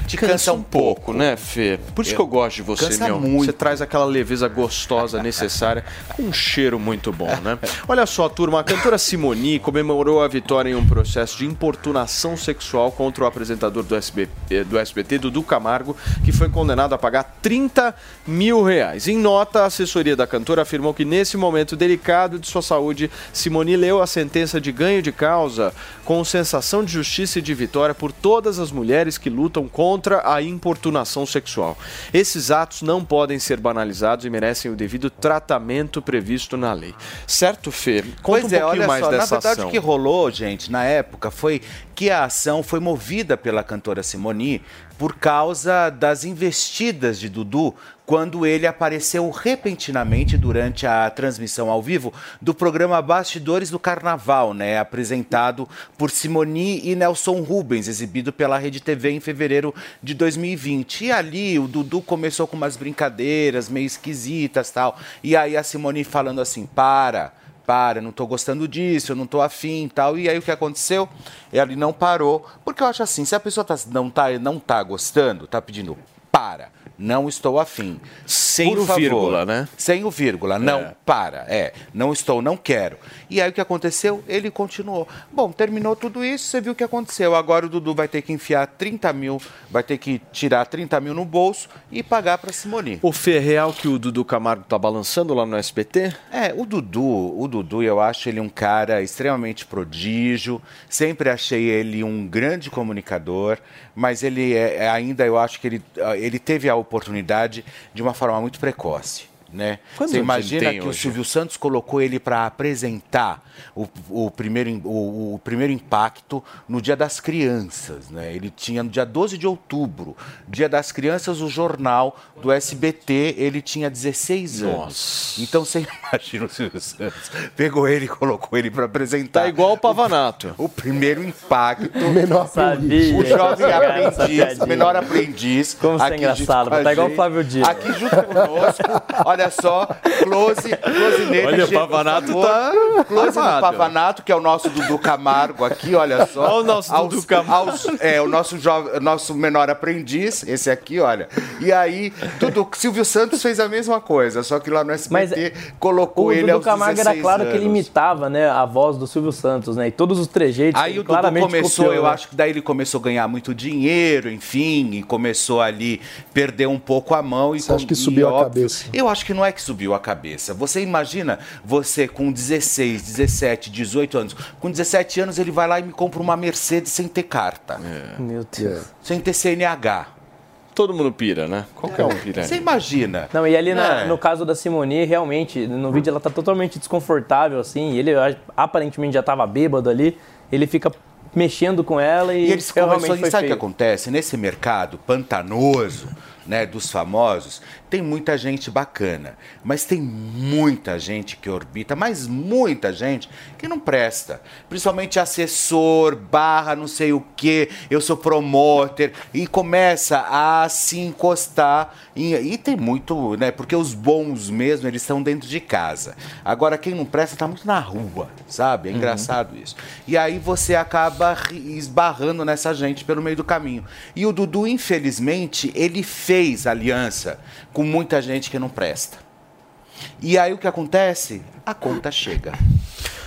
te cansa um pouco, né, Fê? Por isso que eu gosto de você, Cansa meu. muito. Você traz aquela leveza gostosa necessária, com um cheiro muito bom, né? Olha só, turma, a cantora Simoni comemorou a vitória em um processo de importunação sexual contra o apresentador do, SB, do SBT, Dudu Camargo, que foi condenado a pagar 30 mil reais. Em nota, a assessoria da cantora afirmou que nesse momento delicado de sua saúde, Simoni leu a sentença de ganho de causa com sensação de justiça e de vitória por todas as mulheres que lutam contra a importunação sexual. Esses atos não podem ser banalizados e merecem o devido tratamento previsto na lei. Certo, Fê? Conta Pois um é, pouquinho olha mais só, na dessa verdade ação. o que rolou, gente, na época foi que a ação foi movida pela cantora Simoni por causa das investidas de Dudu quando ele apareceu repentinamente durante a transmissão ao vivo do programa Bastidores do Carnaval, né, apresentado por Simoni e Nelson Rubens, exibido pela Rede TV em fevereiro de 2020. E ali o Dudu começou com umas brincadeiras meio esquisitas, tal. E aí a Simoni falando assim: "Para, para, não tô gostando disso, eu não tô afim e tal. E aí o que aconteceu? Ele não parou, porque eu acho assim, se a pessoa tá, não, tá, não tá gostando, tá pedindo para, não estou afim. Sem Por o favor. vírgula, né? Sem o vírgula, não, É. para, é, não estou, não quero. E aí o que aconteceu? Ele continuou. Bom, terminou tudo isso, você viu o que aconteceu. Agora o Dudu vai ter que enfiar 30 mil, vai ter que tirar 30 mil no bolso e pagar para Simoni. O Fê, é real que o Dudu Camargo tá balançando lá no SBT? É, o Dudu, o Dudu, eu acho ele um cara extremamente prodígio. Sempre achei ele um grande comunicador, mas ele é, é ainda, eu acho que ele, ah, ele teve a oportunidade de uma forma muito precoce. Né? Quantos Você imagina que o hoje? Silvio Santos colocou ele para apresentar o, o primeiro, im- o, o primeiro impacto no Dia das Crianças. Né? Ele tinha no dia 12 de outubro, Dia das Crianças, o jornal do SBT, ele tinha 16 anos. Então você imagina o Silvio Santos pegou ele e colocou ele para apresentar. Tá igual o Pavanato. O, primeiro impacto. Menor Sabia, O jovem aprendiz, menor aprendiz. Como você é aqui engraçado, tá igual o Flávio Dino. Aqui junto conosco. Olha olha só, close, close nele. Olha, o gente, Pavanato favor. tá Close no armado. Pavanato, que é o nosso Dudu Camargo aqui, olha só. Olha o nosso Dudu Camargo. aos- é, o nosso, nosso menor aprendiz, esse aqui, olha. E aí, tudo, Silvio Santos fez a mesma coisa, só que lá no SBT colocou O ele Dudu aos Camargo 16 era claro que ele anos. imitava né, a voz do Silvio Santos, né? E todos os trejeitos. Aí ele o Dudu começou, copiou, eu né? acho que daí ele começou a ganhar muito dinheiro, enfim, e começou ali perder um pouco a mão. E Você acha que subiu a óbvio- cabeça? Eu acho que não é que subiu a cabeça. Você imagina você com 16, 17, 18 anos. Com 17 anos ele vai lá e me compra uma Mercedes sem ter carta. Meu Deus. Sem ter CNH. Todo mundo pira, né? Qualquer um pira. Você imagina? Não, e ali na- É. no caso da Simone, realmente, no vídeo ela tá totalmente desconfortável, assim, e ele aparentemente já tava bêbado ali, ele fica mexendo com ela e, E eles realmente começam, e sabe o que acontece? Nesse mercado pantanoso, né, dos famosos, tem muita gente bacana, mas tem muita gente que orbita, mas muita gente que não presta. Principalmente assessor, barra, não sei o que, eu sou promoter, e começa a se encostar. em- e tem muito, né? Porque os bons mesmo, eles estão dentro de casa. Agora, quem não presta tá muito na rua, sabe? É Uhum. engraçado isso. E aí você acaba esbarrando nessa gente pelo meio do caminho. E o Dudu, infelizmente, ele fez aliança com muita gente que não presta. E aí o que acontece? A conta chega.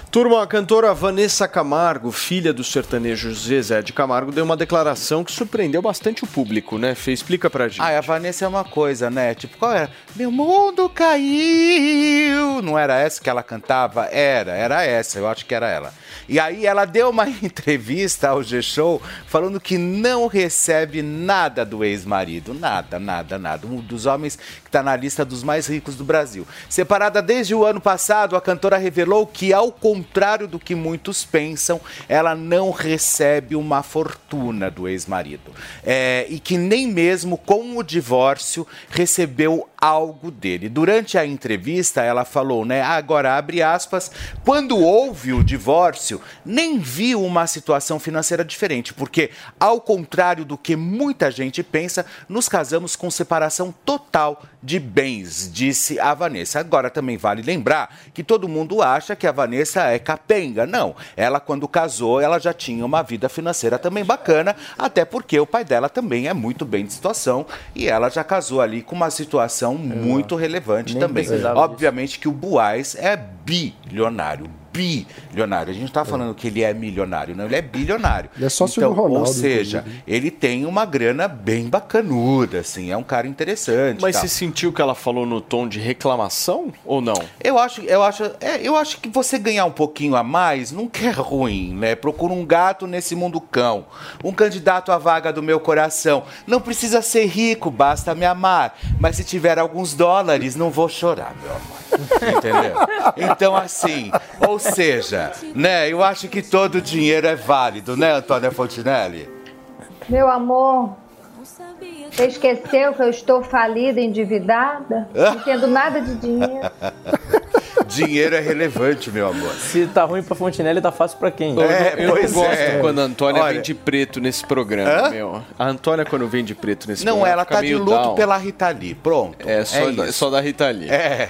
Turma, a cantora Vanessa Camargo, filha do sertanejo Zezé de Camargo, deu uma declaração que surpreendeu bastante o público, né? Fê, explica pra gente. Ah, a Vanessa é uma coisa, né? Tipo, qual era? Meu mundo caiu. Não era essa que ela cantava? Era, era essa, eu acho que era ela. E aí ela deu uma entrevista ao G-Show falando que não recebe nada do ex-marido. Nada, nada, nada. Um dos homens que está na lista dos mais ricos do Brasil. Separada desde o ano passado, a cantora revelou que, ao contrário do que muitos pensam, ela não recebe uma fortuna do ex-marido. É, e que nem mesmo com o divórcio recebeu algo dele. Durante a entrevista, ela falou, né? Agora abre aspas. Quando houve o divórcio, nem viu uma situação financeira diferente, porque, ao contrário do que muita gente pensa, nos casamos com separação total de bens, disse a Vanessa. Agora também vale lembrar que todo mundo acha que a Vanessa é capenga. Não, ela quando casou, ela já tinha uma vida financeira também bacana, até porque o pai dela também é muito bem de situação e ela já casou ali com uma situação muito relevante também. Obviamente que o Buais é bilionário. Bilionário. A gente não tá falando que ele é milionário, não, ele é bilionário. Ele é sócio então, do Ronaldo, Ou seja, inclusive. ele tem uma grana bem bacanuda, assim, é um cara interessante. Mas tal. você sentiu que ela falou no tom de reclamação ou não? Eu acho, eu acho, é, eu acho que você ganhar um pouquinho a mais nunca é ruim, né? Procura um gato nesse mundo cão, um candidato à vaga do meu coração. Não precisa ser rico, basta me amar. Mas se tiver alguns dólares, não vou chorar, meu amor. Entendeu? Então, assim, ou seja, né? Eu acho que todo dinheiro é válido, né, Antônia Fontinelli? Meu amor, você esqueceu que eu estou falida, endividada? Não tendo nada de dinheiro. Dinheiro é relevante, meu amor. Se tá ruim pra Fontinelli, tá fácil pra quem? Eu, É, eu não pois gosto é. quando a Antônia Olha- vem de preto nesse programa, Hã? meu. A Antônia, quando vem de preto nesse Não, programa. ela fica tá de luto down. pela Rita Lee. Pronto. É, só, da, isso. só da Rita Lee. É.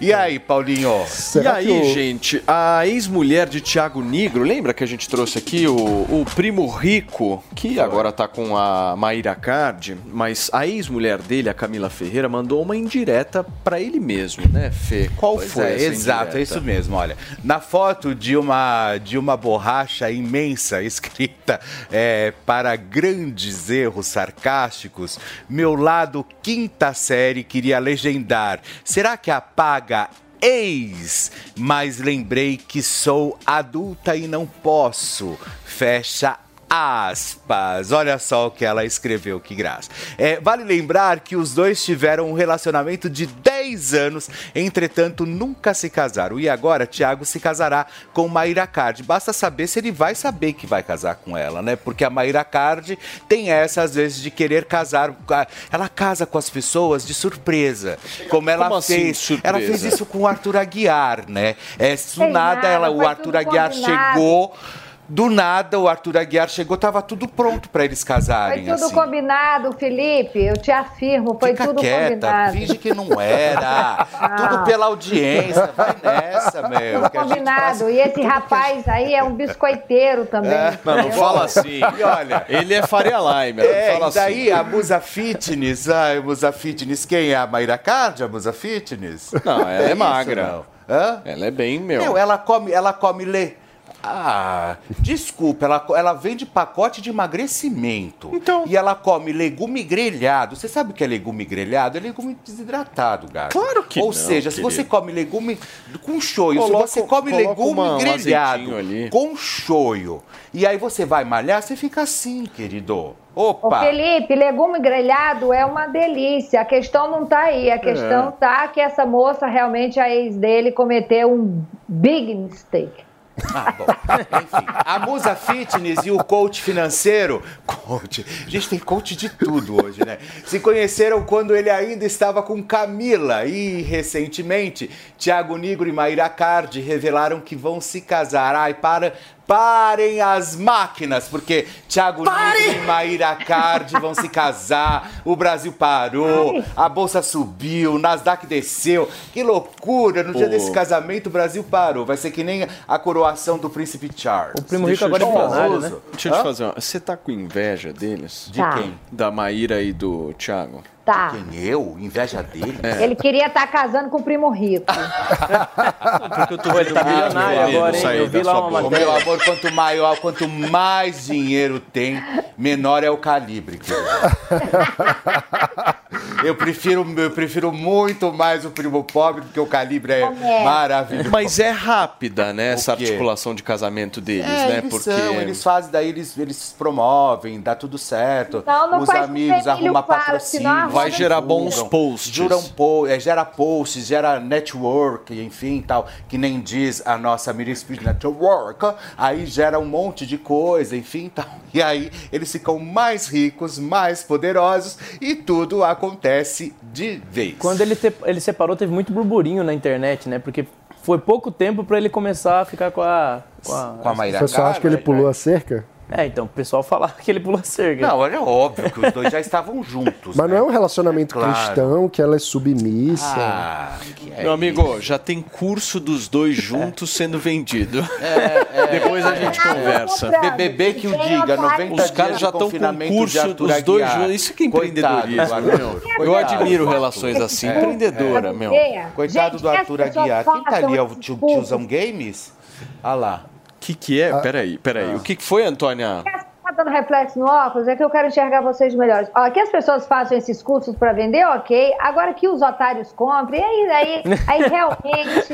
E aí, Paulinho? e aí, gente, a ex-mulher de Tiago Negro, lembra que a gente trouxe aqui o, o primo rico, que agora tá com a Maíra Card, mas a ex-mulher dele, a Camila Ferreira, mandou uma indireta pra ele mesmo, né, Fê? Qual Pois foi é, Exato, é isso mesmo. Olha, na foto de uma, de uma borracha imensa escrita é, para grandes erros sarcásticos, meu lado quinta série queria legendar. Será que apaga ex? Mas lembrei que sou adulta e não posso. Fecha aspas. Olha só o que ela escreveu, que graça. É, vale lembrar que os dois tiveram um relacionamento de 10 anos, entretanto nunca se casaram. E agora Tiago se casará com Maíra Card. Basta saber se ele vai saber que vai casar com ela, né? Porque a Maíra Card tem essa às vezes de querer casar. Ela casa com as pessoas de surpresa, como ela Como assim, fez. surpresa? ela fez isso com o Arthur Aguiar, né? É, do Sei nada, ela, o Arthur Aguiar combinado. chegou Do nada, o Arthur Aguiar chegou, tava tudo pronto para eles Foi casarem. tudo assim. combinado, Felipe. Eu te afirmo, foi Fica tudo quieta, combinado. finge que não era. Tudo pela audiência, vai nessa, meu. Tudo a combinado. E esse rapaz aí é um biscoiteiro também. É, Não, não fala assim. E olha, Ele é Faria Limer, É, não fala e daí assim. a Musa Fitness, ai, Musa Fitness, quem é a Mayra Card, a Musa Fitness? Não, ela é, isso, magra. não? Hã? Ela é bem, meu. Meu, ela come, ela come le... Ah, desculpa, ela, ela vende pacote de emagrecimento. Então. E ela come legume grelhado. Você sabe o que é legume grelhado? É legume desidratado, gato. Claro que Ou não, seja, se querido. você come legume com shoyu, Coloca- se você come legume uma- um grelhado ali. com shoyu, e aí você vai malhar, você fica assim, querido. Ô, Opa! Felipe, legume grelhado é uma delícia. A questão não tá aí. A questão É. tá que essa moça, realmente, a ex dele, cometeu um big mistake. Ah, bom. Enfim, a Musa Fitness e o coach financeiro. Coach. A gente tem coach de tudo hoje, né? Se conheceram quando ele ainda estava com Camila. E recentemente, Tiago Nigro e Maíra Cardi revelaram que vão se casar. Ai, para. Parem as máquinas, porque Thiago Nigro e Maíra Cardi vão se casar, o Brasil parou, a bolsa subiu, o Nasdaq desceu. Que loucura! No dia Pô. desse casamento, o Brasil parou. Vai ser que nem a coroação do príncipe Charles. O primo Deixa rico agora é milionário, né? Deixa eu te fazer uma. Você tá com inveja deles? De Tá. quem? Da Maíra e do Thiago. Tá. Quem eu? Inveja dele? É. Ele queria estar casando com o primo rico. Porque Pô, ele tá milionário agora, hein? Eu vi lá uma matéria. meu amor, quanto maior, quanto mais dinheiro tem, menor é o calibre. Eu prefiro, eu prefiro muito mais o primo pobre, porque o calibre é, É. maravilhoso. Mas é rápida, né, essa articulação de casamento deles, É, né? eles Porque. são, eles fazem, daí eles, eles promovem, dá tudo certo. Não, não Os amigos arrumam patrocínio. senão a Vai gerar bons posts. Juram é, gera posts, gera network, enfim, tal, que nem diz a nossa Miriam Speed Network, aí gera um monte de coisa, enfim, tal. E aí eles ficam mais ricos, mais poderosos e tudo acontece de vez. Quando ele, te- ele separou, teve muito burburinho na internet, né? Porque foi pouco tempo pra ele começar a ficar com a. Com a, Com a O Mayra pessoal acha que ele pulou a cerca? É, então, o pessoal falava que ele pula cerca. Não, olha, é óbvio que os dois já estavam juntos. Mas não é um relacionamento Claro. cristão que ela é submissa. Ah, que é Meu amigo, já tem curso dos dois juntos sendo vendido. É, Depois a gente conversa. BBB que o diga, 90 Os caras já estão com curso dos dois juntos. Isso que é Coitado empreendedorismo, do meu. Arthur. Eu Coitado. admiro relações assim. É. Empreendedora, meu. Coitado Gente, do Arthur Aguiar. Quem tá ali? É o tio, tiozão Games? Olha lá. O que, que é? Peraí, peraí. O que, foi, Antônia? Tá dando reflexo no óculos? É que eu quero enxergar vocês melhores. Ó, que as pessoas façam esses cursos para vender, ok. Agora que os otários comprem, aí, aí, aí realmente.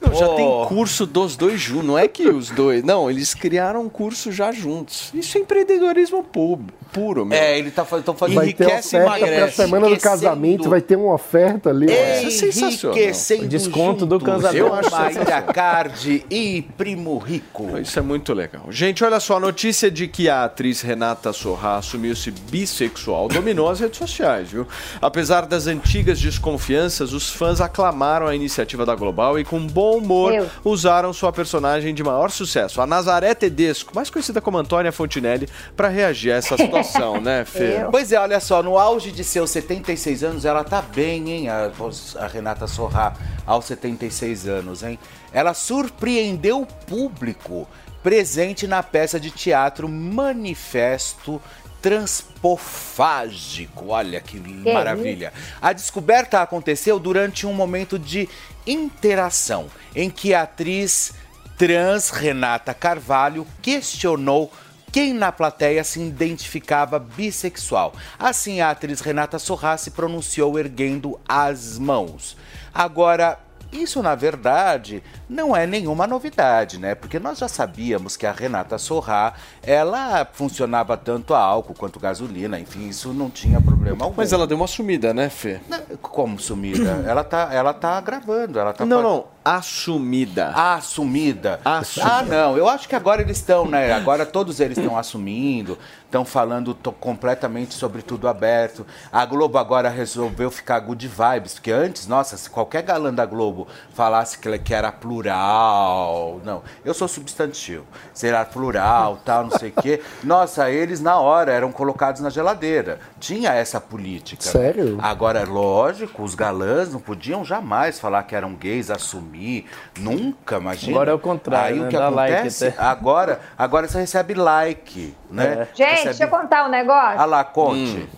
Não, já Oh. tem curso dos dois juntos. Não é que os dois. Não, eles criaram um curso já juntos. Isso é empreendedorismo pu- puro, meu. É, ele tá fazendo. tão fazendo Vai ter Enriquece e oferta pra emagrece. semana do casamento, vai ter uma oferta ali. Isso é sensacional. Enriquecendo Desconto do juntos. casamento. Eu acho Maíra. Cardi e Primo Rico. Isso é muito legal. Gente, olha só, a notícia de que a atriz Renata Sorra assumiu-se bissexual dominou as redes sociais, viu? Apesar das antigas desconfianças, os fãs aclamaram a iniciativa da Global e, com bom humor, Eu. usaram sua personagem de maior sucesso, a Nazaré Tedesco, mais conhecida como Antônia Fontinelli, para reagir a essa situação, né, Fê? Eu. Pois é, olha só, no auge de seus 76 anos, ela tá bem, hein? A, a Renata Sorra, aos 76 anos, hein? Ela surpreendeu o público presente na peça de teatro Manifesto Transpofágico. Olha que maravilha. A descoberta aconteceu durante um momento de interação em que a atriz trans Renata Carvalho questionou quem na plateia se identificava bissexual. Assim, a atriz Renata Sorra se pronunciou erguendo as mãos. Agora, isso na verdade não é nenhuma novidade, né? Porque nós já sabíamos que a Renata Sorra, ela funcionava tanto a álcool quanto gasolina, enfim, isso não tinha problema algum. Mas ela deu uma sumida, né, Fê? Como sumida? ela, tá, ela tá gravando, ela tá Não, faz- não, assumida. Assumida. Assumida. Ah, não. Eu acho que agora eles estão, né? Agora todos eles estão assumindo, estão falando completamente sobre tudo aberto. A Globo agora resolveu ficar good vibes, porque antes, nossa, se qualquer galã da Globo falasse que, que era plural, não, eu sou substantivo, será plural, tal, não sei o quê. Nossa, eles na hora eram colocados na geladeira. Tinha essa política. Sério? Agora, é lógico, os galãs não podiam jamais falar que eram gays, assumir. Nunca, imagina. Agora é o contrário, Aí né? o que Dá like acontece? até. agora, agora você recebe like, né? Gente, Recebe... deixa eu contar um negócio. Ah lá, conte.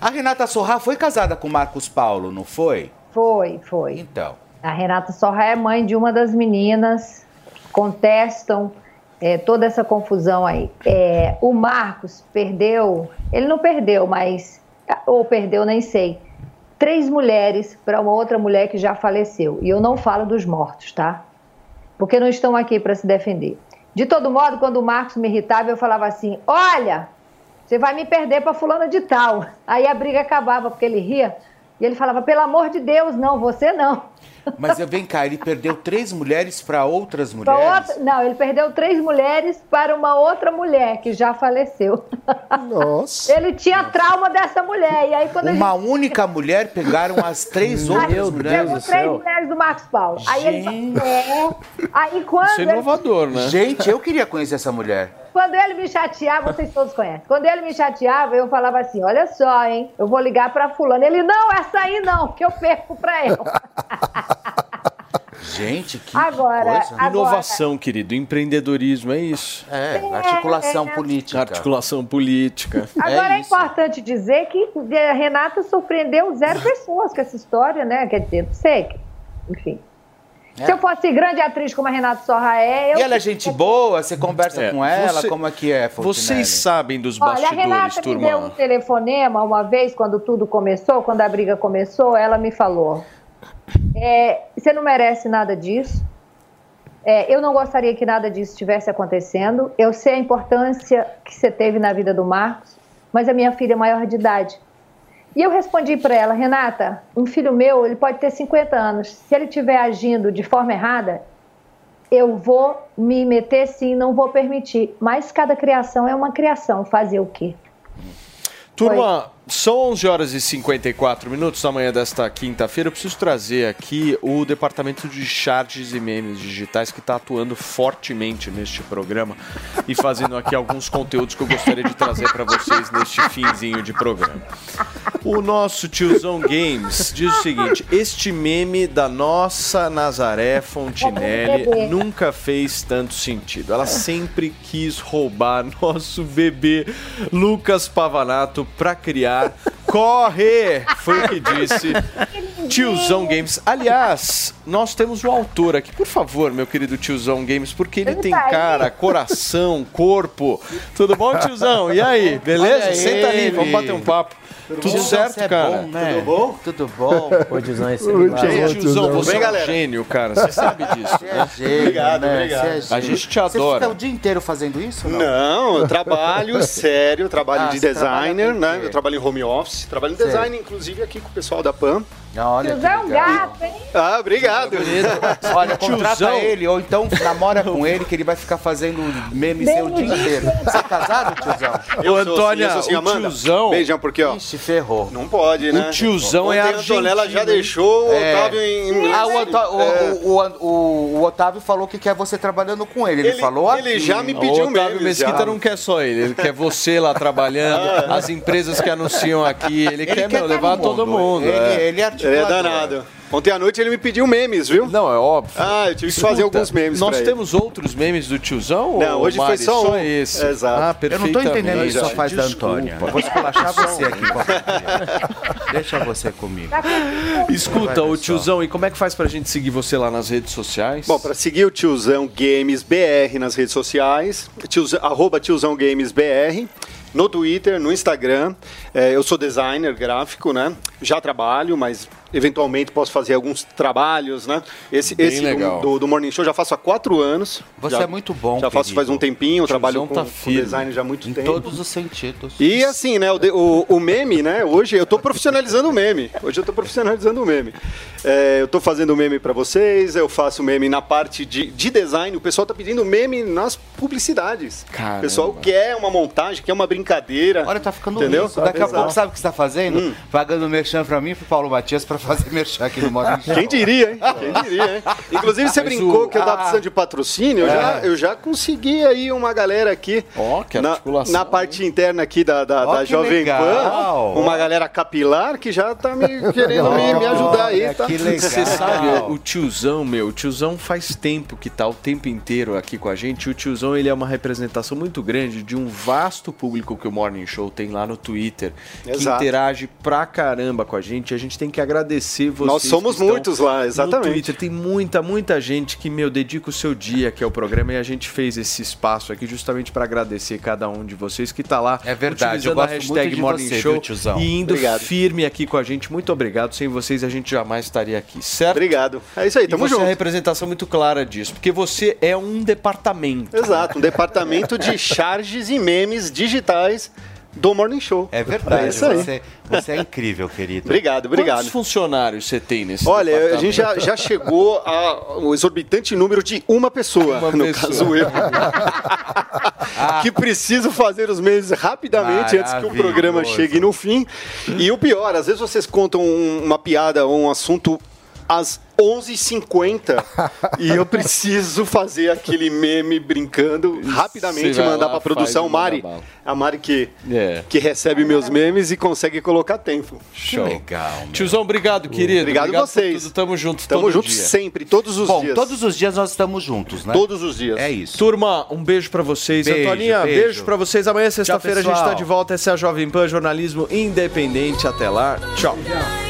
A Renata Sorra foi casada com o Marcos Paulo, não foi? Foi, foi. Então. A Renata Sorra é mãe de uma das meninas, contestam é, toda essa confusão aí. É, o Marcos perdeu, ele não perdeu, mas. Ou perdeu, nem sei. Três mulheres para uma outra mulher que já faleceu. E eu não falo dos mortos, tá? Porque não estão aqui para se defender. De todo modo, quando o Marcos me irritava, eu falava assim: olha, você vai me perder para fulana de tal. Aí a briga acabava, porque ele ria. E ele falava, pelo amor de Deus, não, você não. Mas vem cá, ele perdeu três mulheres para outras Pra mulheres. outra- não, ele perdeu três mulheres para uma outra mulher que já faleceu. Nossa. Ele tinha trauma dessa mulher. E aí quando Uma ele única mulher pegaram as três outras mulheres. pegou três mulheres do Marcos Paulo. Aí ele é. Aí quando Isso é ele- inovador, né? Gente, eu queria conhecer essa mulher. Quando ele me chateava, vocês todos conhecem. Quando ele me chateava, eu falava assim: olha só, hein? Eu vou ligar pra fulano. Ele, não, essa aí não, que eu perco pra ela. Gente, que Agora, coisa. agora- Inovação, querido. Empreendedorismo, é isso. É, articulação é. política. Articulação política. Agora é, importante dizer que a Renata surpreendeu zero pessoas com essa história, né? Quer dizer, não sei. que- Enfim. Se eu fosse grande atriz como a Renata Sorra é, eu. E ela é gente boa, você conversa É, com ela, você- como é que é, Fortinelli? Vocês sabem dos Olha, a bastidores, Renata me deu um turma. telefonema uma vez, quando tudo começou, quando a briga começou, ela me falou: é, você não merece nada disso. É, eu não gostaria que nada disso estivesse acontecendo. Eu sei a importância que você teve na vida do Marcos, mas a minha filha é maior de idade. E eu respondi para ela, Renata, um filho meu, ele pode ter 50 anos. Se ele estiver agindo de forma errada, eu vou me meter sim, não vou permitir. Mas cada criação é uma criação. Fazer o quê? Turma, são 11 horas e 54 minutos da manhã desta quinta-feira. Eu preciso trazer aqui o departamento de charges e memes digitais que está atuando fortemente neste programa e fazendo aqui alguns conteúdos que eu gostaria de trazer para vocês neste finzinho de programa. O nosso tiozão Games diz o seguinte: este meme da nossa Nazaré Fontinelli nunca fez tanto sentido. Ela sempre quis roubar nosso bebê Lucas Pavanato para criar. Corre! Foi o que disse Tiozão Games. Aliás, nós temos o autor aqui. Por favor, meu querido Tiozão Games, porque ele Ele tem tá aí. cara, coração, corpo. Tudo bom, tiozão? E aí, beleza? Olha Senta ali, vamos bater um papo. Tudo Tiozão, certo, é cara? bom, né? Tudo bom? Tudo bom. Ô, tiozão, esse Oi, lá. tiozão, você é um gênio, cara. Você sabe disso. Você é né? gênio, Obrigado, né? obrigado. É A gente te adora. Você fica o dia inteiro fazendo isso? Não. Não, eu trabalho sério, trabalho Ah, de designer, né? Eu trabalho em home office, trabalho em design, inclusive aqui com o pessoal da PAM. Olha, Tiozão é um gato, hein? Ah, obrigado. Olha, contrata Tiozão. ele, ou então namora com ele, que ele vai ficar fazendo meme seu o dia inteiro. Você é casado, tiozão? Eu Ô, sou Antônia, assim, eu sou assim, o Amanda. tiozão- Beijão, porque, ó. Ixi, ferrou. Não pode, né? O tiozão é Ontem a Antonella argentino, já hein? deixou o É. Otávio em. Ah, o, o- É. o- o- o- o Otávio falou que quer você trabalhando com ele. Ele, Ele- falou ele aqui. já me O pediu Otávio memes, Mesquita já. não quer só ele, ele quer você lá trabalhando, as empresas que anunciam aqui, ele, quer, meu, tá levar todo mundo. Ele, é. ele é Ele é danado. Ontem à noite ele me pediu memes, viu? Não, é óbvio. Ah, eu tive que Escuta, fazer alguns memes Nós pra ele. temos outros memes do tiozão? Não, hoje foi Mari? só um. esse. Exato. Ah, Eu não tô entendendo isso, só faz da Desculpa. Antônia. Eu vou esculachar você aqui. Deixa você comigo. Escuta, Vai o tiozão, e como é que faz pra gente seguir você lá nas redes sociais? Bom, para seguir o Tiozão Games BR nas redes sociais, tiozão, arroba Tiozão Games BR. No Twitter, no Instagram. É, eu sou designer gráfico, né? Já trabalho, mas eventualmente posso fazer alguns trabalhos, né? Esse, Bem esse do- legal. Do, do Morning Show já faço há quatro anos. Você Já- é muito bom, Já faço querido. faz um tempinho, trabalho com, tá com design já há muito Em tempo. todos os sentidos. E assim, né, o, o- o meme, né, hoje eu tô profissionalizando o meme. Hoje eu tô profissionalizando o meme. É, eu tô fazendo meme pra vocês, eu faço meme na parte de, de design, o pessoal tá pedindo meme nas publicidades. Caramba. O pessoal quer uma montagem, quer uma brincadeira. Olha, tá ficando Entendeu? Daqui a pouco, sabe o que você tá fazendo? Hum. Pagando merchan pra mim pro Paulo Matias pra fazer merchan aqui no Morning Show. Quem diria, hein? Quem diria, hein? Inclusive, você Mas brincou o- que eu tava Ah. precisando de patrocínio. Eu, já, É. eu já consegui aí uma galera aqui. que na, articulação, na parte interna aqui da, da, Ó, da que Jovem legal. Pan. Uma galera capilar que já tá me querendo me, me ajudar aí. Tá? Você sabe, o tiozão, meu, o tiozão faz tempo que tá o tempo inteiro aqui com a gente. E o tiozão, ele é uma representação muito grande de um vasto público que o Morning Show tem lá no Twitter, que Exato. interage pra caramba com a gente. E a gente tem que agradecer vocês. Nós somos muitos lá, exatamente. No Twitter tem muita, muita gente que, meu, dedica o seu dia, que é o programa, e a gente fez esse espaço aqui justamente pra agradecer cada um de vocês que tá lá. É verdade, eu utilizando a gosto hashtag muito de Morning você, Show viu, e indo Obrigado. firme aqui com a gente. Muito obrigado. Sem vocês a gente jamais estaria aqui, certo? Obrigado. É isso aí, tamo e você junto. é a representação muito clara disso, porque você é um departamento. Exato, um departamento de charges e memes digitais do Morning Show. É verdade, É isso aí. Você, você é incrível, querido. Obrigado, obrigado. Quantos funcionários você tem nesse Olha, a gente já, já chegou ao exorbitante número de uma pessoa, Uma no pessoa. caso eu. que preciso fazer os memes rapidamente antes que o programa chegue no fim. E o pior, às vezes vocês contam um- uma piada ou um assunto às 11h50 e eu preciso fazer aquele meme brincando rapidamente Você e mandar lá, pra produção. manda Mari, a Mari que, É. que recebe meus memes e consegue colocar tempo. Show. legal, meu. Tiozão, obrigado, querido. Obrigado por vocês. tudo. Tamo junto Tamo todo juntos dia. sempre, todos os Bom, dias. todos os dias nós estamos juntos, né? Todos os dias. É isso. Turma, um beijo pra vocês. Beijo, Antoninha, beijo, beijo. pra vocês. Amanhã, sexta-feira, a gente tá de volta. Essa é a Jovem Pan Jornalismo Independente. Até lá. Tchau. Sem